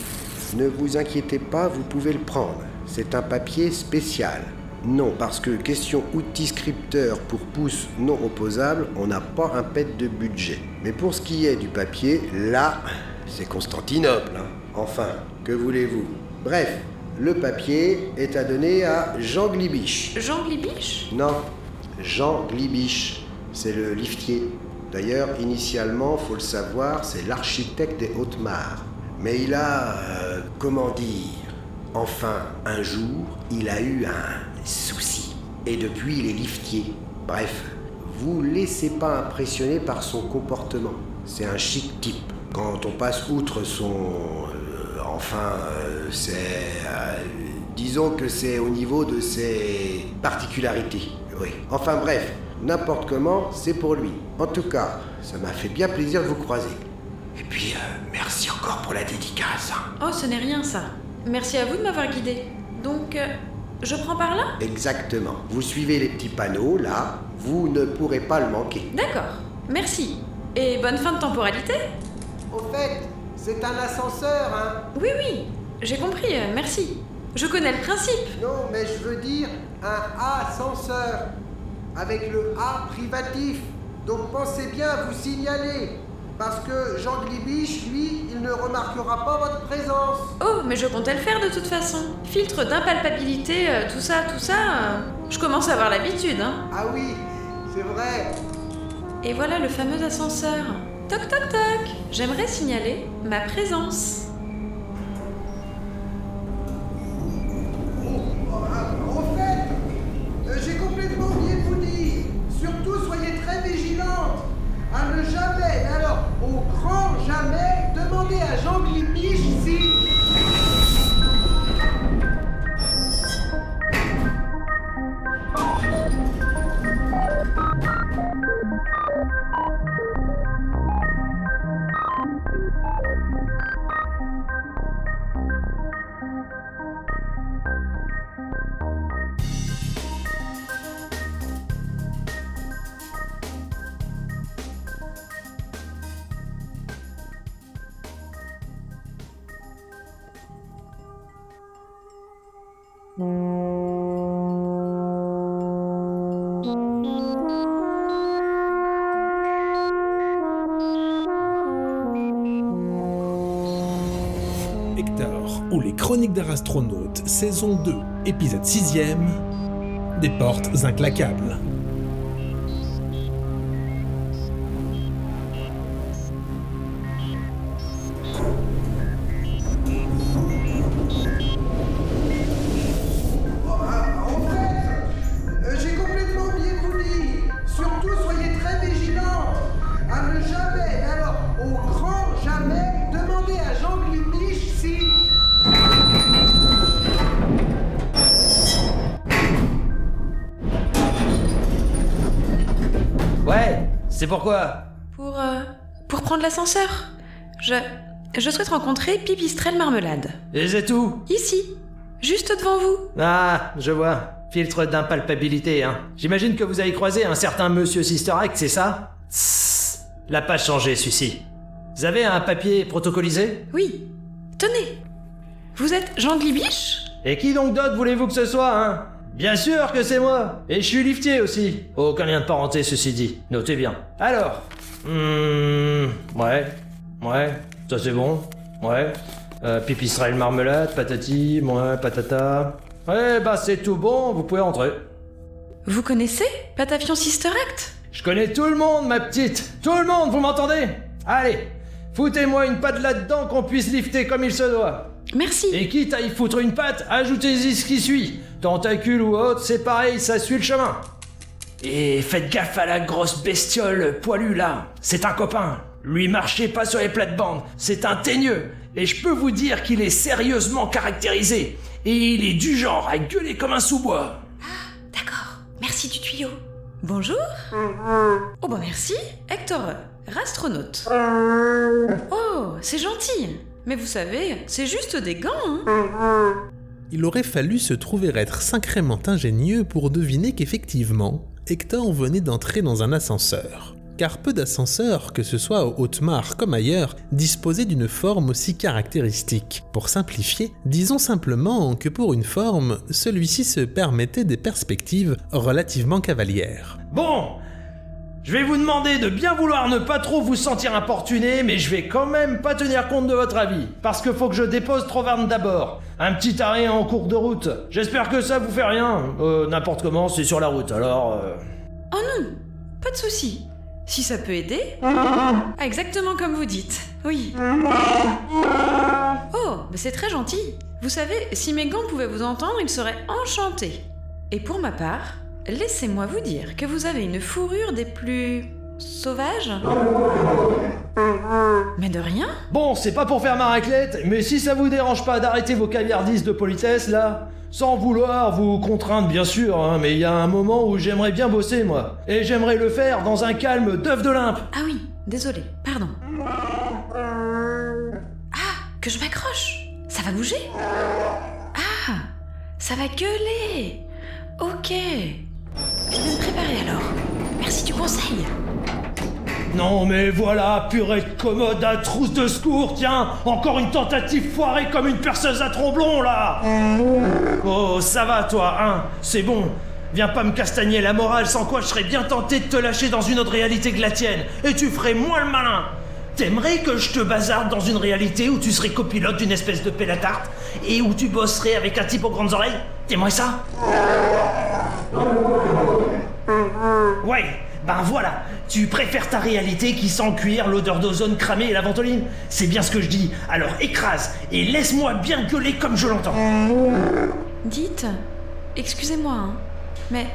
Ne vous inquiétez pas, vous pouvez le prendre. C'est un papier spécial. Non, parce que question outil scripteur pour pouce non opposable, on n'a pas un pet de budget. Mais pour ce qui est du papier, là, c'est Constantinople. hein. Enfin, que voulez-vous? Bref, le papier est à donner à Jean Glibiche. Jean Glibiche? Non, Jean Glibiche. C'est le liftier. D'ailleurs, initialement, faut le savoir, c'est l'architecte des Hautes-Mares. Mais il a, euh, comment dire, enfin, un jour, il a eu un souci. Et depuis, il est liftier. Bref, vous laissez pas impressionner par son comportement. C'est un chic type. Quand on passe outre son... euh, enfin, euh, c'est... euh, disons que c'est au niveau de ses particularités. Oui. Enfin bref, n'importe comment, c'est pour lui. En tout cas, ça m'a fait bien plaisir de vous croiser. Et puis, euh, merci encore pour la dédicace. hein. Oh, ce n'est rien ça. Merci à vous de m'avoir guidée. Donc, euh, je prends par là? Exactement. Vous suivez les petits panneaux, là, vous ne pourrez pas le manquer. D'accord. Merci. Et bonne fin de temporalité Au fait, C'est un ascenseur, hein Oui, oui, j'ai compris, euh, merci. Je connais le principe. Non, mais je veux dire un ascenseur. Avec le A privatif. Donc pensez bien à vous signaler. Parce que Jean Glibiche, lui, il ne remarquera pas votre présence. Oh, mais je comptais le faire de toute façon. Filtre d'impalpabilité, euh, tout ça, tout ça. euh, je commence à avoir l'habitude, hein. Ah oui, c'est vrai. Et voilà le fameux ascenseur. Toc toc toc. J'aimerais signaler ma présence. Au fait, j'ai complètement oublié de vous dire. Surtout, soyez très vigilantes. À ne jamais, mais alors au grand jamais, demander à Jean Glibiche astronaute, saison 2, épisode 6 Des portes inclaquables. C'est pourquoi Pour, euh, pour prendre l'ascenseur. Je, je souhaite rencontrer Pipistrelle Marmelade. Et c'est tout Ici, juste devant vous. Ah, je vois. Filtre d'impalpabilité, hein. J'imagine que vous avez croisé un certain monsieur Sister Act, c'est ça? Tss, L'a pas changé, celui-ci. Vous avez un papier protocolisé? Oui. Tenez. Vous êtes Jean Glibiche Et qui donc d'autre voulez-vous que ce soit, hein? Bien sûr que c'est moi Et je suis liftier aussi Aucun lien de parenté, ceci dit. Notez bien. Alors... Hmm... Ouais. Ouais. Ça c'est bon. Ouais. Euh, pipistrelle marmelade, patati, ouais, patata... Ouais, bah c'est tout bon, vous pouvez rentrer. Vous connaissez Patafion Sister Act? Je connais tout le monde, ma petite Tout le monde, vous m'entendez? Allez Foutez-moi une patte là-dedans qu'on puisse lifter comme il se doit. Merci. Et quitte à y foutre une patte, ajoutez-y ce qui suit. Tentacule ou autre, c'est pareil, ça suit le chemin. Et faites gaffe à la grosse bestiole poilue là. C'est un copain. Lui marchez pas sur les plates-bandes. C'est un teigneux. Et je peux vous dire qu'il est sérieusement caractérisé. Et il est du genre à gueuler comme un sous-bois. D'accord. Merci du tuyau. Bonjour. Oh bah merci. Hector, rastronaute. Oh, c'est gentil. Mais vous savez, c'est juste des gants, hein Il aurait fallu se trouver être sacrément ingénieux pour deviner qu'effectivement, Hector venait d'entrer dans un ascenseur. Car peu d'ascenseurs, que ce soit au Haute-Mare comme ailleurs, disposaient d'une forme aussi caractéristique. Pour simplifier, disons simplement que pour une forme, celui-ci se permettait des perspectives relativement cavalières. Bon, je vais vous demander de bien vouloir ne pas trop vous sentir importuné, mais je vais quand même pas tenir compte de votre avis. Parce que faut que je dépose Troverne d'abord. Un petit arrêt en cours de route. J'espère que ça vous fait rien. Euh, n'importe comment, c'est sur la route, alors... euh, Oh non, pas de souci. Si ça peut aider. Ah, exactement comme vous dites. Oui. Oh, mais c'est très gentil. Vous savez, si mes gants pouvaient vous entendre, ils seraient enchantés. Et pour ma part, laissez-moi vous dire que vous avez une fourrure des plus sauvages. Mais de rien. Bon, c'est pas pour faire ma raclette, mais si ça vous dérange pas d'arrêter vos caviardises de politesse, là... Sans vouloir vous contraindre, bien sûr, hein, mais il y a un moment où j'aimerais bien bosser, moi. Et j'aimerais le faire dans un calme d'œuf de limpe. Ah oui, désolé, pardon. Ah, que je m'accroche. Ça va bouger? Ah, ça va gueuler. Ok. Je vais me préparer alors. Merci du conseil. Non mais voilà, purée de commode à trousse de secours, tiens Encore une tentative foirée comme une perceuse à tromblon, là Oh, ça va, toi, hein C'est bon. Viens pas me castagner la morale, sans quoi je serais bien tenté de te lâcher dans une autre réalité que la tienne, et tu ferais moins le malin T'aimerais que je te bazarde dans une réalité où tu serais copilote d'une espèce de pelle à tarte, et où tu bosserais avec un type aux grandes oreilles? T'aimerais ça? Ouais, ben voilà, tu préfères ta réalité qui sent le cuir, l'odeur d'ozone cramé et la ventoline? C'est bien ce que je dis, alors écrase et laisse-moi bien gueuler comme je l'entends. Dites, excusez-moi, hein, mais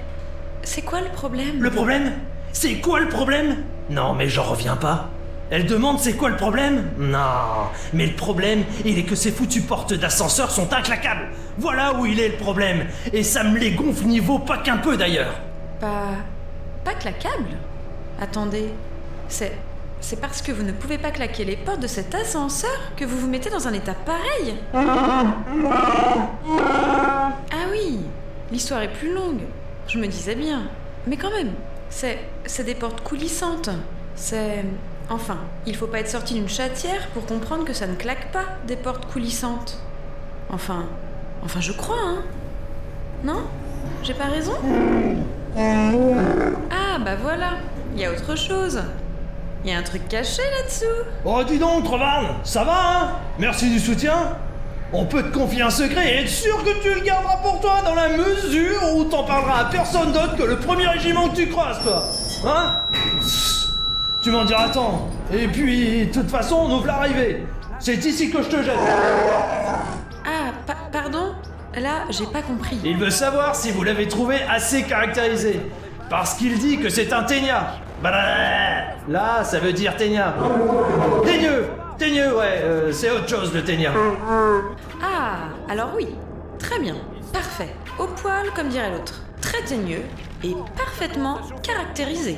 c'est quoi le problème? Le problème? C'est quoi le problème? Non mais j'en reviens pas. Elle demande c'est quoi le problème? Non, mais le problème, il est que ces foutues portes d'ascenseur sont inclaquables. Voilà où il est le problème. Et ça me les gonfle niveau pas qu'un peu d'ailleurs. Pas. pas claquable? Attendez, c'est. C'est parce que vous ne pouvez pas claquer les portes de cet ascenseur que vous vous mettez dans un état pareil? Ah oui, l'histoire est plus longue. Je me disais bien. Mais quand même, c'est. c'est des portes coulissantes. C'est. Enfin, il faut pas être sorti d'une chatière pour comprendre que ça ne claque pas des portes coulissantes. Enfin. Enfin, je crois, hein Non? J'ai pas raison? Ah, bah voilà, il y a autre chose. Il y a un truc caché là-dessous. Oh dis donc, Trovan, ça va, hein? Merci du soutien. On peut te confier un secret et être sûr que tu le garderas pour toi dans la mesure où t'en parleras à personne d'autre que le premier régiment que tu croises, toi. Hein? Tu m'en diras tant. Et puis, de toute façon, nous voilà arrivés. C'est ici que je te jette. Ah, pa- pardon? Là, j'ai pas compris. Il veut savoir si vous l'avez trouvé assez caractérisé. Parce qu'il dit que c'est un ténia. Bah, Là, ça veut dire ténia. Teigneux Teigneux, ouais, euh, c'est autre chose le ténia. Ah, alors oui. Très bien. Parfait. Au poil, comme dirait l'autre. Très teigneux et parfaitement caractérisé.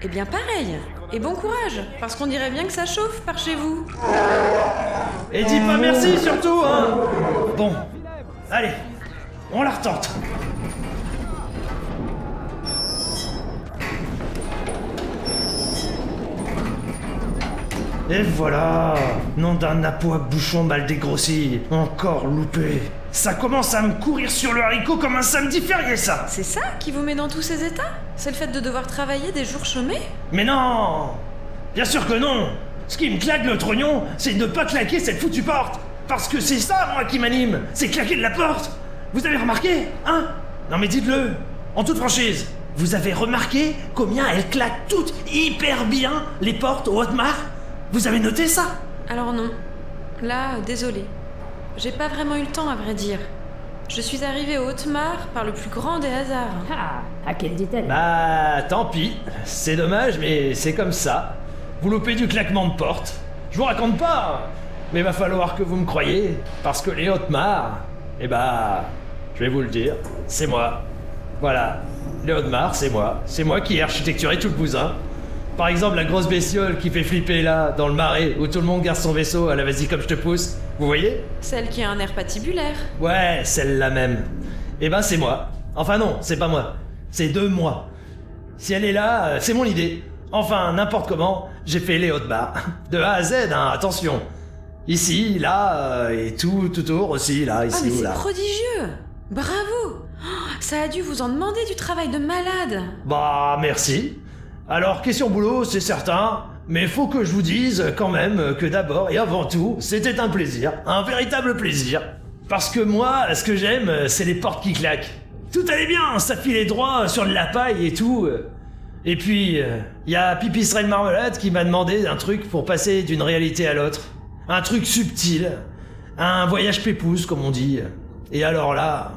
Eh bien, pareil. Et bon courage, parce qu'on dirait bien que ça chauffe par chez vous. Et dis pas merci surtout, hein Bon, allez, on la retente. Et voilà Nom d'un napo à bouchon mal dégrossi. Encore loupé. Ça commence à me courir sur le haricot comme un samedi férié, ça. C'est ça qui vous met dans tous ces états? C'est le fait de devoir travailler des jours chômés? Mais non! Bien sûr que non! Ce qui me claque le trognon, c'est de ne pas claquer cette foutue porte. Parce que c'est ça, moi, qui m'anime. C'est claquer de la porte. Vous avez remarqué Hein? Non mais dites-le. En toute franchise Vous avez remarqué combien elles claquent toutes hyper bien, les portes au Hotmar Vous avez noté ça? Alors non. Là, désolé. J'ai pas vraiment eu le temps, à vrai dire. Je suis arrivée au Haute-Mare par le plus grand des hasards. Ah, à quelle dit-elle Bah, tant pis. C'est dommage, mais c'est comme ça. Vous loupez du claquement de porte. Je vous raconte pas, mais va falloir que vous me croyez, parce que les Hautes-Mares, eh bah, je vais vous le dire, c'est moi. Voilà, les Hautes-Mares, c'est moi. C'est moi qui ai architecturé tout le bousin. Par exemple, la grosse bestiole qui fait flipper là, dans le marais, où tout le monde garde son vaisseau à la vas-y comme je te pousse. Vous voyez Celle qui a un air patibulaire. Ouais, celle-là même. Eh ben c'est moi. Enfin non, c'est pas moi. C'est de moi. Si elle est là, euh, c'est mon idée. Enfin, n'importe comment, j'ai fait les hautes barres. De A à Z, hein, attention. Ici, là, euh, et tout, tout autour aussi, là, Ah, ici mais ou c'est là. prodigieux Bravo Oh, Ça a dû vous en demander du travail de malade Bah, merci. Alors, question boulot, c'est certain. Mais faut que je vous dise quand même que d'abord et avant tout, c'était un plaisir. Un véritable plaisir. Parce que moi, ce que j'aime, c'est les portes qui claquent. Tout allait bien, ça filait droit sur de la paille et tout. Et puis, il y a Pipi Sereine Marmelade qui m'a demandé un truc pour passer d'une réalité à l'autre. Un truc subtil. Un voyage pépouze, comme on dit. Et alors là,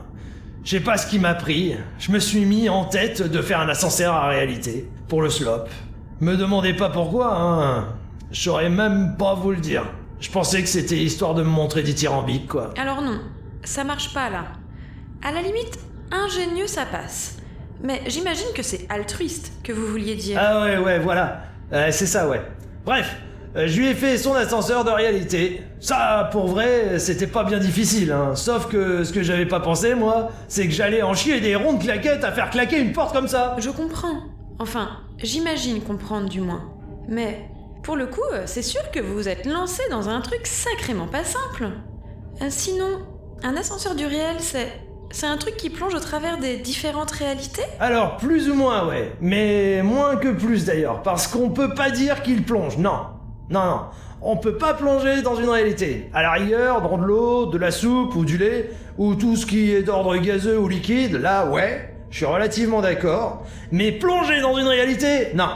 je sais pas ce qui m'a pris. Je me suis mis en tête de faire un ascenseur à réalité. Pour le slop. Me demandez pas pourquoi, hein. Je saurais même pas vous le dire. Je pensais que c'était histoire de me montrer dithyrambique, quoi. Alors non, ça marche pas là. À la limite, ingénieux ça passe. Mais j'imagine que c'est altruiste que vous vouliez dire. Ah ouais, ouais, voilà. Euh, c'est ça, ouais. Bref, euh, je lui ai fait son ascenseur de réalité. Ça, pour vrai, c'était pas bien difficile, hein. Sauf que ce que j'avais pas pensé, moi, c'est que j'allais en chier des rondes claquettes à faire claquer une porte comme ça. Je comprends. Enfin, j'imagine comprendre du moins. Mais pour le coup, euh, c'est sûr que vous vous êtes lancé dans un truc sacrément pas simple. Euh, sinon, un ascenseur du réel, c'est. C'est un truc qui plonge au travers des différentes réalités? Alors, plus ou moins, ouais. Mais moins que plus d'ailleurs. Parce qu'on peut pas dire qu'il plonge. Non. Non, non. On peut pas plonger dans une réalité. À la rigueur, dans de l'eau, de la soupe ou du lait, ou tout ce qui est d'ordre gazeux ou liquide, là, ouais. Je suis relativement d'accord. Mais plonger dans une réalité, non.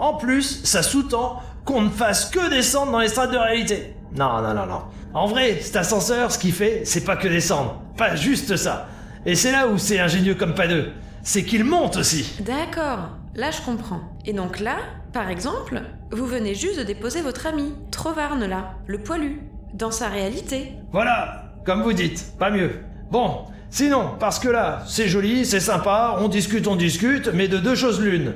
En plus, ça sous-tend qu'on ne fasse que descendre dans les strates de réalité. Non, non, non, non. En vrai, cet ascenseur, ce qu'il fait, c'est pas que descendre. Pas juste ça. Et c'est là où c'est ingénieux comme pas deux. C'est qu'il monte aussi. D'accord, là je comprends. Et donc là, par exemple, vous venez juste de déposer votre ami, Trovarne là, le poilu, dans sa réalité. Voilà, comme vous dites, pas mieux. Bon, sinon, parce que là, c'est joli, c'est sympa, on discute, on discute, mais de deux choses l'une.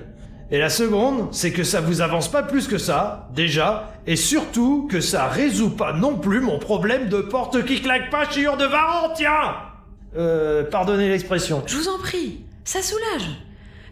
Et la seconde, c'est que ça vous avance pas plus que ça, déjà, et surtout que ça résout pas non plus mon problème de porte qui claque pas chiure de Varan, tiens Euh, pardonnez l'expression. Je vous en prie, ça soulage.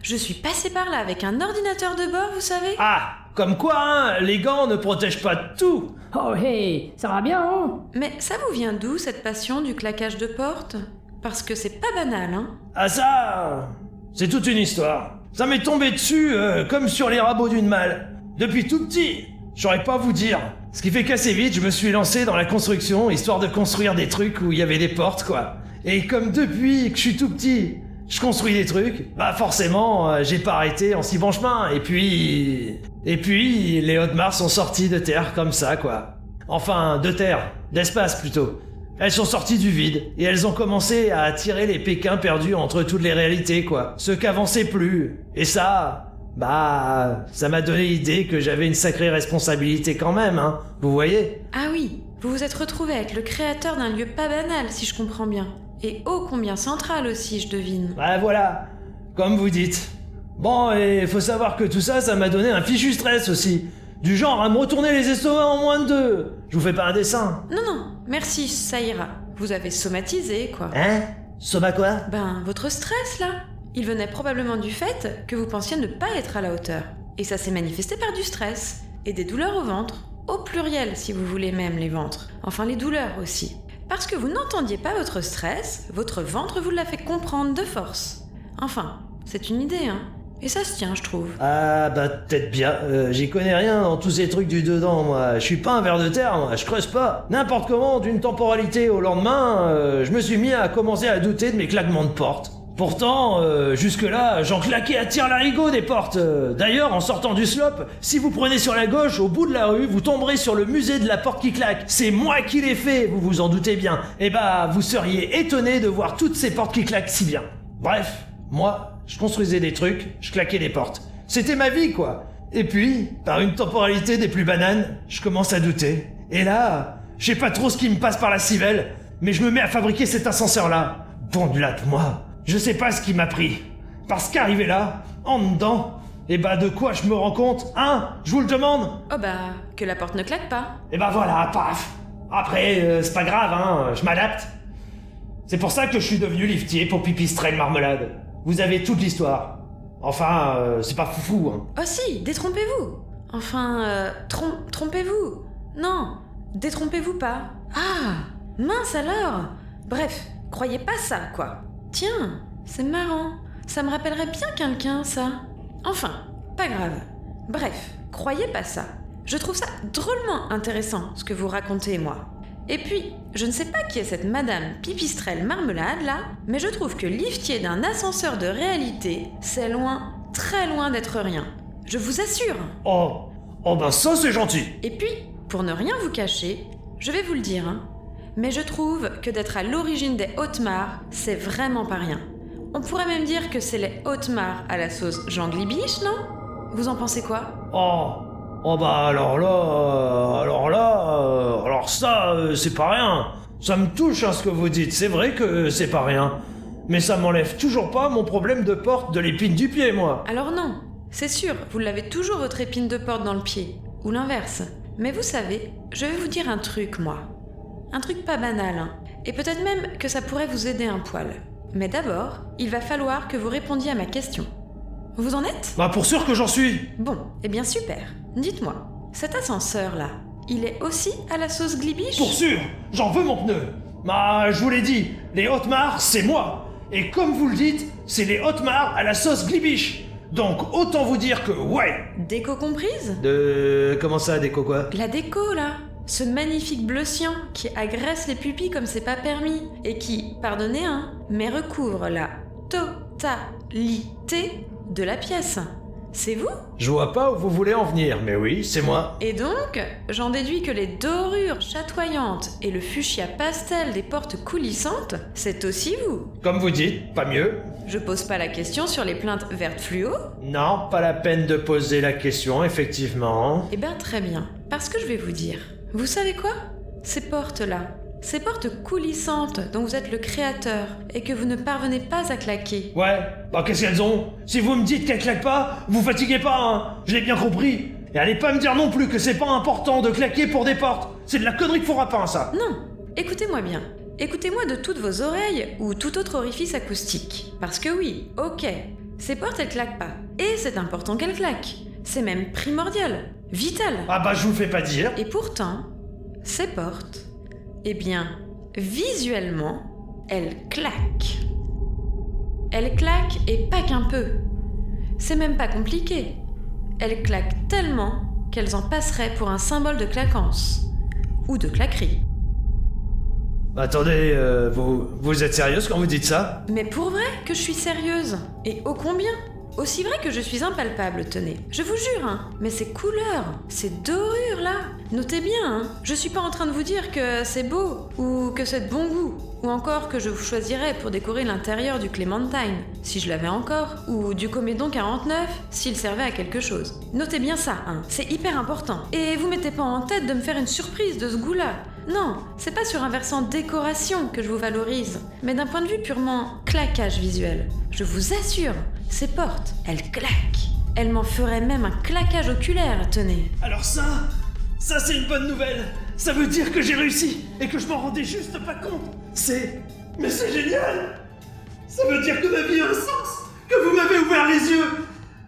Je suis passé par là avec un ordinateur de bord, vous savez Ah, comme quoi, hein, les gants ne protègent pas tout Oh hey, ça va bien, hein? Mais ça vous vient d'où cette passion du claquage de porte? Parce que c'est pas banal, hein Ah ça, c'est toute une histoire. Ça m'est tombé dessus euh, comme sur les rabots d'une malle. Depuis tout petit, j'aurais pas vous dire. Ce qui fait qu'assez vite, je me suis lancé dans la construction, histoire de construire des trucs où il y avait des portes, quoi. Et comme depuis que je suis tout petit, je construis des trucs, bah forcément, euh, j'ai pas arrêté en si bon chemin. Et puis... Et puis, les Hautes-Mars sont sortis de terre comme ça, quoi. Enfin, de terre, d'espace plutôt. Elles sont sorties du vide et elles ont commencé à attirer les Pékins perdus entre toutes les réalités, quoi. Ceux qu'avançaient plus. Et ça, bah, ça m'a donné l'idée que j'avais une sacrée responsabilité quand même, hein. Vous voyez? Ah oui, vous vous êtes retrouvé avec le créateur d'un lieu pas banal, si je comprends bien. Et ô combien central aussi, je devine. Bah voilà, comme vous dites. Bon, et faut savoir que tout ça, ça m'a donné un fichu stress aussi. Du genre à me retourner les estomacs en moins de deux. Je vous fais pas un dessin. Non, non, merci, ça ira. Vous avez somatisé, quoi. Hein? Soma quoi? Ben, votre stress, là. Il venait probablement du fait que vous pensiez ne pas être à la hauteur. Et ça s'est manifesté par du stress. Et des douleurs au ventre. Au pluriel, si vous voulez même, les ventres. Enfin, les douleurs aussi. Parce que vous n'entendiez pas votre stress, votre ventre vous l'a fait comprendre de force. Enfin, c'est une idée, hein. Et ça se tient, je trouve. Ah bah peut-être bien. Euh, J'y connais rien dans tous ces trucs du dedans, moi. Je suis pas un ver de terre, moi. Je creuse pas. N'importe comment, d'une temporalité au lendemain, euh, je me suis mis à commencer à douter de mes claquements de porte. Pourtant, euh, jusque-là, j'en claquais à tir larigot des portes. Euh, D'ailleurs, en sortant du slope, si vous prenez sur la gauche, au bout de la rue, vous tomberez sur le musée de la porte qui claque. C'est moi qui l'ai fait, vous vous en doutez bien. Et bah, vous seriez étonné de voir toutes ces portes qui claquent si bien. Bref, moi, je construisais des trucs, je claquais des portes. C'était ma vie, quoi. Et puis, par une temporalité des plus bananes, je commence à douter. Et là, je sais pas trop ce qui me passe par la civelle, mais je me mets à fabriquer cet ascenseur-là. Bon de là de moi. Je sais pas ce qui m'a pris. Parce qu'arrivé là, en dedans, et bah de quoi je me rends compte, hein? Je vous le demande Oh bah, que la porte ne claque pas. Et bah voilà, paf Après, euh, c'est pas grave, hein, je m'adapte. C'est pour ça que je suis devenu liftier pour pipistrelle marmelade. Vous avez toute l'histoire. Enfin, euh, c'est pas foufou, hein. Oh si, détrompez-vous. Enfin, euh, trom- trompez-vous. Non, détrompez-vous pas. Ah, mince alors. Bref, croyez pas ça, quoi. Tiens, c'est marrant. Ça me rappellerait bien quelqu'un, ça. Enfin, pas grave. Bref, croyez pas ça. Je trouve ça drôlement intéressant, ce que vous racontez, moi. Et puis, je ne sais pas qui est cette madame pipistrelle marmelade là, mais je trouve que liftier d'un ascenseur de réalité, c'est loin, très loin d'être rien. Je vous assure. Oh, oh bah ça c'est gentil. Et puis, pour ne rien vous cacher, je vais vous le dire, hein, mais je trouve que d'être à l'origine des Hautes-Mares, c'est vraiment pas rien. On pourrait même dire que c'est les Hautes-Mares à la sauce Jean Glibiche, non? Vous en pensez quoi? Oh, oh bah alors là, euh, alors là, euh, alors ça, euh, c'est pas rien. Ça me touche hein, ce que vous dites, c'est vrai que c'est pas rien. Mais ça m'enlève toujours pas mon problème de porte de l'épine du pied, moi. Alors non, c'est sûr, vous l'avez toujours votre épine de porte dans le pied, ou l'inverse. Mais vous savez, je vais vous dire un truc, moi. Un truc pas banal, hein. Et peut-être même que ça pourrait vous aider un poil. Mais d'abord, il va falloir que vous répondiez à ma question. Vous en êtes Bah pour sûr que j'en suis. Bon, eh bien super. Dites-moi, cet ascenseur-là, il est aussi à la sauce glibiche Pour sûr J'en veux mon pneu. Bah je vous l'ai dit, les Hautes-Mares, c'est moi. Et comme vous le dites, c'est les Hautes-Mares à la sauce glibiche. Donc autant vous dire que ouais. Déco comprise De... comment ça, déco quoi? La déco, là. Ce magnifique bleu cyan qui agresse les pupilles comme c'est pas permis et qui, pardonnez hein, mais recouvre la totalité de la pièce. C'est vous? Je vois pas où vous voulez en venir, mais oui, c'est moi. Et donc, j'en déduis que les dorures chatoyantes et le fuchsia pastel des portes coulissantes, c'est aussi vous. Comme vous dites, pas mieux. Je pose pas la question sur les plaintes vertes fluo Non, pas la peine de poser la question, effectivement. Eh ben très bien, parce que je vais vous dire. Vous savez quoi? Ces portes-là, ces portes coulissantes dont vous êtes le créateur et que vous ne parvenez pas à claquer. Ouais, bah qu'est-ce qu'elles ont? Si vous me dites qu'elles claquent pas, vous fatiguez pas, hein Je l'ai bien compris. Et allez pas me dire non plus que c'est pas important de claquer pour des portes. C'est de la connerie faux rapin, ça. Non, écoutez-moi bien. Écoutez-moi de toutes vos oreilles ou tout autre orifice acoustique. Parce que oui, ok, ces portes elles claquent pas. Et c'est important qu'elles claquent. C'est même primordial, vital. Ah bah je vous fais pas dire. Et pourtant, ces portes, eh bien, visuellement, elles claquent. Elles claquent et pas qu'un peu. C'est même pas compliqué. Elles claquent tellement qu'elles en passeraient pour un symbole de claquance. Ou de claquerie. Attendez, euh, vous, vous êtes sérieuse quand vous dites ça? Mais pour vrai que je suis sérieuse. Et ô combien? Aussi vrai que je suis impalpable, tenez. Je vous jure, hein. Mais ces couleurs, ces dorures là, notez bien, hein. Je suis pas en train de vous dire que c'est beau, ou que c'est de bon goût, ou encore que je vous choisirais pour décorer l'intérieur du Clémentine, si je l'avais encore, ou du Comédon 49, s'il servait à quelque chose. Notez bien ça, hein. C'est hyper important. Et vous mettez pas en tête de me faire une surprise de ce goût-là. Non, c'est pas sur un versant décoration que je vous valorise, mais d'un point de vue purement claquage visuel. Je vous assure, ces portes, elles claquent. Elles m'en feraient même un claquage oculaire, tenez. Alors ça, ça c'est une bonne nouvelle. Ça veut dire que j'ai réussi et que je m'en rendais juste pas compte. C'est... Mais c'est génial Ça veut dire que ma vie a un sens Que vous m'avez ouvert les yeux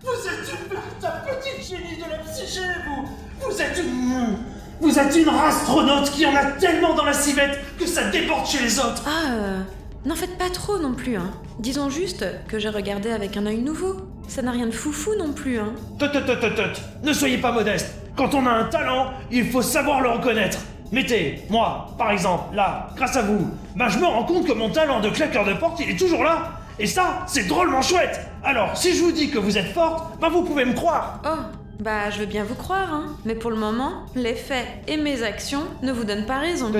Vous êtes une petite génie de la psyché, vous Vous êtes une... Vous êtes une astronaute qui en a tellement dans la civette que ça déborde chez les autres Ah, euh, n'en faites pas trop non plus, hein. Disons juste que j'ai regardé avec un œil nouveau. Ça n'a rien de foufou non plus, hein. Tot, tot, tot, tot. Ne soyez pas modeste. Quand on a un talent, il faut savoir le reconnaître. Mettez, moi, par exemple, là, grâce à vous, ben je me rends compte que mon talent de claqueur de porte, il est toujours là. Et ça, c'est drôlement chouette. Alors, si je vous dis que vous êtes forte, ben vous pouvez me croire. Oh, bah, je veux bien vous croire, hein. Mais pour le moment, les faits et mes actions ne vous donnent pas raison.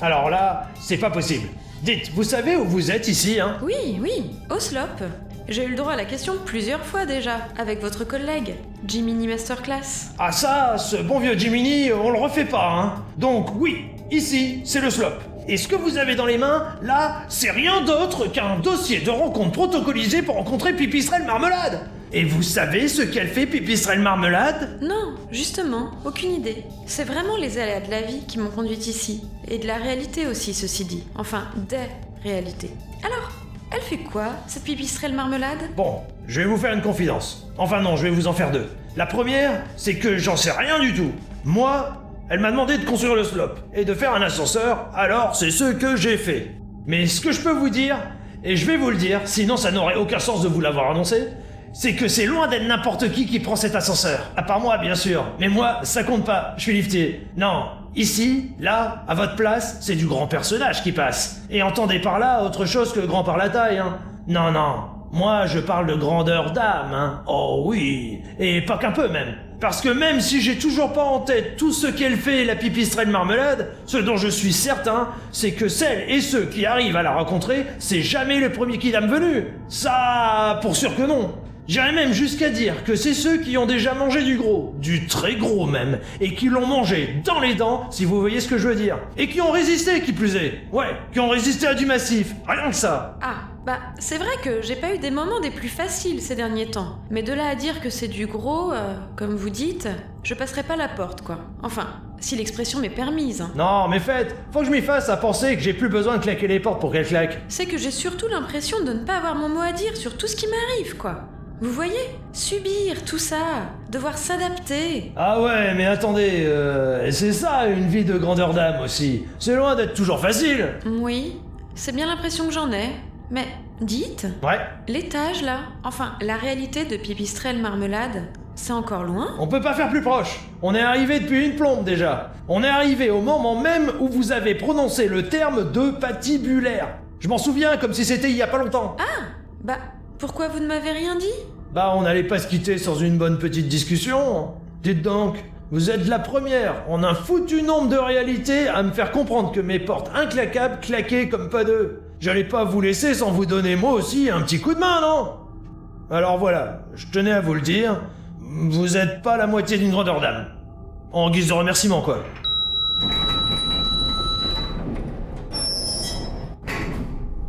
Alors là, c'est pas possible. Dites, vous savez où vous êtes ici, hein? Oui, oui, au slop. J'ai eu le droit à la question plusieurs fois déjà, avec votre collègue, Jiminy Masterclass. Ah ça, ce bon vieux Jiminy, on le refait pas, hein Donc oui, ici, c'est le slop. Et ce que vous avez dans les mains, là, c'est rien d'autre qu'un dossier de rencontre protocolisé pour rencontrer Pipistrelle Marmelade. Et vous savez ce qu'elle fait, Pipistrelle Marmelade? Non, justement, aucune idée. C'est vraiment les aléas de la vie qui m'ont conduite ici. Et de la réalité aussi, ceci dit. Enfin, des réalités. Alors, elle fait quoi, cette pipistrelle marmelade? Bon, je vais vous faire une confidence. Enfin non, je vais vous en faire deux. La première, c'est que j'en sais rien du tout. Moi, elle m'a demandé de construire le slop et de faire un ascenseur, alors c'est ce que j'ai fait. Mais ce que je peux vous dire, et je vais vous le dire, sinon ça n'aurait aucun sens de vous l'avoir annoncé, c'est que c'est loin d'être n'importe qui qui prend cet ascenseur. À part moi, bien sûr. Mais moi, ça compte pas, je suis lifté. Non, ici, là, à votre place, c'est du grand personnage qui passe. Et entendez par là autre chose que grand par la taille, hein. Non, non. Moi, je parle de grandeur d'âme, hein. Oh oui. Et pas qu'un peu même. Parce que même si j'ai toujours pas en tête tout ce qu'elle fait, la pipistrelle marmelade, ce dont je suis certain, c'est que celles et ceux qui arrivent à la rencontrer, c'est jamais le premier kidam venu. Ça, pour sûr que non. J'irais même jusqu'à dire que c'est ceux qui ont déjà mangé du gros, du très gros même, et qui l'ont mangé dans les dents, si vous voyez ce que je veux dire. Et qui ont résisté, qui plus est. Ouais, qui ont résisté à du massif. Rien que ça. Ah, Bah, c'est vrai que j'ai pas eu des moments des plus faciles ces derniers temps. Mais de là à dire que c'est du gros, euh, comme vous dites, je passerai pas la porte, quoi. Enfin, si l'expression m'est permise. hein. Non, mais faites, faut que je m'y fasse à penser que j'ai plus besoin de claquer les portes pour qu'elles claquent. C'est que j'ai surtout l'impression de ne pas avoir mon mot à dire sur tout ce qui m'arrive, quoi. Vous voyez? Subir tout ça, devoir s'adapter. Ah ouais, mais attendez, euh, c'est ça une vie de grandeur d'âme aussi. C'est loin d'être toujours facile. Oui, c'est bien l'impression que j'en ai. Mais dites, Ouais, l'étage là, enfin la réalité de Pipistrelle Marmelade, c'est encore loin on peut pas faire plus proche. On est arrivé depuis une plombe déjà. On est arrivé au moment même où vous avez prononcé le terme de patibulaire. Je m'en souviens comme si c'était il y a pas longtemps. Bah, pourquoi vous ne m'avez rien dit? Bah, on n'allait pas se quitter sans une bonne petite discussion. Dites donc, vous êtes la première en un foutu nombre de réalités à me faire comprendre que mes portes inclaquables claquaient comme pas deux. J'allais pas vous laisser sans vous donner moi aussi un petit coup de main, non? Alors voilà, je tenais à vous le dire, vous êtes pas la moitié d'une grandeur d'âme. En guise de remerciement, quoi.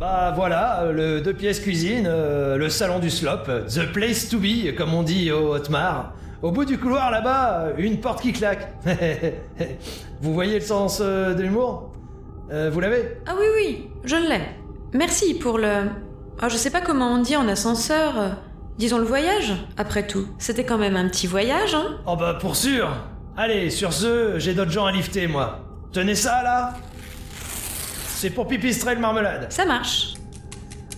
Bah voilà, euh, le deux pièces cuisine, euh, le salon du slop, euh, the place to be, comme on dit au Hotmar. Au bout du couloir là-bas, une porte qui claque. vous voyez le sens de l'humour? Vous l'avez? Ah oui, oui, je l'ai. Merci pour le. Oh, je sais pas comment on dit en ascenseur. euh, Disons le voyage, après tout. C'était quand même un petit voyage, hein Oh bah pour sûr Allez, sur ce, j'ai d'autres gens à lifter, moi. Tenez ça, là C'est pour pipistrelle marmelade. Ça marche.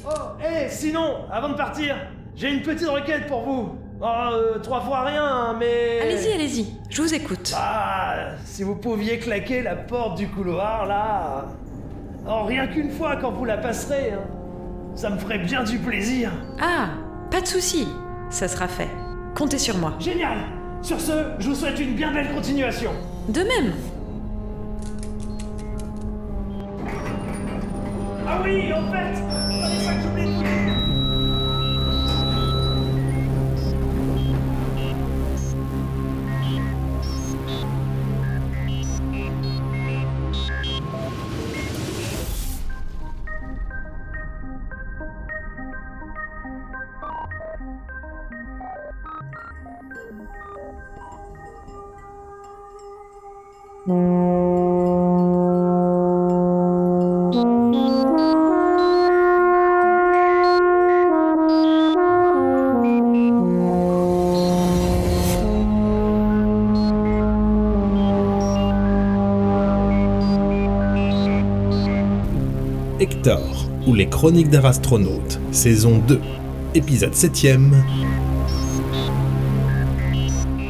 Oh, hé, sinon, avant de partir, j'ai une petite requête pour vous. Oh, euh, trois fois rien, mais... Allez-y, allez-y, je vous écoute. Ah, si vous pouviez claquer la porte du couloir, là... Oh, rien qu'une fois quand vous la passerez, hein. Ça me ferait bien du plaisir. Ah, pas de souci, ça sera fait. Comptez sur moi. Génial Sur ce, je vous souhaite une bien belle continuation. De même. Ah oui, en fait, Hector, ou les Chroniques d'un astronaute, saison 2, épisode 7ème.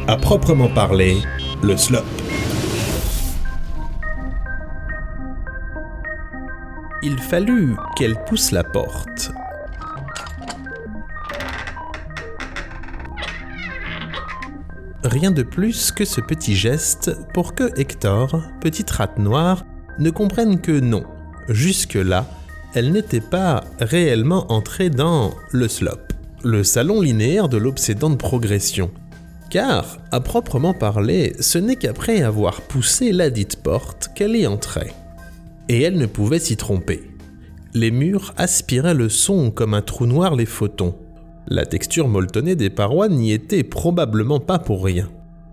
À proprement parler, le slop. Il fallut qu'elle pousse la porte. Rien de plus que ce petit geste pour que Hector, petite rate noire, ne comprenne que non, jusque-là, elle n'était pas réellement entrée dans le slop, le salon linéaire de l'obsédante progression. Car, à proprement parler, ce n'est qu'après avoir poussé la dite porte qu'elle y entrait. Et elle ne pouvait s'y tromper. Les murs aspiraient le son comme un trou noir les photons. La texture molletonnée des parois n'y était probablement pas pour rien.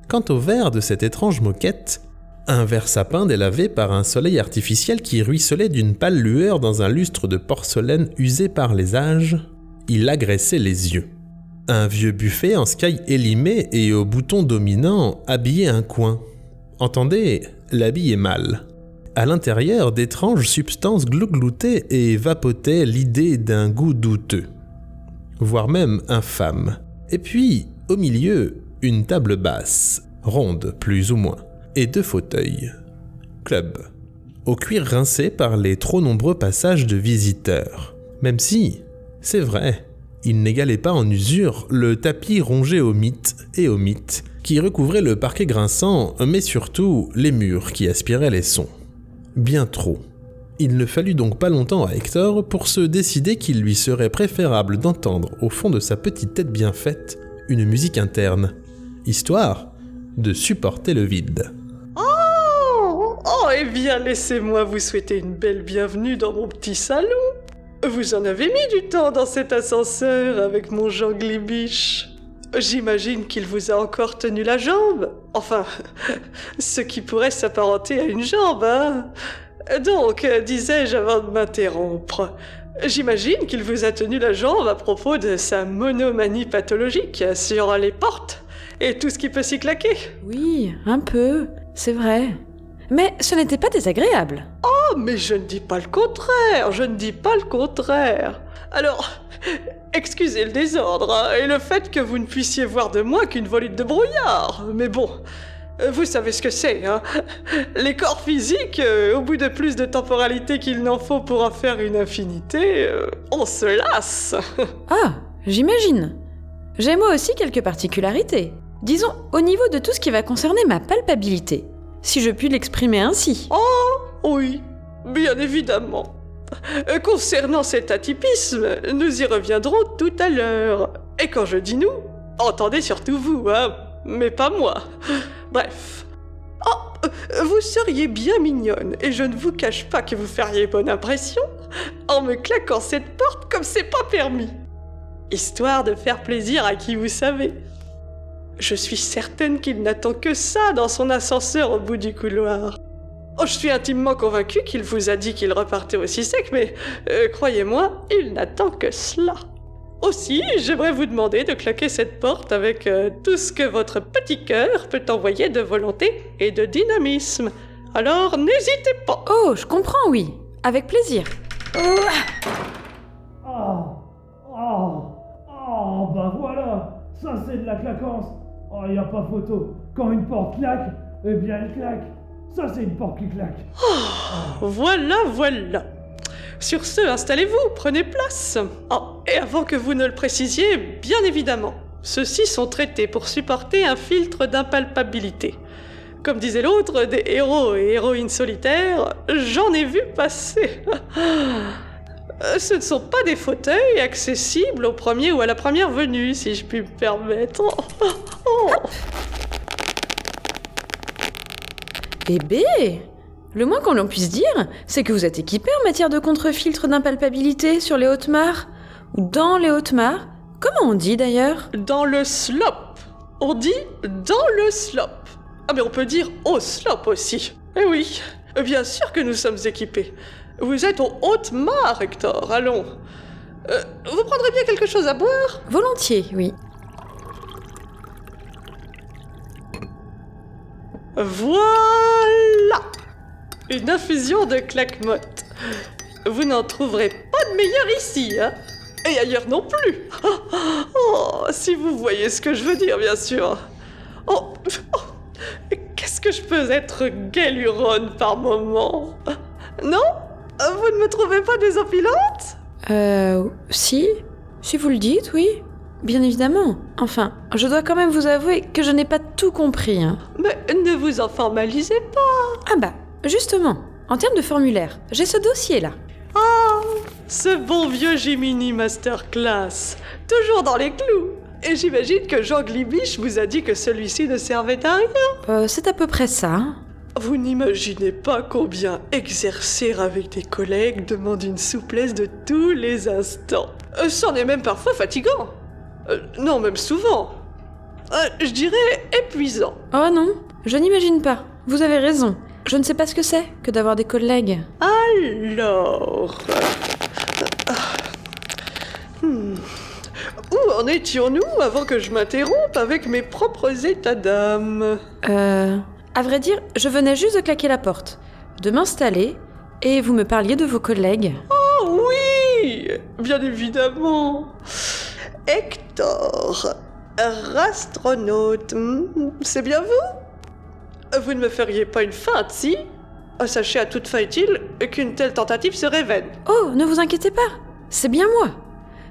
Quant au verre de cette étrange moquette, un verre sapin délavé par un soleil artificiel qui ruisselait d'une pâle lueur dans un lustre de porcelaine usé par les âges, il agressait les yeux. Un vieux buffet en sky élimé et au bouton dominant habillait un coin. Entendez, l'habit est mal. À l'intérieur, d'étranges substances glougloutaient et vapotaient l'idée d'un goût douteux, voire même infâme. Et puis, au milieu, une table basse, ronde plus ou moins, et deux fauteuils. Club. Au cuir rincé par les trop nombreux passages de visiteurs. Même si, c'est vrai, il n'égalait pas en usure le tapis rongé au mythe et au mythe qui recouvrait le parquet grinçant, mais surtout les murs qui aspiraient les sons. Bien trop. Il ne fallut donc pas longtemps à Hector pour se décider qu'il lui serait préférable d'entendre au fond de sa petite tête bien faite une musique interne, histoire de supporter le vide. Oh, oh, eh bien, laissez-moi vous souhaiter une belle bienvenue dans mon petit salon. Vous en avez mis du temps dans cet ascenseur avec mon Jean Glibiche. J'imagine qu'il vous a encore tenu la jambe. Enfin, ce qui pourrait s'apparenter à une jambe, hein. Donc, disais-je avant de m'interrompre, j'imagine qu'il vous a tenu la jambe à propos de sa monomanie pathologique sur les portes et tout ce qui peut s'y claquer. Oui, un peu, c'est vrai. Mais ce n'était pas désagréable. Oh, mais je ne dis pas le contraire, je ne dis pas le contraire. Alors, excusez le désordre hein, et le fait que vous ne puissiez voir de moi qu'une volute de brouillard. Mais bon, euh, vous savez ce que c'est, hein Les corps physiques, euh, au bout de plus de temporalité qu'il n'en faut pour en faire une infinité, euh, on se lasse. Ah, j'imagine. J'ai moi aussi quelques particularités. Disons, au niveau de tout ce qui va concerner ma palpabilité, si je puis l'exprimer ainsi. Oh, oui, bien évidemment. Euh, Concernant cet atypisme, nous y reviendrons tout à l'heure. Et quand je dis nous, entendez surtout vous, hein, mais pas moi. Bref. Oh, euh, vous seriez bien mignonne, et je ne vous cache pas que vous feriez bonne impression en me claquant cette porte comme c'est pas permis. Histoire de faire plaisir à qui vous savez. Je suis certaine qu'il n'attend que ça dans son ascenseur au bout du couloir. Oh, je suis intimement convaincue qu'il vous a dit qu'il repartait aussi sec, mais euh, croyez-moi, il n'attend que cela. Aussi, j'aimerais vous demander de claquer cette porte avec euh, tout ce que votre petit cœur peut envoyer de volonté et de dynamisme. Alors, n'hésitez pas. Oh, je comprends, oui. Avec plaisir. Oh, oh, oh, bah voilà, ça c'est de la claquance. Oh, y a pas photo. Quand une porte claque, eh bien elle claque. Ça c'est une porte qui claque. Voilà, voilà. Sur ce, installez-vous, prenez place. Oh, et avant que vous ne le précisiez, bien évidemment, ceux-ci sont traités pour supporter un filtre d'impalpabilité. Comme disait l'autre, des héros et héroïnes solitaires, j'en ai vu passer. Euh, Ce ne sont pas des fauteuils accessibles au premier ou à la première venue, si je puis me permettre. Oh, oh. Eh bé Le moins qu'on l'on puisse dire, c'est que vous êtes équipé en matière de contre-filtre d'impalpabilité sur les hautes mares. Ou dans les hautes mares. Comment on dit d'ailleurs? Dans le slop. On dit dans le slop. Ah mais on peut dire au slop aussi. Eh oui, bien sûr que nous sommes équipés. Vous êtes au haute mare, Hector, allons. Euh, vous prendrez bien quelque chose à boire? Volontiers, oui. Voilà Une infusion de claquemotte. Vous n'en trouverez pas de meilleur ici, hein Et ailleurs non plus Oh, si vous voyez ce que je veux dire, bien sûr. Oh, oh, qu'est-ce que je peux être galuronne par moment? Non? Vous ne me trouvez pas désopilante Euh. Si Si vous le dites, oui. Bien évidemment. Enfin, je dois quand même vous avouer que je n'ai pas tout compris. Hein. Mais ne vous en formalisez pas Ah bah, justement, en termes de formulaire, j'ai ce dossier-là. Ah, ce bon vieux Jiminy Masterclass, toujours dans les clous. Et j'imagine que Jean Glibiche vous a dit que celui-ci ne servait à rien. Euh, c'est à peu près ça. Vous n'imaginez pas combien exercer avec des collègues demande une souplesse de tous les instants. Euh, C'en est même parfois fatigant. Euh, non, même souvent. Euh, je dirais épuisant. Oh non, je n'imagine pas. Vous avez raison. Je ne sais pas ce que c'est que d'avoir des collègues. Alors. euh, hmm. Où en étions-nous avant que je m'interrompe avec mes propres états d'âme? Euh. À vrai dire, je venais juste de claquer la porte, de m'installer, et vous me parliez de vos collègues. Oh oui Bien évidemment Hector, rastronaute, hmm, c'est bien vous? Vous ne me feriez pas une feinte, si? Oh, Sachez à toute fin utile qu'une telle tentative serait vaine. Oh, ne vous inquiétez pas, c'est bien moi.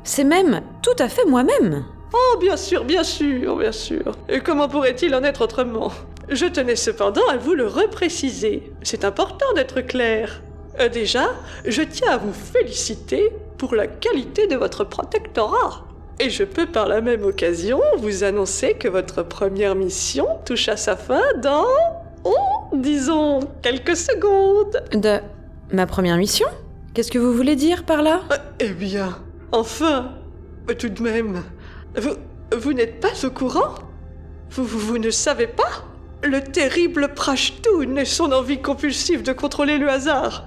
C'est même tout à fait moi-même. Oh, bien sûr, bien sûr, bien sûr. Et comment pourrait-il en être autrement? Je tenais cependant à vous le repréciser. C'est important d'être clair. Euh, déjà, je tiens à vous féliciter pour la qualité de votre protectorat. Et je peux par la même occasion vous annoncer que votre première mission touche à sa fin dans... Oh, disons, quelques secondes. De ma première mission? Qu'est-ce que vous voulez dire par là? Eh bien, enfin, tout de même, vous, vous n'êtes pas au courant? Vous, vous, vous ne savez pas? Le terrible Prashtoon et son envie compulsive de contrôler le hasard.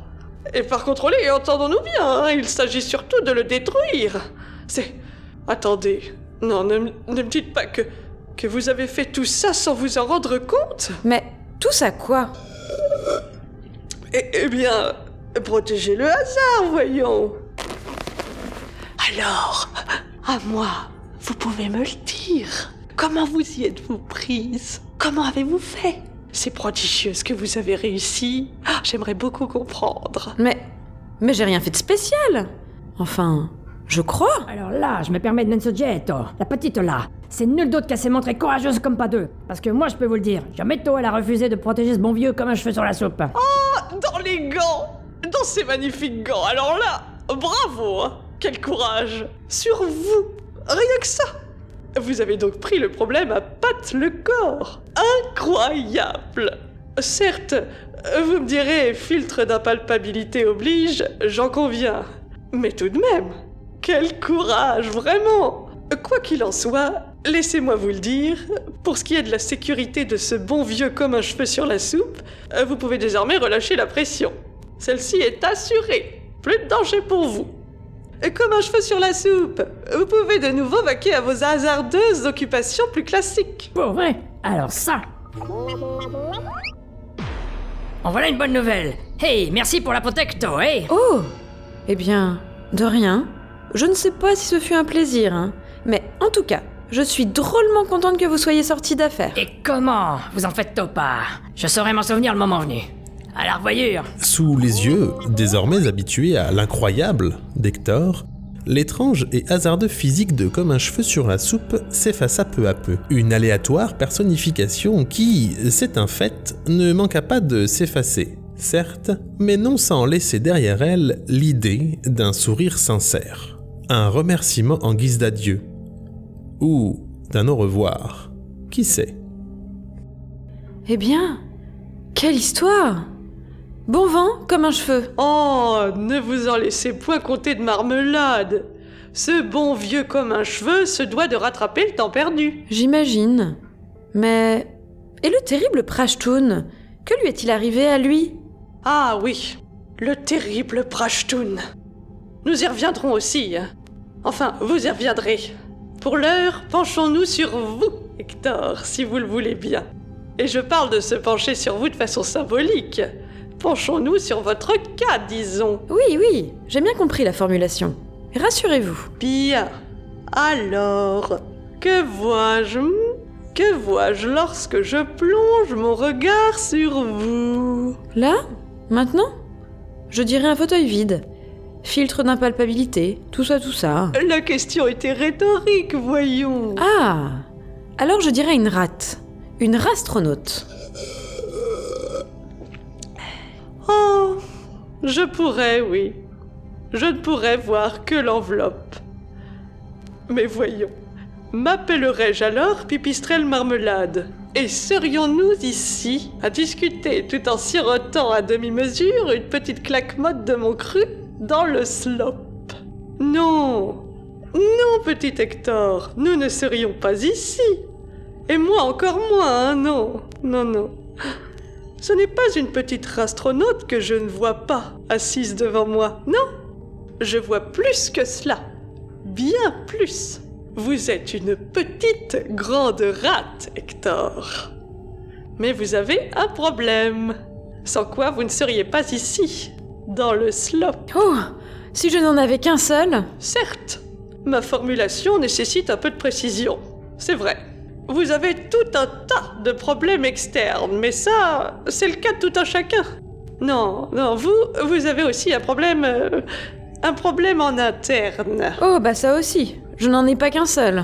Et par contrôler, entendons-nous bien, hein, il s'agit surtout de le détruire. C'est... Attendez, non, ne me dites pas que, que vous avez fait tout ça sans vous en rendre compte Mais tout ça quoi? Eh, eh bien, protégez le hasard, voyons. Alors, à moi, vous pouvez me le dire. Comment vous y êtes-vous prise? Comment avez-vous fait? C'est prodigieux ce que vous avez réussi. Ah, J'aimerais beaucoup comprendre. Mais. Mais j'ai rien fait de spécial Enfin. Je crois Alors là, je me permets de Nensogetto, la petite là. C'est nul d'autre qu'elle s'est montrée courageuse comme pas deux. Parce que moi, je peux vous le dire, jamais tôt elle a refusé de protéger ce bon vieux comme un cheveu sur la soupe. Ah, dans les gants Dans ces magnifiques gants Alors là, bravo hein. Quel courage Sur vous Rien que ça Vous avez donc pris le problème à patte le corps Incroyable Certes, vous me direz, filtre d'impalpabilité oblige, j'en conviens. Mais tout de même, quel courage, vraiment Quoi qu'il en soit, laissez-moi vous le dire, pour ce qui est de la sécurité de ce bon vieux comme un cheveu sur la soupe, vous pouvez désormais relâcher la pression. Celle-ci est assurée. Plus de danger pour vous. Et Comme un cheveu sur la soupe, vous pouvez de nouveau vaquer à vos hasardeuses occupations plus classiques. Pour vrai Alors ça En voilà une bonne nouvelle. Hey, merci pour la protecto, hey Oh Eh bien, de rien. Je ne sais pas si ce fut un plaisir, hein. Mais en tout cas, je suis drôlement contente que vous soyez sortis d'affaires. Et comment Vous en faites pas? Je saurai m'en souvenir le moment venu. À la revoyure Sous les yeux, désormais habitués à l'incroyable d'Hector, l'étrange et hasardeux physique de Comme un cheveu sur la soupe s'effaça peu à peu. Une aléatoire personnification qui, c'est un fait, ne manqua pas de s'effacer, certes, mais non sans laisser derrière elle l'idée d'un sourire sincère. Un remerciement en guise d'adieu. Ou d'un au revoir. Qui sait? Eh bien, quelle histoire Bon vent comme un cheveu. Oh, ne vous en laissez point compter de marmelade. Ce bon vieux comme un cheveu se doit de rattraper le temps perdu. J'imagine. Mais. Et le terrible Prashtoon Que lui est-il arrivé à lui? Ah oui, le terrible Prashtoon. Nous y reviendrons aussi. Enfin, vous y reviendrez. Pour l'heure, penchons-nous sur vous, Hector, si vous le voulez bien. Et je parle de se pencher sur vous de façon symbolique. Penchons-nous sur votre cas, disons. Oui, oui, j'ai bien compris la formulation. Rassurez-vous. Bien. Alors, que vois-je? Que vois-je lorsque je plonge mon regard sur vous? Là? Maintenant? Je dirais un fauteuil vide. Filtre d'impalpabilité, tout ça, tout ça. La question était rhétorique, voyons. Ah Alors je dirais une rate. Une rastronaute. Je pourrais, oui. Je ne pourrais voir que l'enveloppe. Mais voyons, m'appellerais-je alors Pipistrelle Marmelade? Et serions-nous ici à discuter tout en sirotant à demi-mesure une petite claque mode de mon cru dans le slop? Non Non, petit Hector, nous ne serions pas ici Et moi encore moins, hein, non Non, non ce n'est pas une petite astronaute que je ne vois pas assise devant moi, non? Je vois plus que cela. Bien plus. Vous êtes une petite grande rate, Hector. Mais vous avez un problème. Sans quoi vous ne seriez pas ici, dans le slop. Oh Si je n'en avais qu'un seul Certes, ma formulation nécessite un peu de précision. C'est vrai. Vous avez tout un tas de problèmes externes, mais ça, c'est le cas de tout un chacun. Non, non, vous, vous avez aussi un problème... euh, un problème en interne. Oh, bah ça aussi. Je n'en ai pas qu'un seul.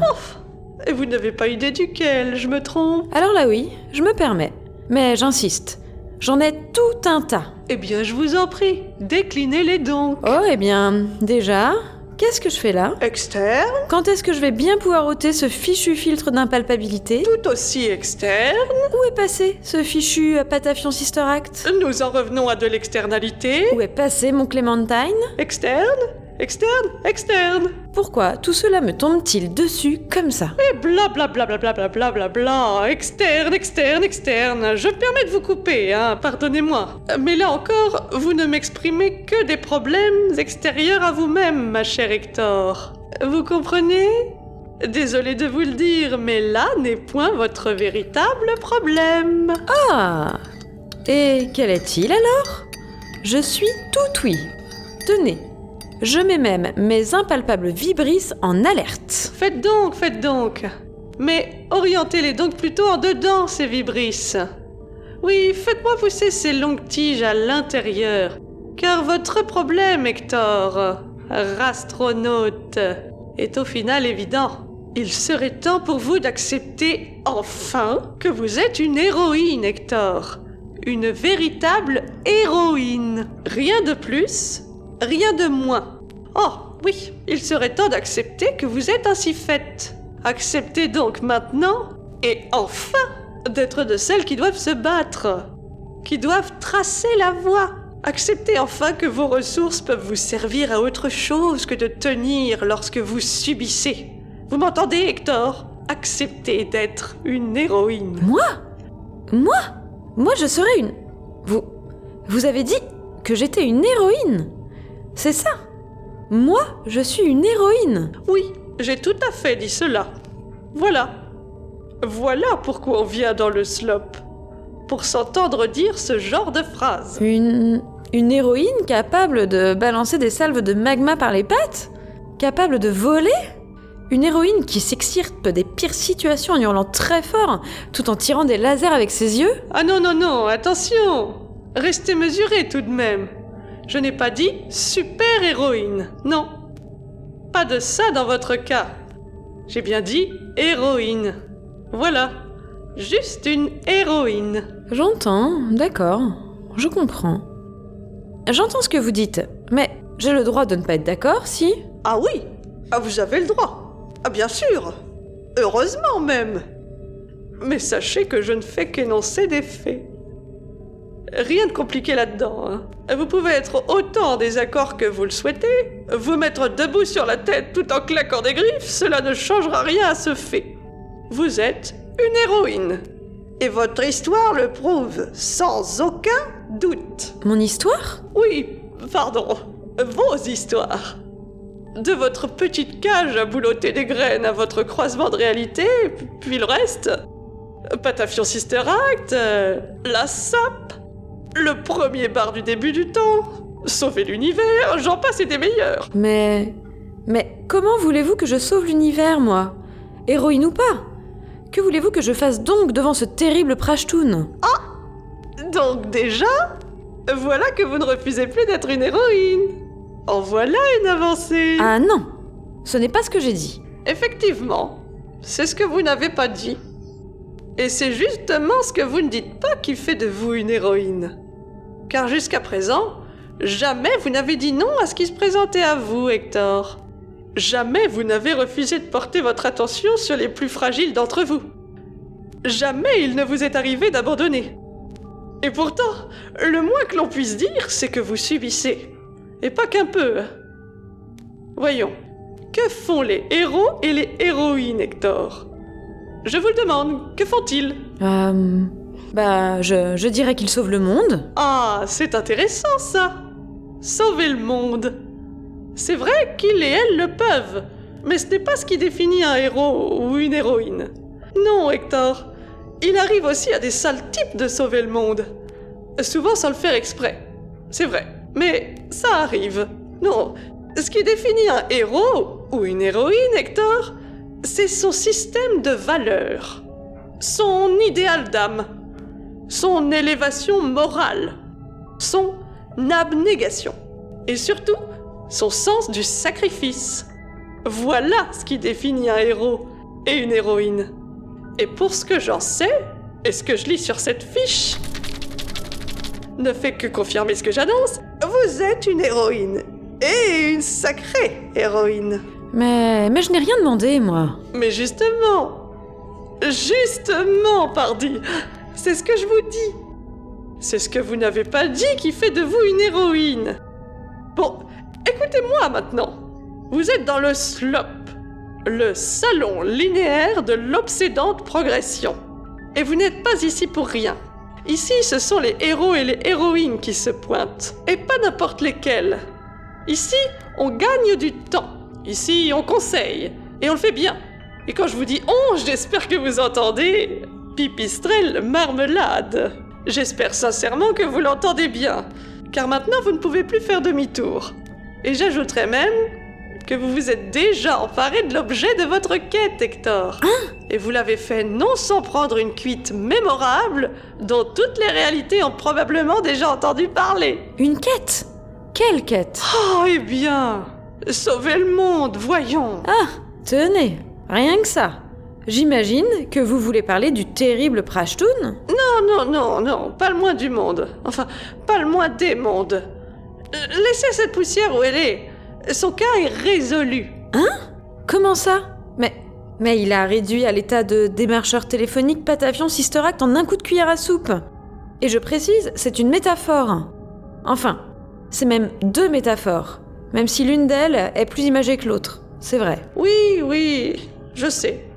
Et vous n'avez pas idée duquel, je me trompe? Alors là oui, je me permets. Mais j'insiste. J'en ai tout un tas. Eh bien, je vous en prie, déclinez-les donc. Oh, eh bien, déjà, Qu'est-ce que je fais là? Externe. Quand est-ce que je vais bien pouvoir ôter ce fichu filtre d'impalpabilité? Tout aussi externe. Où est passé ce fichu euh, Patafion Sister Act? Nous en revenons à de l'externalité. Où est passé mon Clémentine Externe Externe Externe Pourquoi tout cela me tombe-t-il dessus comme ça Et bla bla bla bla bla bla bla bla bla Externe, externe, externe Je me permets de vous couper, hein, pardonnez-moi. Mais là encore, vous ne m'exprimez que des problèmes extérieurs à vous-même, ma chère Hector. Vous comprenez? Désolé de vous le dire, mais là n'est point votre véritable problème. Ah Et quel est-il alors? Je suis tout oui. Tenez, je mets même mes impalpables vibrisses en alerte. Faites donc, faites donc. Mais orientez-les donc plutôt en dedans, ces vibrisses. Oui, faites-moi pousser ces longues tiges à l'intérieur. Car votre problème, Hector, rastronaute, est au final évident. Il serait temps pour vous d'accepter enfin que vous êtes une héroïne, Hector. Une véritable héroïne. Rien de plus, rien de moins. Oh, oui, il serait temps d'accepter que vous êtes ainsi faite. Acceptez donc maintenant, et enfin, d'être de celles qui doivent se battre, qui doivent tracer la voie. Acceptez enfin que vos ressources peuvent vous servir à autre chose que de tenir lorsque vous subissez. Vous m'entendez, Hector? Acceptez d'être une héroïne. Moi? Moi? Moi, je serais une... Vous... Vous avez dit que j'étais une héroïne C'est ça Moi, je suis une héroïne Oui, j'ai tout à fait dit cela. Voilà. Voilà pourquoi on vient dans le slop. Pour s'entendre dire ce genre de phrase. Une... Une héroïne capable de balancer des salves de magma par les pattes? Capable de voler? Une héroïne qui s'extirpe des pires situations en hurlant très fort, tout en tirant des lasers avec ses yeux? Ah non, non, non, attention Restez mesurés tout de même. Je n'ai pas dit super héroïne. Non. Pas de ça dans votre cas. J'ai bien dit héroïne. Voilà. Juste une héroïne. J'entends, d'accord. Je comprends. J'entends ce que vous dites, mais j'ai le droit de ne pas être d'accord, si Ah oui Ah, vous avez le droit. Ah, bien sûr. Heureusement même. Mais sachez que je ne fais qu'énoncer des faits. Rien de compliqué là-dedans. hein. Vous pouvez être autant en désaccord que vous le souhaitez, vous mettre debout sur la tête tout en claquant des griffes, cela ne changera rien à ce fait. Vous êtes une héroïne. Et votre histoire le prouve, sans aucun doute. Mon histoire? Oui, pardon, vos histoires. De votre petite cage à boulotter des graines à votre croisement de réalité, puis le reste. Patafion Sister Act, euh, la SAP, le premier bar du début du temps, sauver l'univers, j'en passe et des meilleurs. Mais. Mais comment voulez-vous que je sauve l'univers, moi? Héroïne ou pas? Que voulez-vous que je fasse donc devant ce terrible Prashtoon Donc déjà, voilà que vous ne refusez plus d'être une héroïne. En voilà une avancée. Ah non Ce n'est pas ce que j'ai dit. Effectivement, c'est ce que vous n'avez pas dit. Et c'est justement ce que vous ne dites pas qui fait de vous une héroïne. Car jusqu'à présent, jamais vous n'avez dit non à ce qui se présentait à vous, Hector. Jamais vous n'avez refusé de porter votre attention sur les plus fragiles d'entre vous. Jamais il ne vous est arrivé d'abandonner. Et pourtant, le moins que l'on puisse dire, c'est que vous subissez. Et pas qu'un peu. Voyons, que font les héros et les héroïnes, Hector? Je vous le demande, que font-ils? Euh. Bah, je, dirais qu'ils sauvent le monde. Ah, c'est intéressant ça Sauver le monde C'est vrai qu'ils et elles le peuvent, mais ce n'est pas ce qui définit un héros ou une héroïne. Non, Hector, il arrive aussi à des sales types de sauver le monde. Souvent sans le faire exprès. C'est vrai, mais ça arrive. Non, ce qui définit un héros ou une héroïne, Hector, c'est son système de valeurs, son idéal d'âme, son élévation morale, son abnégation et surtout son sens du sacrifice. Voilà ce qui définit un héros et une héroïne. Et pour ce que j'en sais, et ce que je lis sur cette fiche, ne fait que confirmer ce que j'annonce, vous êtes une héroïne. Et une sacrée héroïne. Mais, mais je n'ai rien demandé, moi. Mais justement, justement, pardi, c'est ce que je vous dis. C'est ce que vous n'avez pas dit qui fait de vous une héroïne. Bon, écoutez-moi maintenant. Vous êtes dans le slop, le salon linéaire de l'obsédante progression. Et vous n'êtes pas ici pour rien. Ici, ce sont les héros et les héroïnes qui se pointent, et pas n'importe lesquels. Ici, on gagne du temps. Ici, on conseille, et on le fait bien. Et quand je vous dis on, j'espère que vous entendez pipistrelle marmelade. J'espère sincèrement que vous l'entendez bien, car maintenant vous ne pouvez plus faire demi-tour. Et j'ajouterais même que vous vous êtes déjà emparé de l'objet de votre quête, Hector. Et vous l'avez fait non sans prendre une cuite mémorable dont toutes les réalités ont probablement déjà entendu parler. Une quête? Quelle quête? Oh, eh bien, sauver le monde, voyons. Ah, tenez, rien que ça. J'imagine que vous voulez parler du terrible Prashtun Non, non, non, non, pas le moins du monde. Enfin, pas le moins des mondes. Laissez cette poussière où elle est. Son cas est résolu. Hein? Comment ça? Mais. Mais il a réduit à l'état de démarcheur téléphonique Patavion Sister Act en un coup de cuillère à soupe. Et je précise, c'est une métaphore. Enfin, c'est même deux métaphores. Même si l'une d'elles est plus imagée que l'autre. C'est vrai. Oui, oui, je sais.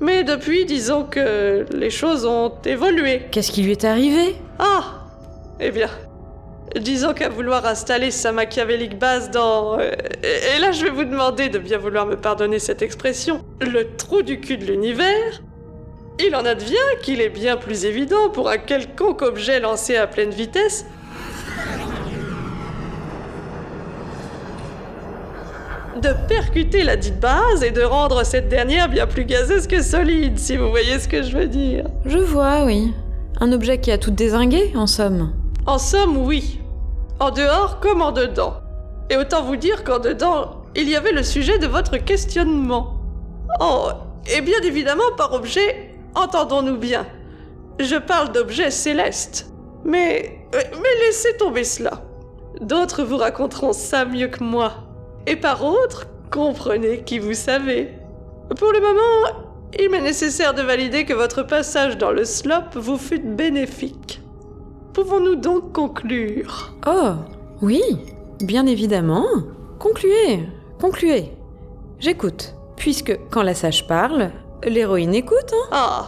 Mais depuis, disons que les choses ont évolué. Qu'est-ce qui lui est arrivé? Ah Eh bien, disons qu'à vouloir installer sa machiavélique base dans... euh, et là, je vais vous demander de bien vouloir me pardonner cette expression. Le trou du cul de l'univers. Il en advient qu'il est bien plus évident pour un quelconque objet lancé à pleine vitesse de percuter la dite base et de rendre cette dernière bien plus gazeuse que solide, si vous voyez ce que je veux dire. Je vois, oui. Un objet qui a tout désingué, en somme. En somme, oui. En dehors comme en dedans. Et autant vous dire qu'en dedans, il y avait le sujet de votre questionnement. Oh, et bien évidemment par objet, entendons-nous bien. Je parle d'objets célestes. Mais, euh, mais laissez tomber cela. D'autres vous raconteront ça mieux que moi. Et par autres, comprenez qui vous savez. Pour le moment, il m'est nécessaire de valider que votre passage dans le slop vous fut bénéfique. Pouvons-nous donc conclure? Oh, oui, bien évidemment. Concluez, concluez. J'écoute, puisque quand la sage parle, l'héroïne écoute, hein Ah,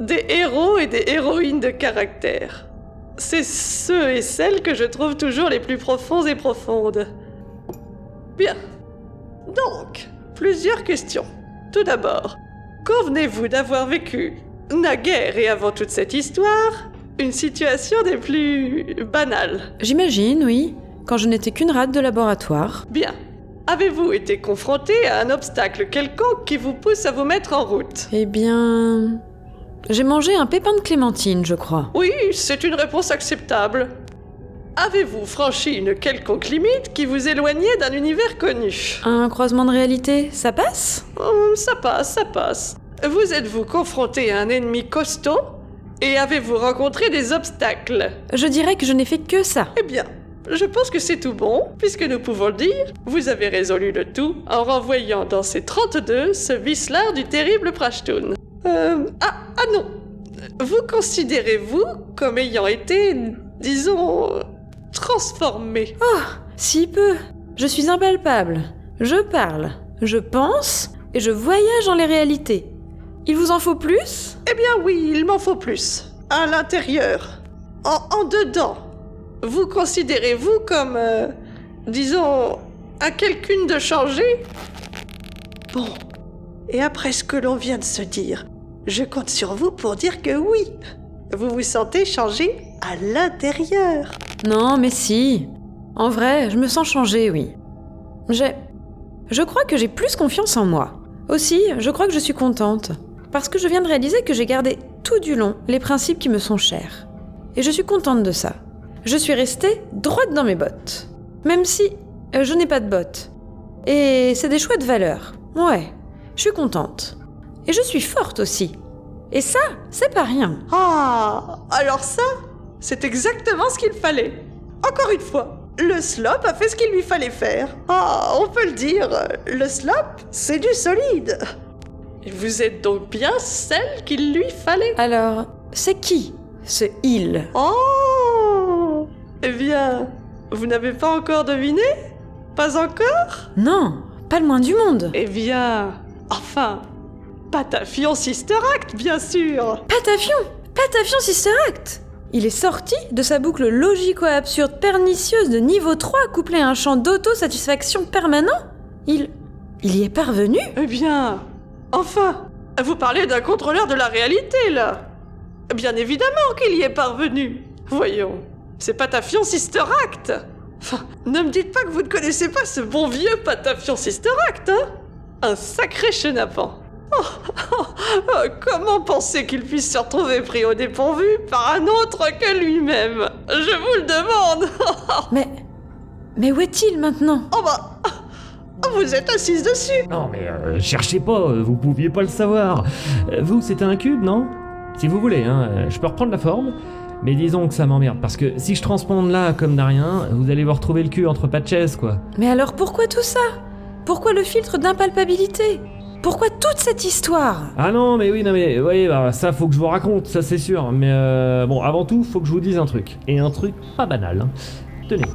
des héros et des héroïnes de caractère. C'est ceux et celles que je trouve toujours les plus profonds et profondes. Bien. Donc, plusieurs questions. Tout d'abord, convenez-vous d'avoir vécu, naguère et avant toute cette histoire, une situation des plus banales? J'imagine, oui, quand je n'étais qu'une rate de laboratoire. Bien. Avez-vous été confronté à un obstacle quelconque qui vous pousse à vous mettre en route? Eh bien... J'ai mangé un pépin de clémentine, je crois. Oui, c'est une réponse acceptable. Avez-vous franchi une quelconque limite qui vous éloignait d'un univers connu? Un croisement de réalité, ça passe? Hum, Ça passe, ça passe. Vous êtes-vous confronté à un ennemi costaud? Et avez-vous rencontré des obstacles? Je dirais que je n'ai fait que ça. Eh bien, je pense que c'est tout bon, puisque nous pouvons le dire, vous avez résolu le tout en renvoyant dans ces 32 ce vicelard du terrible Prashtun. Euh, ah, ah non Vous considérez-vous comme ayant été, disons, transformé Oh, si peu. Je suis impalpable. Je parle, je pense et je voyage dans les réalités. Il vous en faut plus? Eh bien oui, il m'en faut plus. À l'intérieur. En, en dedans. Vous considérez-vous comme, euh, disons, à quelqu'une de changer Bon. Et après ce que l'on vient de se dire, je compte sur vous pour dire que oui. Vous vous sentez changé? À l'intérieur. Non, mais si. En vrai, je me sens changée, oui. J'ai... Je crois que j'ai plus confiance en moi. Aussi, je crois que je suis contente. Parce que je viens de réaliser que j'ai gardé tout du long les principes qui me sont chers. Et je suis contente de ça. Je suis restée droite dans mes bottes. Même si euh, je n'ai pas de bottes. Et c'est des chouettes valeurs. Ouais, je suis contente. Et je suis forte aussi. Et ça, c'est pas rien. Ah, alors ça, c'est exactement ce qu'il fallait. Encore une fois, le slop a fait ce qu'il lui fallait faire. Ah, on peut le dire, le slop, c'est du solide. Et Vous êtes donc bien celle qu'il lui fallait. Alors, c'est qui ce il? Oh Eh bien, vous n'avez pas encore deviné? Pas encore? Non, pas le moins du monde. Eh bien, enfin, Patafion Sister Act, bien sûr Patafion Patafion Sister Act Il est sorti de sa boucle logico-absurde pernicieuse de niveau 3 couplée à un champ d'auto-satisfaction permanent. Il... Il y est parvenu. Eh bien, enfin, vous parlez d'un contrôleur de la réalité, là. Bien évidemment qu'il y est parvenu. Voyons, c'est Patafion Sister Act Enfin, ne me dites pas que vous ne connaissez pas ce bon vieux Patafion Sister Act, hein. Un sacré chenapan Oh, oh, oh, comment penser qu'il puisse se retrouver pris au dépourvu par un autre que lui-même? Je vous le demande. Mais... Mais où est-il maintenant? Oh bah... Vous êtes assise dessus. Non mais euh, cherchez pas, euh, vous pouviez pas le savoir. Euh, Vous, c'était un cube, non? Si vous voulez, hein, je peux reprendre la forme. Mais disons que ça m'emmerde, parce que si je transponde là comme d'un rien, vous allez vous retrouver le cul entre pas de quoi. Mais alors pourquoi tout ça? Pourquoi le filtre d'impalpabilité? Pourquoi toute cette histoire? Ah non, mais oui, non mais, oui, bah, ça faut que je vous raconte, ça c'est sûr. Mais euh, bon, avant tout, faut que je vous dise un truc. Et un truc pas banal. hein. Tenez.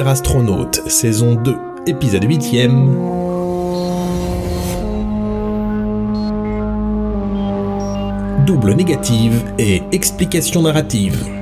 Astronaute, saison 2, épisode 8ème. Double négative et explication narrative.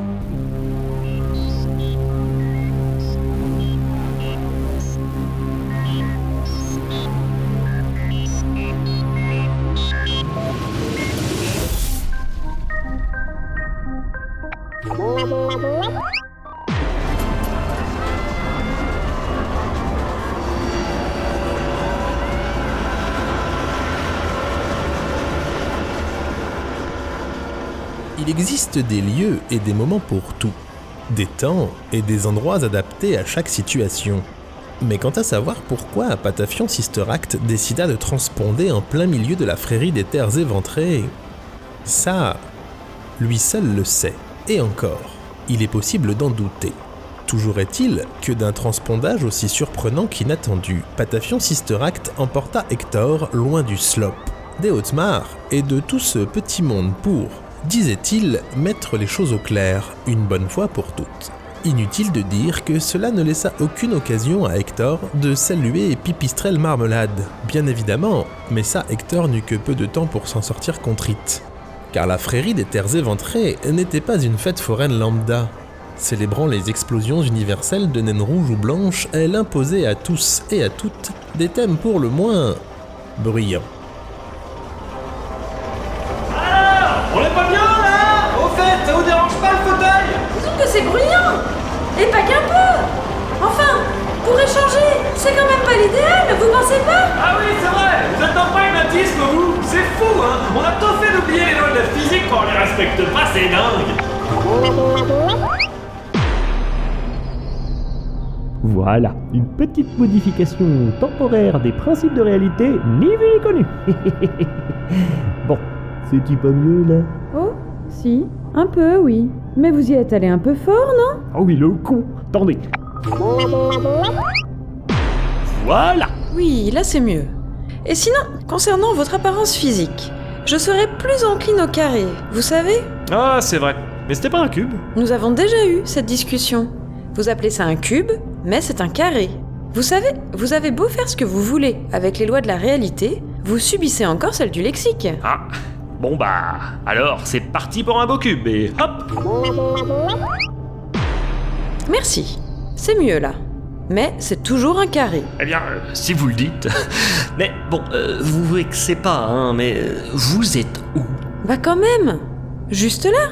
Il existe des lieux et des moments pour tout, des temps et des endroits adaptés à chaque situation. Mais quant à savoir pourquoi Patafion Sister Act décida de transponder en plein milieu de la frérie des terres éventrées, ça, lui seul le sait. Et encore, il est possible d'en douter. Toujours est-il que d'un transpondage aussi surprenant qu'inattendu, Patafion Sister Act emporta Hector loin du slop, des Hautes-Mares et de tout ce petit monde pour, disait-il, mettre les choses au clair, une bonne fois pour toutes. Inutile de dire que cela ne laissa aucune occasion à Hector de saluer Pipistrelle Marmelade, bien évidemment, mais ça Hector n'eut que peu de temps pour s'en sortir contrite. Car la frérie des terres éventrées n'était pas une fête foraine lambda. Célébrant les explosions universelles de naines rouges ou blanches, elle imposait à tous et à toutes des thèmes pour le moins bruyants. Fou, hein On a tout fait d'oublier les lois de la physique quand on les respecte pas, c'est dingue Voilà, une petite modification temporaire des principes de réalité, ni vu ni connu. bon, c'est-tu pas mieux là? Oh, si, un peu, oui. Mais vous y êtes allé un peu fort, non? Ah oui, le con Attendez Voilà Oui, là c'est mieux. Et sinon, concernant votre apparence physique, je serais plus encline au carré, vous savez Ah, c'est vrai. Mais c'était pas un cube Nous avons déjà eu cette discussion. Vous appelez ça un cube, mais c'est un carré. Vous savez, vous avez beau faire ce que vous voulez avec les lois de la réalité, vous subissez encore celles du lexique. Ah Bon bah, alors c'est parti pour un beau cube et hop Merci. C'est mieux là. Mais c'est toujours un carré. Eh bien, euh, si vous le dites. mais bon, euh, vous vexez pas, hein, mais euh, vous êtes où? Bah quand même Juste là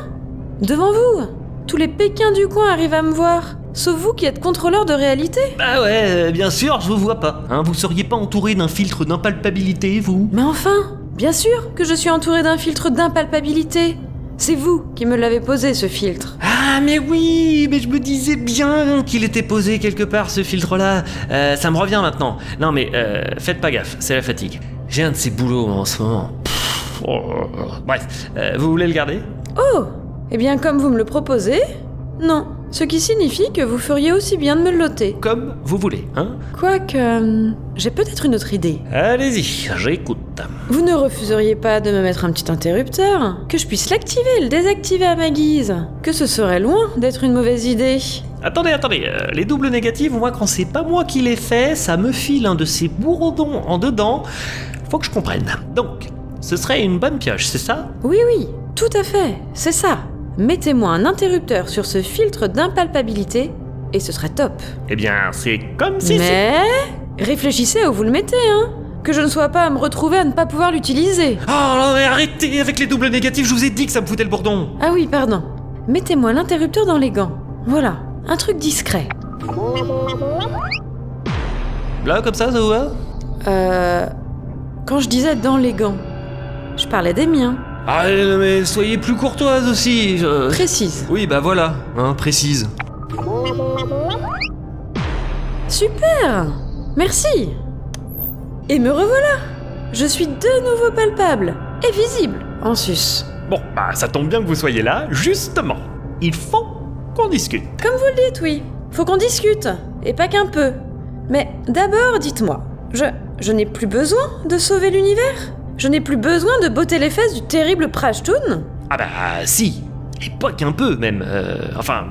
Devant vous Tous les Pékins du coin arrivent à me voir. Sauf vous qui êtes contrôleur de réalité. Bah ouais, euh, bien sûr, je vous vois pas. Hein, vous seriez pas entouré d'un filtre d'impalpabilité, vous? Mais enfin Bien sûr que je suis entourée d'un filtre d'impalpabilité. C'est vous qui me l'avez posé, ce filtre. Ah mais oui, mais je me disais bien qu'il était posé quelque part ce filtre-là. Euh, ça me revient maintenant. Non mais euh, faites pas gaffe, c'est la fatigue. J'ai un de ces boulots en ce moment. Pff, oh, oh, oh. Bref, euh, vous voulez le garder? Oh Eh bien, comme vous me le proposez, non. Ce qui signifie que vous feriez aussi bien de me le loter. Comme vous voulez, hein Quoique, euh, j'ai peut-être une autre idée. Allez-y, j'écoute. Vous ne refuseriez pas de me mettre un petit interrupteur? Que je puisse l'activer le désactiver à ma guise? Que ce serait loin d'être une mauvaise idée. Attendez, attendez, euh, les doubles négatifs, moi quand c'est pas moi qui les fais, ça me file un de ces bourdons en dedans. Faut que je comprenne. Donc, ce serait une bonne pioche, c'est ça? Oui, oui, tout à fait, c'est ça. Mettez-moi un interrupteur sur ce filtre d'impalpabilité et ce serait top. Eh bien, c'est comme si... Mais réfléchissez à où vous le mettez, hein Que je ne sois pas à me retrouver à ne pas pouvoir l'utiliser. Oh non mais arrêtez avec les doubles négatifs, je vous ai dit que ça me foutait le bourdon Ah oui, pardon. Mettez-moi l'interrupteur dans les gants. Voilà, un truc discret. Là, comme ça, ça vous va? Euh. Quand je disais dans les gants, je parlais des miens. Ah non, mais soyez plus courtoise aussi je- Précise. Oui, bah voilà, hein, précise. Super Merci Et me revoilà Je suis de nouveau palpable et visible en sus. Bon, bah ça tombe bien que vous soyez là, justement. Il faut qu'on discute. Comme vous le dites, oui. Faut qu'on discute. Et pas qu'un peu. Mais d'abord, dites-moi. Je. Je n'ai plus besoin de sauver l'univers? Je n'ai plus besoin de botter les fesses du terrible Prashtoon Ah bah si, et pas qu'un peu même. euh, enfin,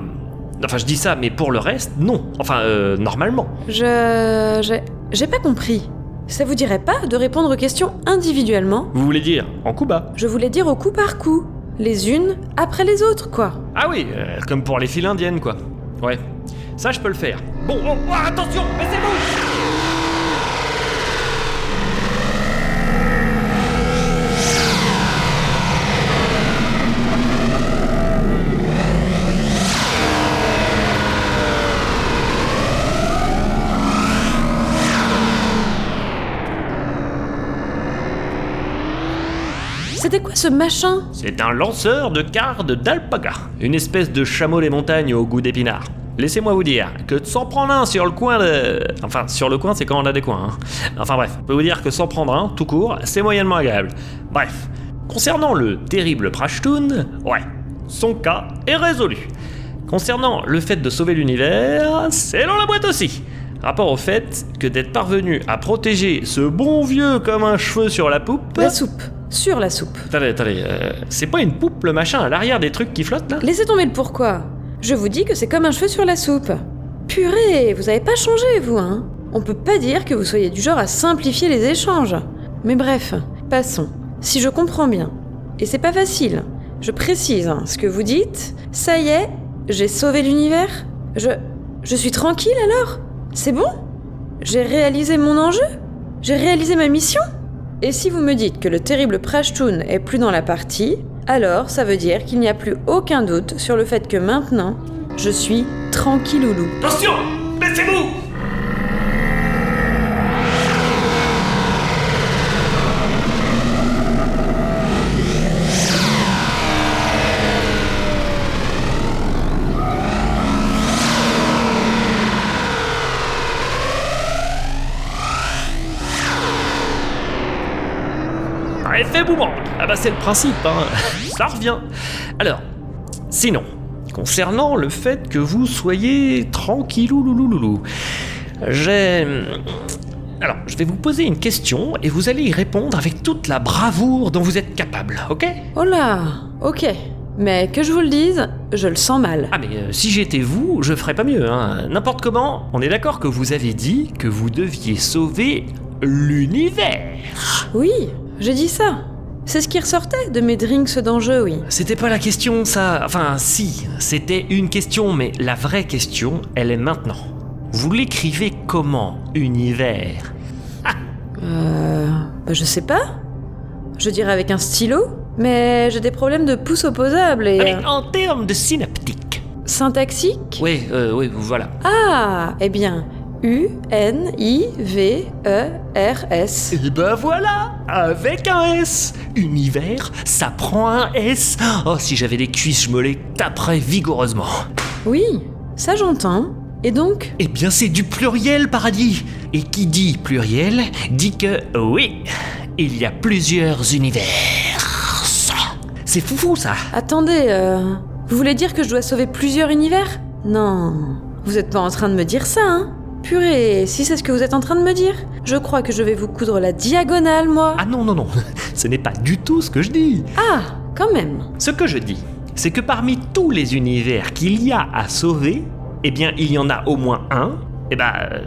enfin je dis ça, mais pour le reste, non. Enfin, euh, normalement. Je. J'ai. J'ai pas compris. Ça vous dirait pas de répondre aux questions individuellement? Vous voulez dire en coup bas? Je voulais dire au coup par coup. Les unes après les autres, quoi. Ah oui, euh, comme pour les files indiennes quoi. Ouais, ça je peux le faire. Bon, oh, oh, attention, baissez-vous C'était quoi ce machin C'est un lanceur de cardes d'alpaga, une espèce de chameau des montagnes au goût d'épinard. Laissez-moi vous dire que de s'en prendre un sur le coin de... Enfin, sur le coin, c'est quand on a des coins. hein. Enfin bref, je peux vous dire que s'en prendre un, tout court, c'est moyennement agréable. Bref, concernant le terrible Prashtoon, ouais, son cas est résolu. Concernant le fait de sauver l'univers, c'est dans la boîte aussi. Rapport au fait que d'être parvenu à protéger ce bon vieux comme un cheveu sur la poupe... La soupe. Sur la soupe. Attendez, attendez, euh, c'est pas une poupe le machin à l'arrière des trucs qui flottent là Laissez tomber le pourquoi. Je vous dis que c'est comme un cheveu sur la soupe. Purée, vous avez pas changé, vous, hein On peut pas dire que vous soyez du genre à simplifier les échanges. Mais bref, passons. Si je comprends bien, et c'est pas facile, je précise hein, ce que vous dites, ça y est, j'ai sauvé l'univers Je. Je suis tranquille alors? C'est bon? J'ai réalisé mon enjeu? J'ai réalisé ma mission? Et si vous me dites que le terrible Prashtoon est plus dans la partie, alors ça veut dire qu'il n'y a plus aucun doute sur le fait que maintenant, je suis tranquilloulou. Attention Baissez-vous c'est le principe, hein. Ça revient. Alors, sinon, concernant le fait que vous soyez tranquillou loulouloulou, j'ai... Alors, je vais vous poser une question et vous allez y répondre avec toute la bravoure dont vous êtes capable, ok? Oh là Ok. Mais que je vous le dise, je le sens mal. Ah mais euh, si j'étais vous, je ferais pas mieux, hein. N'importe comment, on est d'accord que vous avez dit que vous deviez sauver l'univers. Oui, j'ai dit ça. C'est ce qui ressortait de mes drinks d'enjeu, oui. C'était pas la question, ça. Enfin, si, c'était une question, mais la vraie question, elle est maintenant. Vous l'écrivez comment, univers? Euh. Bah, je sais pas. Je dirais avec un stylo, mais j'ai des problèmes de pouce opposable et. Ah, mais euh, en termes de synaptique. Syntaxique? Oui, euh, oui, voilà. Ah Eh bien, U-N-I-V-E-R-S. Et ben voilà, avec un S. Univers, ça prend un S. Oh, si j'avais des cuisses, je me les taperais vigoureusement. Oui, ça j'entends. Et donc? Eh bien, c'est du pluriel, paradis. Et qui dit pluriel dit que oui, il y a plusieurs univers. C'est foufou ça. Attendez, euh, vous voulez dire que je dois sauver plusieurs univers? Non, vous êtes pas en train de me dire ça, hein Purée, si c'est ce que vous êtes en train de me dire, je crois que je vais vous coudre la diagonale, moi. Ah non, non, non, ce n'est pas du tout ce que je dis. Ah, quand même. Ce que je dis, c'est que parmi tous les univers qu'il y a à sauver, eh bien, il y en a au moins un, eh ben, euh,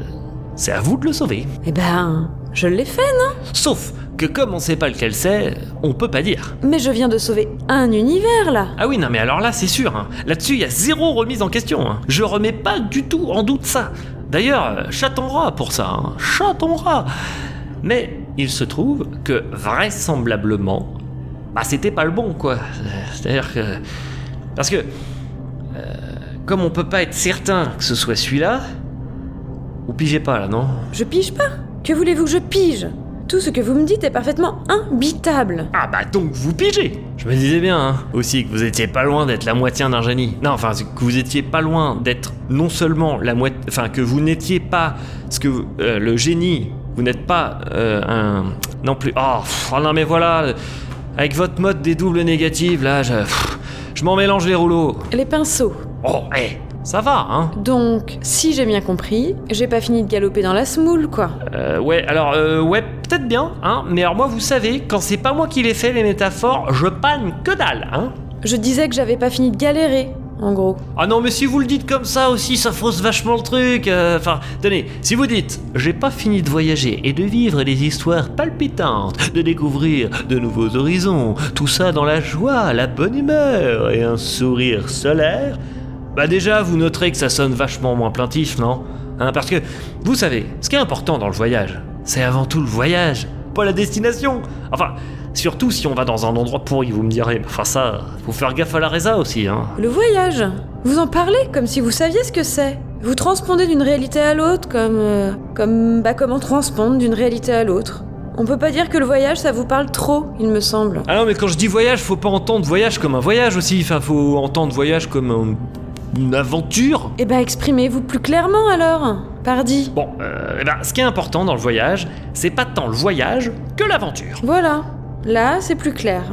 c'est à vous de le sauver. Eh ben, je l'ai fait, non? Sauf que comme on sait pas lequel c'est, on peut pas dire. Mais je viens de sauver un univers, là. Ah oui, non, mais alors là, c'est sûr. hein. Là-dessus, il y a zéro remise en question. hein. Je remets pas du tout en doute ça. D'ailleurs, chaton rat pour ça. hein. Chaton rat. Mais il se trouve que vraisemblablement, bah, c'était pas le bon, quoi. C'est-à-dire que. Parce que. euh, comme on peut pas être certain que ce soit celui-là. Vous pigez pas là, non? Je pige pas? Que voulez-vous? Que je pige Tout ce que vous me dites est parfaitement imbitable. Ah bah donc vous pigez Je me disais bien, hein, aussi, que vous étiez pas loin d'être la moitié d'un génie. Non, enfin, que vous étiez pas loin d'être non seulement la moitié... Enfin, que vous n'étiez pas... Ce que vous- euh, le génie, vous n'êtes pas euh, un... Non plus... Oh, pff, oh non mais voilà Avec votre mode des doubles négatives, là, je... pff, je m'en mélange les rouleaux. Les pinceaux. Oh, hé, ça va, hein Donc, si j'ai bien compris, j'ai pas fini de galoper dans la smoule, quoi. Euh, ouais, alors, euh, ouais, peut-être bien, hein, mais alors moi, vous savez, quand c'est pas moi qui les fais, les métaphores, je panne que dalle, hein Je disais que j'avais pas fini de galérer, en gros. Ah non, mais si vous le dites comme ça aussi, ça fausse vachement le truc. euh, Enfin, tenez, si vous dites j'ai pas fini de voyager et de vivre des histoires palpitantes, de découvrir de nouveaux horizons, tout ça dans la joie, la bonne humeur et un sourire solaire, bah déjà vous noterez que ça sonne vachement moins plaintif, non? Hein, Parce que vous savez, ce qui est important dans le voyage, c'est avant tout le voyage, pas la destination. Enfin. Surtout si on va dans un endroit pourri, vous me direz. Enfin ça, faut faire gaffe à la résa aussi, hein. Le voyage? Vous en parlez comme si vous saviez ce que c'est. Vous transpondez d'une réalité à l'autre comme. euh, comme. bah, comment transpondre d'une réalité à l'autre. On peut pas dire que le voyage ça vous parle trop, il me semble. Ah non, mais quand je dis voyage, faut pas entendre voyage comme un voyage aussi. Enfin, faut entendre voyage comme un- une aventure? Eh bah, exprimez-vous plus clairement alors, pardi. Bon, euh, eh ben, ce qui est important dans le voyage, c'est pas tant le voyage que l'aventure. Voilà, là c'est plus clair.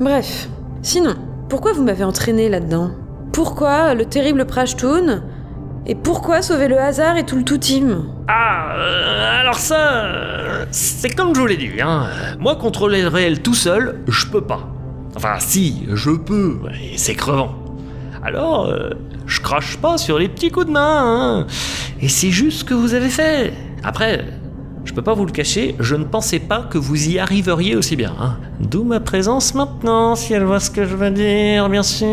Bref, sinon, pourquoi vous m'avez entraîné là-dedans? Pourquoi le terrible Prashtoon Et pourquoi sauver le hasard et tout le tout team Ah, euh, alors ça, euh, c'est comme je vous l'ai dit, hein. Moi, contrôler le réel tout seul, je peux pas. Enfin, si, je peux, mais c'est crevant. Alors, euh, je crache pas sur les petits coups de main, hein. Et c'est juste ce que vous avez fait. Après, je peux pas vous le cacher, je ne pensais pas que vous y arriveriez aussi bien. hein. D'où ma présence maintenant, si elle voit ce que je veux dire, bien sûr.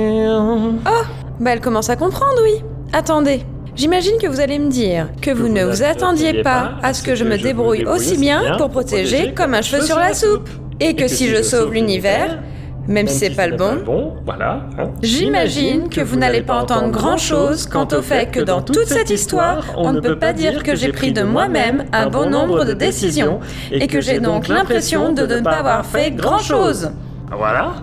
Oh Bah elle commence à comprendre, oui. Attendez. J'imagine que vous allez me dire que vous ne vous attendiez pas à ce que je me débrouille aussi bien pour protéger comme un cheveu sur la soupe. Et que si je sauve l'univers, même si c'est pas le bon, Bon, voilà. hein. J'imagine que vous n'allez pas entendre grand-chose quant au fait que dans toute cette histoire, on ne peut pas dire que j'ai pris de moi-même un bon nombre de décisions et que j'ai donc l'impression de ne pas avoir fait grand-chose. Voilà.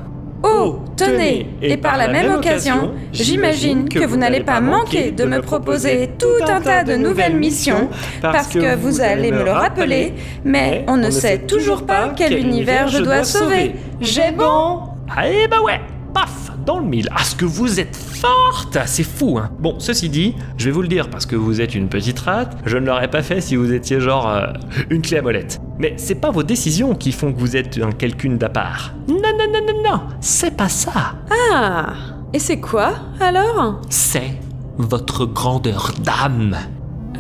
Oh, tenez, et par la même occasion, j'imagine que vous n'allez pas manquer de me proposer tout un tas de nouvelles missions parce que vous allez me le rappeler, mais on ne sait toujours pas quel univers je dois sauver. J'ai bon Ah, eh bah ouais, paf, dans le mille. Ah, ce que vous êtes forte C'est fou, hein. Bon, ceci dit, je vais vous le dire parce que vous êtes une petite rate, je ne l'aurais pas fait si vous étiez genre euh, une clé à molette. Mais c'est pas vos décisions qui font que vous êtes un quelqu'un d'à part. Non, non, non, non, non, c'est pas ça. Ah Et c'est quoi, alors? C'est votre grandeur d'âme.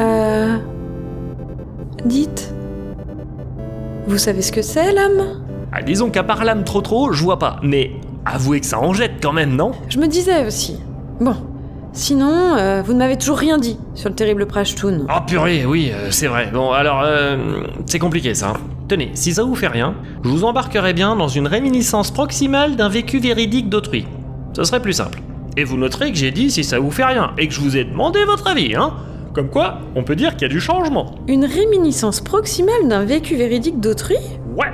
Euh... Dites. Vous savez ce que c'est, l'âme? Ah, disons qu'à part l'âme trop trop, je vois pas. Mais avouez que ça en jette quand même, non? Je me disais aussi. Bon, Sinon, euh, vous ne m'avez toujours rien dit sur le terrible Prashtoon. Oh purée, oui, euh, c'est vrai. Bon, alors, euh, c'est compliqué ça. Tenez, si ça vous fait rien, je vous embarquerai bien dans une réminiscence proximale d'un vécu véridique d'autrui. Ce serait plus simple. Et vous noterez que j'ai dit si ça vous fait rien, et que je vous ai demandé votre avis, hein Comme quoi, on peut dire qu'il y a du changement. Une réminiscence proximale d'un vécu véridique d'autrui? Ouais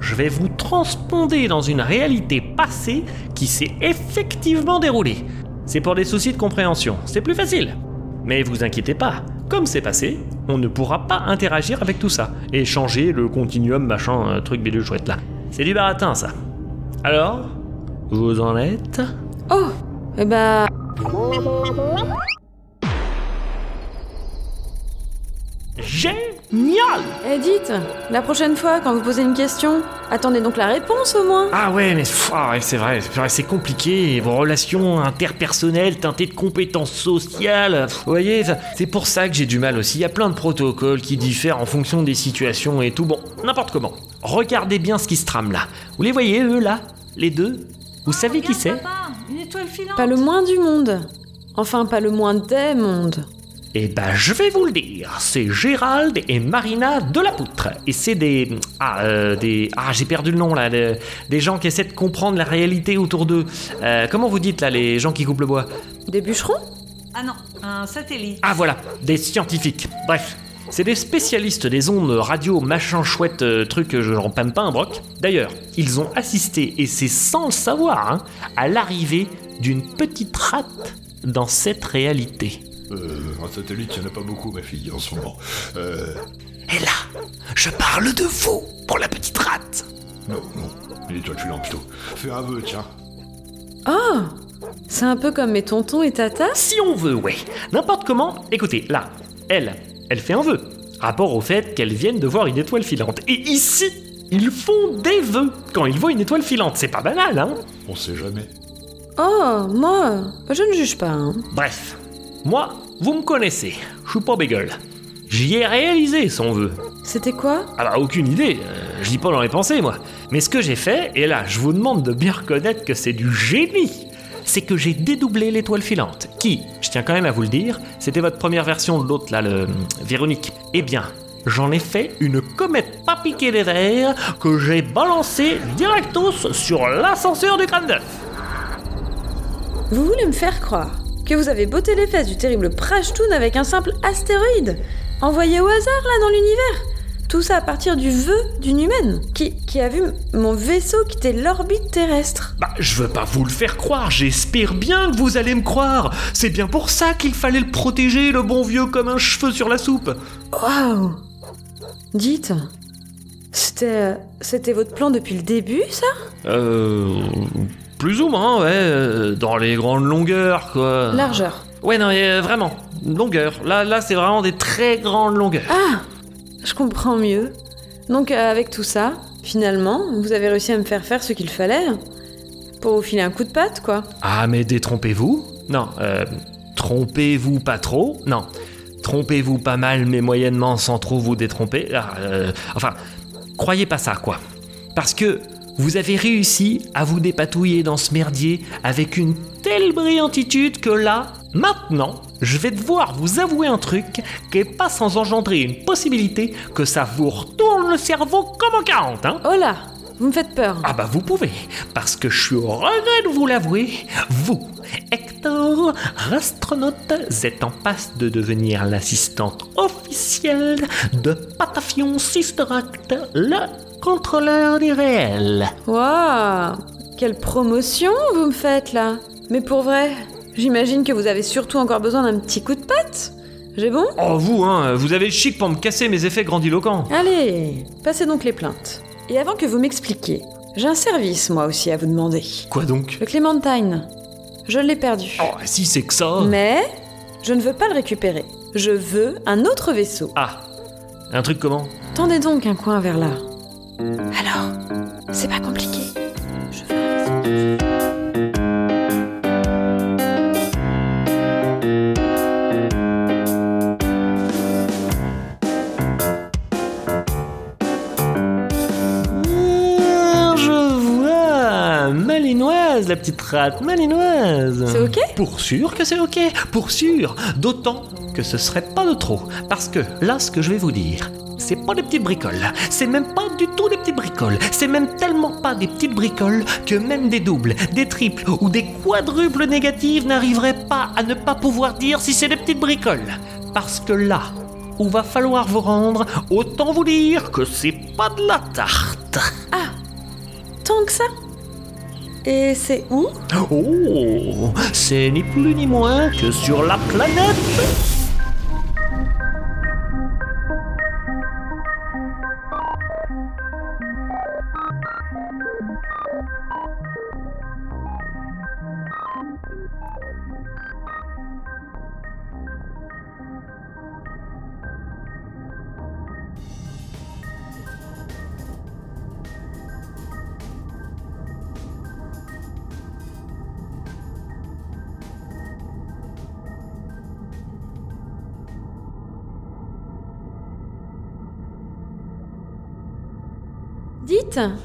Je vais vous transponder dans une réalité passée qui s'est effectivement déroulée. C'est pour des soucis de compréhension, c'est plus facile. Mais vous inquiétez pas, comme c'est passé, on ne pourra pas interagir avec tout ça et changer le continuum machin euh, truc bidule chouette là. C'est du baratin ça. Alors, vous en êtes? Oh Eh bah... Génial Eh dites, la prochaine fois, quand vous posez une question, attendez donc la réponse au moins. Ah ouais, mais pff, ah ouais, c'est vrai, c'est vrai, c'est compliqué. Vos relations interpersonnelles teintées de compétences sociales. pff, Vous voyez, ça- c'est pour ça que j'ai du mal aussi. Il y a plein de protocoles qui diffèrent en fonction des situations et tout. Bon, n'importe comment. Regardez bien ce qui se trame là. Vous les voyez, eux, là? Les deux? Vous savez qui c'est? Une étoile filante Pas le moins du monde. Enfin, pas le moins des mondes. Eh ben, je vais vous le dire. C'est Gérald et Marina de la Poutre. Et c'est des. Ah, euh, des. Ah, j'ai perdu le nom là. de- des gens qui essaient de comprendre la réalité autour d'eux. Euh, comment vous dites là, les gens qui coupent le bois? Des bûcherons? Ah non, un satellite. Ah, voilà, des scientifiques. Bref. C'est des spécialistes des ondes radio, machin chouette, euh, truc, pas un broc. D'ailleurs, ils ont assisté, et c'est sans le savoir, hein, à l'arrivée d'une petite rate dans cette réalité. Euh, un satellite, il n'y en a pas beaucoup, ma fille, en ce moment. Euh, Et là, je parle de vous pour la petite rate. non, non, une étoile filante plutôt. Fais un vœu, tiens. Oh C'est un peu comme mes tontons et tata Si on veut, ouais. N'importe comment. Écoutez, là, elle, elle fait un vœu. Rapport au fait qu'elle vienne de voir une étoile filante. Et ici, ils font des vœux quand ils voient une étoile filante. C'est pas banal, hein On sait jamais. Oh, moi, je ne juge pas. hein. Bref, moi, vous me connaissez. Je suis pas bégueule. J'y ai réalisé son vœu. C'était quoi? Ah bah aucune idée, euh, je lis pas dans les pensées moi. Mais ce que j'ai fait, et là je vous demande de bien reconnaître que c'est du génie, c'est que j'ai dédoublé l'étoile filante, qui, je tiens quand même à vous le dire, c'était votre première version de l'autre là, le euh, Véronique. Eh bien, j'en ai fait une comète pas piquée des verres que j'ai balancée directos sur l'ascenseur du crâne d'œuf. Vous voulez me faire croire que vous avez botté les fesses du terrible Prashtoon avec un simple astéroïde envoyé au hasard là dans l'univers Tout ça à partir du vœu d'une humaine qui, qui a vu mon vaisseau quitter l'orbite terrestre. Bah, je veux pas vous le faire croire, j'espère bien que vous allez me croire. C'est bien pour ça qu'il fallait le protéger, le bon vieux, comme un cheveu sur la soupe. Waouh Dites, c'était c'était votre plan depuis le début, ça? Euh. Plus ou moins, ouais, euh, dans les grandes longueurs, quoi. Largeur. Ouais, non, mais euh, vraiment, longueur. Là, là, c'est vraiment des très grandes longueurs. Ah Je comprends mieux. Donc euh, avec tout ça, finalement, vous avez réussi à me faire faire ce qu'il fallait pour vous filer un coup de patte, quoi. Ah, mais détrompez-vous Non, euh, trompez-vous pas trop Non. Trompez-vous pas mal, mais moyennement, sans trop vous détromper. Ah, euh, enfin, croyez pas ça, quoi. Parce que vous avez réussi à vous dépatouiller dans ce merdier avec une telle brillantitude que là, maintenant, je vais devoir vous avouer un truc qui est pas sans engendrer une possibilité que ça vous retourne le cerveau comme en 40, hein Oh là Vous me faites peur. ah bah vous pouvez, parce que je suis au regret de vous l'avouer, vous, Hector Rastronaute, êtes en passe de devenir l'assistante officielle de Patafion Sisteract, le contrôleur du réel. Waouh Quelle promotion vous me faites là Mais pour vrai, j'imagine que vous avez surtout encore besoin d'un petit coup de patte J'ai bon? Oh vous, hein, vous avez le chic pour me casser mes effets grandiloquents. Allez, passez donc les plaintes. Et avant que vous m'expliquiez, j'ai un service moi aussi à vous demander. Quoi donc? Le Clémentine. Je l'ai perdu. Oh, si c'est que ça. Mais je ne veux pas le récupérer. Je veux un autre vaisseau. Ah, un truc comment? Tendez donc un coin vers là. Alors, c'est pas compliqué. Je veux un vaisseau. Malinoise la petite rate, malinoise. C'est ok? Pour sûr que c'est ok, pour sûr. D'autant que ce serait pas de trop. Parce que là, ce que je vais vous dire, c'est pas des petites bricoles. C'est même pas du tout des petites bricoles. C'est même tellement pas des petites bricoles que même des doubles, des triples ou des quadruples négatives n'arriveraient pas à ne pas pouvoir dire si c'est des petites bricoles. Parce que là où va falloir vous rendre, autant vous dire que c'est pas de la tarte. Ah Tant que ça? Et c'est où? Oh, c'est ni plus ni moins que sur la planète.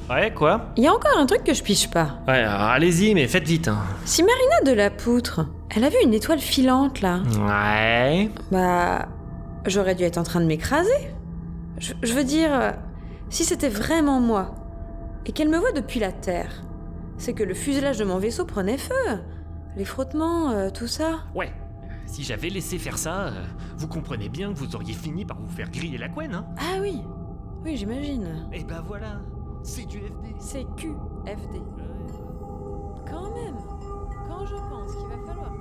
Ouais, quoi il y a encore un truc que je piche pas. Ouais, alors allez-y, mais faites vite. hein. Si Marina de la poutre, elle a vu une étoile filante là, Ouais. bah. J'aurais dû être en train de m'écraser. Je, je veux dire, euh, si c'était vraiment moi, et qu'elle me voit depuis la Terre, c'est que le fuselage de mon vaisseau prenait feu. Les frottements, euh, tout ça. Ouais. Si j'avais laissé faire ça, euh, vous comprenez bien que vous auriez fini par vous faire griller la couenne, hein Ah oui, oui, j'imagine. Et bah voilà, c'est du FD. C'est QFD. Quand même, quand je pense qu'il va falloir.